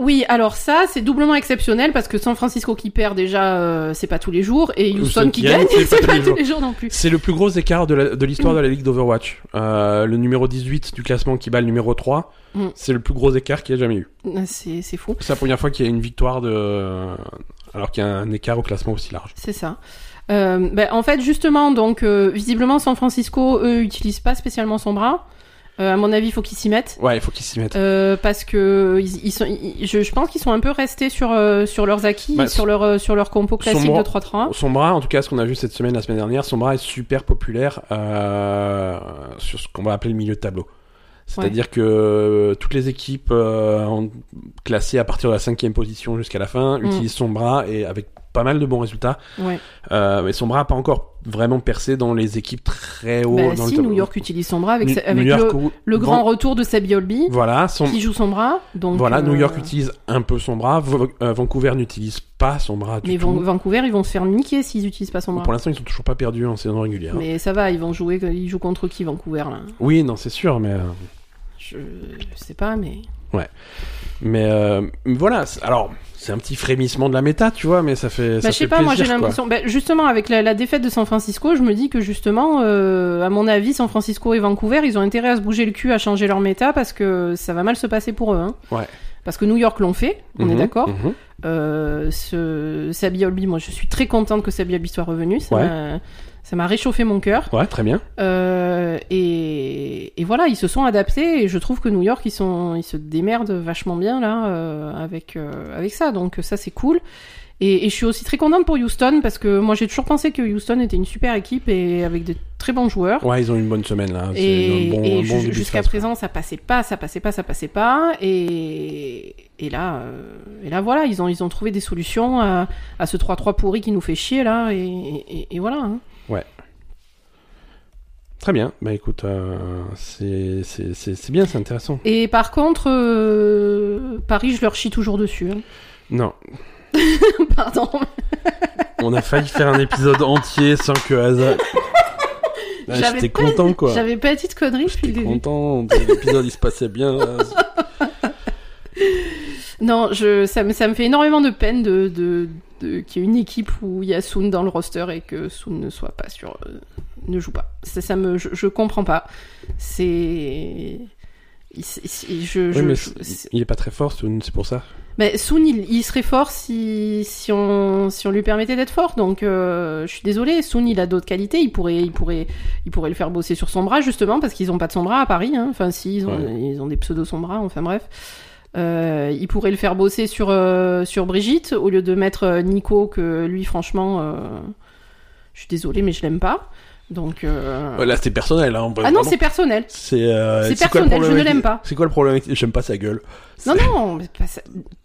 Oui alors ça c'est doublement exceptionnel parce que San Francisco qui perd déjà euh, c'est pas tous les jours et Houston, Houston qui gagne, c'est pas, tous les jours non plus C'est le plus gros écart de l'histoire de la Ligue d'Overwatch. Euh, le numéro 18 du classement qui bat le numéro 3, Mm. c'est le plus gros écart qu'il y a jamais eu. c'est fou C'est la première fois qu'il y a une victoire de... alors qu'il y a un écart au classement aussi large. C'est ça. Euh, ben, en fait, justement, donc euh, visiblement, San Francisco, eux, utilisent pas spécialement son bras. Euh, à mon avis, il faut qu'ils s'y mettent. Ouais, il faut qu'ils s'y mettent. Euh, parce que ils, ils sont, ils- je, je pense qu'ils sont un peu restés sur euh, sur leurs acquis, Bah, sur leur euh, sur leur compo classique de 3-3. Son bras, en tout cas, ce qu'on a vu cette semaine, la semaine dernière, son bras est super populaire sur ce qu'on va appeler le milieu de tableau. C'est-à-dire que toutes les équipes classées à partir de la cinquième position jusqu'à la fin Mm. utilisent son bras et avec pas mal de bons résultats. Ouais. Mais son bras n'a pas encore vraiment percé dans les équipes très haut Bah, dans si le. New York utilise son bras avec, New- avec New York le, bon, grand retour de Sabi Olby Voilà, son, qui joue son bras. Donc voilà, New euh, York utilise un peu son bras. Euh, Vancouver n'utilise pas son bras du Mais tout. Van- Vancouver, ils vont se faire niquer s'ils utilisent pas son bras. Pour l'instant, ils sont toujours pas perdus en saison régulière. Mais ça va, ils vont jouer, ils jouent contre qui Vancouver là? Oui, non, c'est sûr, mais. euh, Je sais pas, mais Mais euh, voilà, c'est- alors c'est un petit frémissement de la méta, tu vois, mais ça fait. Bah, ça je sais fait pas, moi j'ai l'impression. Bah, justement, avec la, la défaite de San Francisco, je me dis que justement, euh, à mon avis, San Francisco et Vancouver, ils ont intérêt à se bouger le cul, à changer leur méta, parce que ça va mal se passer pour eux. Hein. Ouais. Parce que New York l'ont fait, on est Mhm, d'accord. mhm. Euh, ce Sabi Olby, moi je suis très contente que Sabi Olby soit revenu. Ça Ouais. Ça m'a réchauffé mon cœur. Ouais, très bien. Euh, et, et voilà, ils se sont adaptés et je trouve que New York, ils, sont, ils se démerdent vachement bien là euh, avec, euh, avec ça. Donc ça, c'est cool. Et, et je suis aussi très contente pour Houston parce que moi, j'ai toujours pensé que Houston était une super équipe et avec de très bons joueurs. Ouais, ils ont une bonne semaine là. Et, bon, et bon jusqu'à présent, ça passait pas, ça passait pas, ça passait pas. Et, et là, euh, et là, voilà, ils ont, ils ont trouvé des solutions à, à ce 3-3 pourri qui nous fait chier là. Et voilà. hein. Très bien. Bah écoute, euh, c'est c'est- c'est- c'est bien, c'est intéressant. Et par contre, euh, Paris, je leur chie toujours dessus. hein. Non, Pardon. on a failli faire un épisode entier sans que Hazard. Ah, J'avais J'étais content quoi. J'avais pas dit de conneries depuis le J'étais début. content. L'épisode il se passait bien. là. Non, je, ça, me, ça me fait énormément de peine de, de, de- qu'il y ait une équipe où il y a Soon dans le roster et que Soon ne soit pas sur. euh, ne joue pas. Ça, ça me, je, je comprends pas. C'est. il- c'est- c'est- je, Oui, je- mais je- il est pas très fort, Soon, c'est pour ça. Mais Soon, il, il serait fort si, si, on, si on lui permettait d'être fort. Donc, euh, je suis désolée. Soon, il a d'autres qualités. Il pourrait, il, pourrait, il pourrait le faire bosser sur son bras, justement, parce qu'ils ont pas de son bras à Paris. Hein. Enfin, si, ils ont, Ouais. ils ont des pseudos son bras. Enfin, bref. Euh, il pourrait le faire bosser sur, euh, sur Brigitte, au lieu de mettre euh, Nico, que lui, franchement, je suis désolée, mais je l'aime pas. Donc. euh, Là, c'était personnel. Hein, Ah non, c'est personnel. C'est euh, C'est personnel, je ne l'aime pas. C'est quoi le problème. J'aime pas sa gueule. Non, C'est- non, pas ça-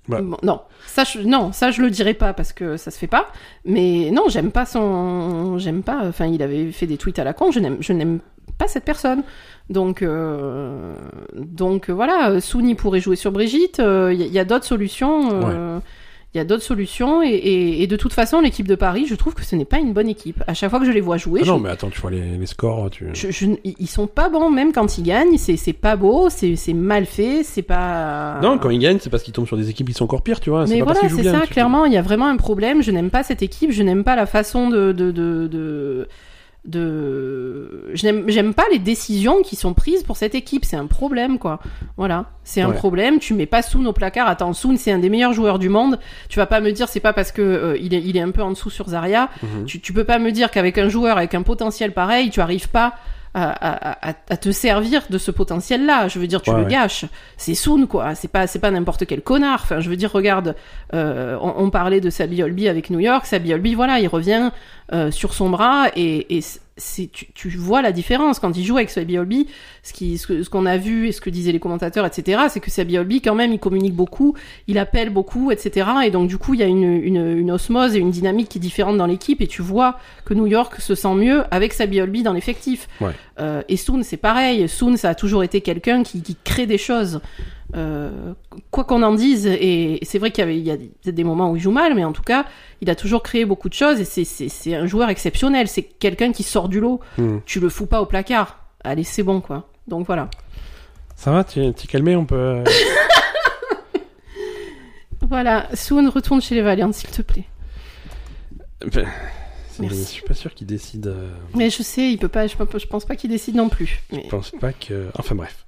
Ouais. Bon, non, ça, je, non, ça je le dirais pas parce que ça se fait pas. Mais non, j'aime pas son, j'aime pas. Enfin, il avait fait des tweets à la con. Je n'aime, je n'aime pas cette personne. Donc, euh, donc euh, voilà. Souni pourrait jouer sur Brigitte. Il y, a- y a d'autres solutions. euh, Il y a d'autres solutions et, et- et de toute façon, l'équipe de Paris, je trouve que ce n'est pas une bonne équipe. À chaque fois que je les vois jouer, Ah je- non, mais attends, tu vois les, les scores. Tu... je- je- ils sont pas bons, même quand ils gagnent. C'est pas beau, c'est mal fait, c'est pas. Non, quand ils gagnent, c'est parce qu'ils tombent sur des équipes qui sont encore pires, tu vois. Mais pas voilà, c'est ça, tu- clairement, il y a vraiment un problème. Je n'aime pas cette équipe, je n'aime pas la façon de, de, de, de, de j'aime pas les décisions qui sont prises pour cette équipe. C'est un problème quoi. Voilà. C'est un problème. Tu mets pas Soon au placard attends Soon c'est un des meilleurs joueurs du monde. Tu vas pas me dire c'est pas parce que euh, il est il est un peu en dessous sur Zarya Mhm. tu, tu peux pas me dire qu'avec un joueur avec un potentiel pareil tu arrives pas à, à, à, te servir de ce potentiel là je veux dire tu Ouais, le ouais. gâches. C'est Soon quoi. C'est pas c'est pas n'importe quel connard. Enfin je veux dire regarde euh, on, on parlait de Sabi Olby avec New York. Sabi Olby voilà il revient euh, sur son bras et, et c'est tu, tu vois la différence quand il joue avec Sabi Olby ce qui ce que- ce qu'on a vu et ce que disaient les commentateurs etc c'est que Sabi Olby quand même il communique beaucoup il appelle beaucoup etc et donc du coup il y a une, une, une osmose et une dynamique qui est différente dans l'équipe. Et tu vois que New York se sent mieux avec Sabi Olby dans l'effectif. Ouais. euh, et Soon c'est pareil. Soon ça a toujours été quelqu'un qui, qui crée des choses euh, quoi qu'on en dise, et c'est vrai qu'il y, a des moments où il joue mal, mais en tout cas, il a toujours créé beaucoup de choses et c'est- un joueur exceptionnel. C'est quelqu'un qui sort du lot. Mhm. Tu le fous pas au placard. Allez, c'est bon, quoi. Donc voilà. Ça va, tu t'es calmé, on peut. euh, Voilà, Soon, retourne chez les Valiants, s'il te plaît. Merci. Je suis pas sûr qu'il décide. euh, Mais je sais, il peut pas, je, pense- je pense pas qu'il décide non plus. Mais... Je pense pas que. Enfin bref.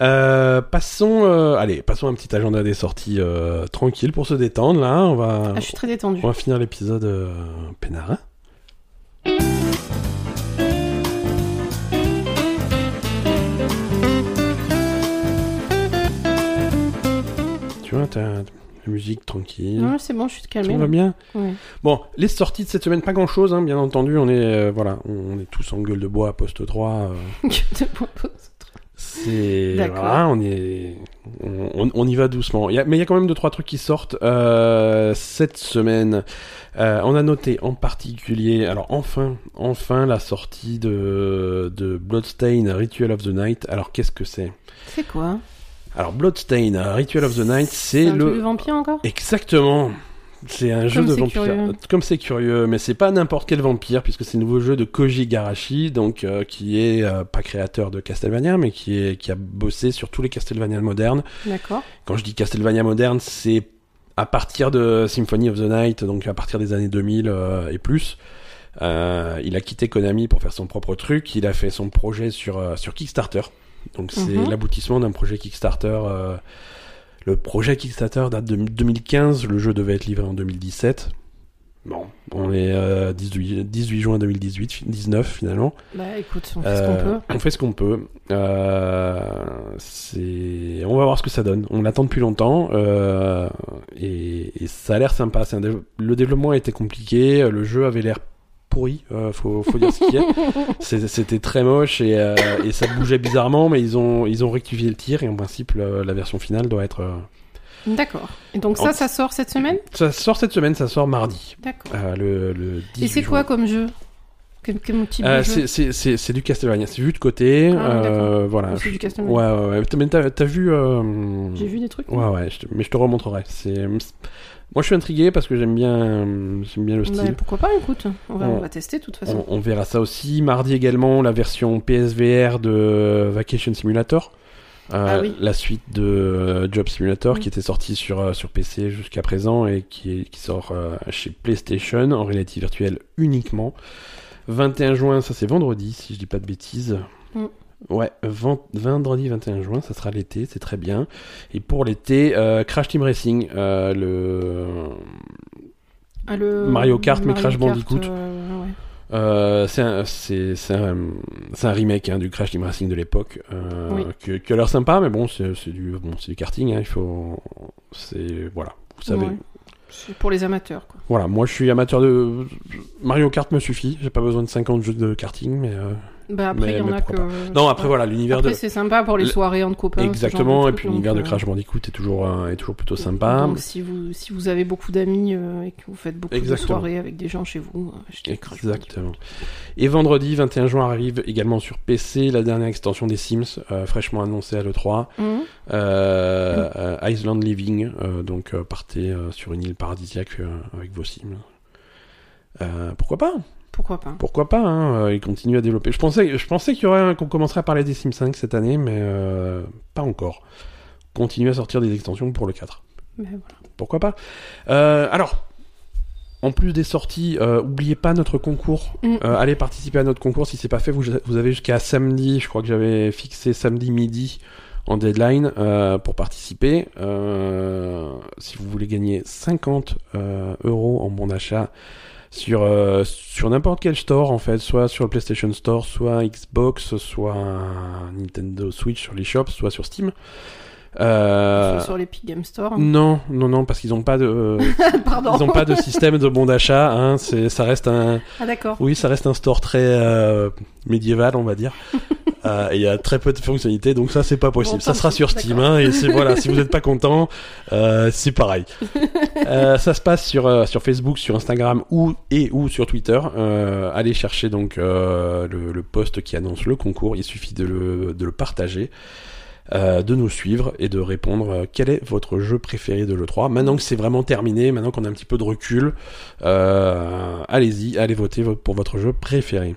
Euh, passons. euh, Allez, passons un petit agenda des sorties tranquille pour se détendre là. On va. Ah, je suis très détendu. On va finir l'épisode peinard. hein. Tu vois, t'as la musique tranquille. Non, c'est bon, je suis calmé. Tout va bien. Ouais. Bon, les sorties de cette semaine, pas grand chose, hein, bien entendu. On est, euh, voilà, on est tous en gueule de bois, poste 3. euh, c'est. D'accord. Voilà, on est. On, y va doucement. Il y a- mais il y a quand même deux, trois trucs qui sortent. Euh, cette semaine, on a noté en particulier. Alors, enfin, enfin, la sortie de, de Bloodstain Ritual of the Night. Alors, qu'est-ce que c'est? C'est quoi? Alors, Bloodstain Ritual of the Night, c'est un truc de le. vampire encore? Exactement. C'est un jeu Comme de vampire. curieux. Comme c'est curieux, mais c'est pas n'importe quel vampire puisque c'est le nouveau jeu de Koji Garashi, donc euh, qui est euh, pas créateur de Castlevania, mais qui est qui a bossé sur tous les Castlevania modernes. D'accord. Quand je dis Castlevania moderne, c'est à partir de Symphony of the Night, donc à partir des années 2000 euh, et plus. Euh, il a quitté Konami pour faire son propre truc. Il a fait son projet sur euh, sur Kickstarter. Donc c'est Mhm. l'aboutissement d'un projet Kickstarter. euh, le projet Kickstarter date de 2015. Le jeu devait être livré en 2017. Bon, on est euh, 18, 18 juin 2018, 19 finalement. Bah écoute, on fait ce qu'on Euh, peut. On fait ce qu'on peut. Euh, c'est, on va voir ce que ça donne. On l'attend depuis longtemps euh, et, et ça a l'air sympa. Un Le développement a été compliqué. Le jeu avait l'air pourri. euh, faut, faut dire ce qu'il y a. C'était très moche et, euh, et ça bougeait bizarrement, mais ils ont ils ont rectifié le tir et en principe la version finale doit être. euh, D'accord. Et donc ça, En- ça sort cette semaine? Ça sort cette semaine. Ça sort mardi. D'accord. le, le 18 Et c'est quoi comme jeu? Euh, c'est- du Castlevania. C'est vu de côté. Ah, euh, voilà. C'est du Ouais, Castlevania. ouais, ouais. T'as- Mais t'as t'as vu. euh, J'ai vu des trucs. Ouais, ouais, je te- mais je te remontrerai. C'est, moi, je suis intrigué parce que j'aime bien, j'aime bien le Bah, style. pourquoi pas, écoute. On va, On- on va tester de toute façon. On, on verra ça aussi. Mardi également, la version PSVR de Vacation Simulator. Euh, Ah oui. La suite de euh, Job Simulator Mm. qui était sortie sur, euh, sur PC jusqu'à présent et qui, sort euh, chez PlayStation en réalité virtuelle uniquement. 21 juin, ça c'est vendredi si je dis pas de bêtises. Mm. Ouais, vend- vendredi 21 juin, ça sera l'été, c'est très bien. Et pour l'été, euh, Crash Team Racing, euh, le Ah, le... Mario Kart, mais Crash Kart, Bandicoot. euh, ouais. Euh, c'est un, remake hein, du Crash Team Racing de l'époque, euh, Oui. que- qui a l'air sympa, mais bon, c'est, du, bon, c'est du karting, hein, il faut, c'est, voilà, vous savez. Ouais. C'est pour les amateurs, quoi. Voilà, moi je suis amateur de Mario Kart me suffit, j'ai pas besoin de 50 jeux de karting, mais euh, Bah après, il y en a que. non après voilà l'univers de c'est sympa pour les le- soirées entre copains. genre de exactement et puis l'univers de euh, Crash Bandicoot est toujours euh, est toujours plutôt sympa. Donc si vous, si vous avez beaucoup d'amis euh, et que vous faites beaucoup de soirées avec des gens chez vous, achetez Crash. Exactement. Et vendredi 21 juin arrive également sur PC la dernière extension des Sims, fraîchement annoncée à l'E3. Mhm. Island Living, donc partez sur une île paradisiaque avec vos Sims. Pourquoi pas? Pourquoi pas Pourquoi pas hein, euh, Ils continuent à développer. Je pensais, je pensais qu'il y aurait un- qu'on commencerait à parler des Sims 5 cette année, mais euh, pas encore. Continuer à sortir des extensions pour le 4. Mais voilà. Pourquoi pas Euh, Alors, en plus des sorties, euh, oubliez pas notre concours. Mm. Euh, allez participer à notre concours si c'est pas fait. Vous, vous avez jusqu'à samedi. Je crois que j'avais fixé samedi midi en deadline euh, pour participer. Si vous voulez gagner 50 euh, euros en bon d'achat sur euh, sur n'importe quel store en fait, soit sur le PlayStation Store, soit Xbox, soit Nintendo Switch sur les shops, soit sur Steam. Euh, Sur l'Epic Game Store. non, non, non, parce qu'ils ont pas de, Pardon. ils ont pas de système de bon d'achat. Hein, c'est, ça reste un, Ah d'accord. oui, ça reste un store très euh, médiéval, on va dire. Euh, et il y a très peu de fonctionnalités, donc ça c'est pas possible. Bon, ça sera sur Steam, hein, et c'est voilà. Si vous n'êtes pas content, euh, c'est pareil. Euh, ça se passe sur euh, sur Facebook, sur Instagram ou et ou sur Twitter. Euh, allez chercher donc euh, le, le post qui annonce le concours. Il suffit de le de le partager. euh, de nous suivre et de répondre euh, quel est votre jeu préféré de l'E3. Maintenant que c'est vraiment terminé, maintenant qu'on a un petit peu de recul, euh, allez-y, allez voter vo- pour votre jeu préféré.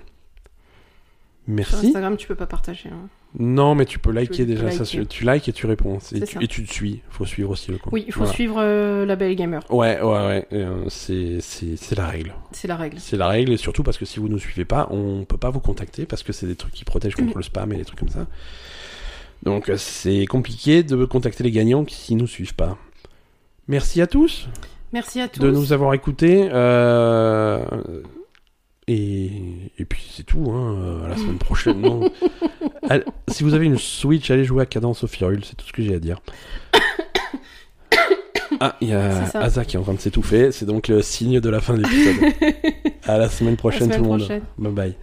Sur Merci. Instagram, tu peux pas partager. hein. Non, mais tu peux liker Tu peux déjà. Ça, liker. su- tu likes et tu réponds. Et tu, ça. et tu te suis. Faut suivre aussi le compte. Oui, il faut Voilà. suivre euh, la Belle Gamer. Ouais, ouais, ouais. euh, c'est, la règle. C'est la règle. C'est la règle et surtout parce que si vous ne suivez pas, on peut pas vous contacter parce que c'est des trucs qui protègent contre le spam et des trucs comme ça. Donc euh, c'est compliqué de contacter les gagnants qui nous suivent pas. Merci à tous Merci à tous. de nous avoir écoutés. euh, Et, et puis c'est tout, hein, euh, à la semaine prochaine. non. Allez, si vous avez une Switch, allez jouer à Cadence of Hyrule, c'est tout ce que j'ai à dire. Ah, il y a. Asa qui est en train de s'étouffer, c'est donc le signe de la fin de l'épisode. à la semaine prochaine semaine tout le monde. prochaine. Bye bye.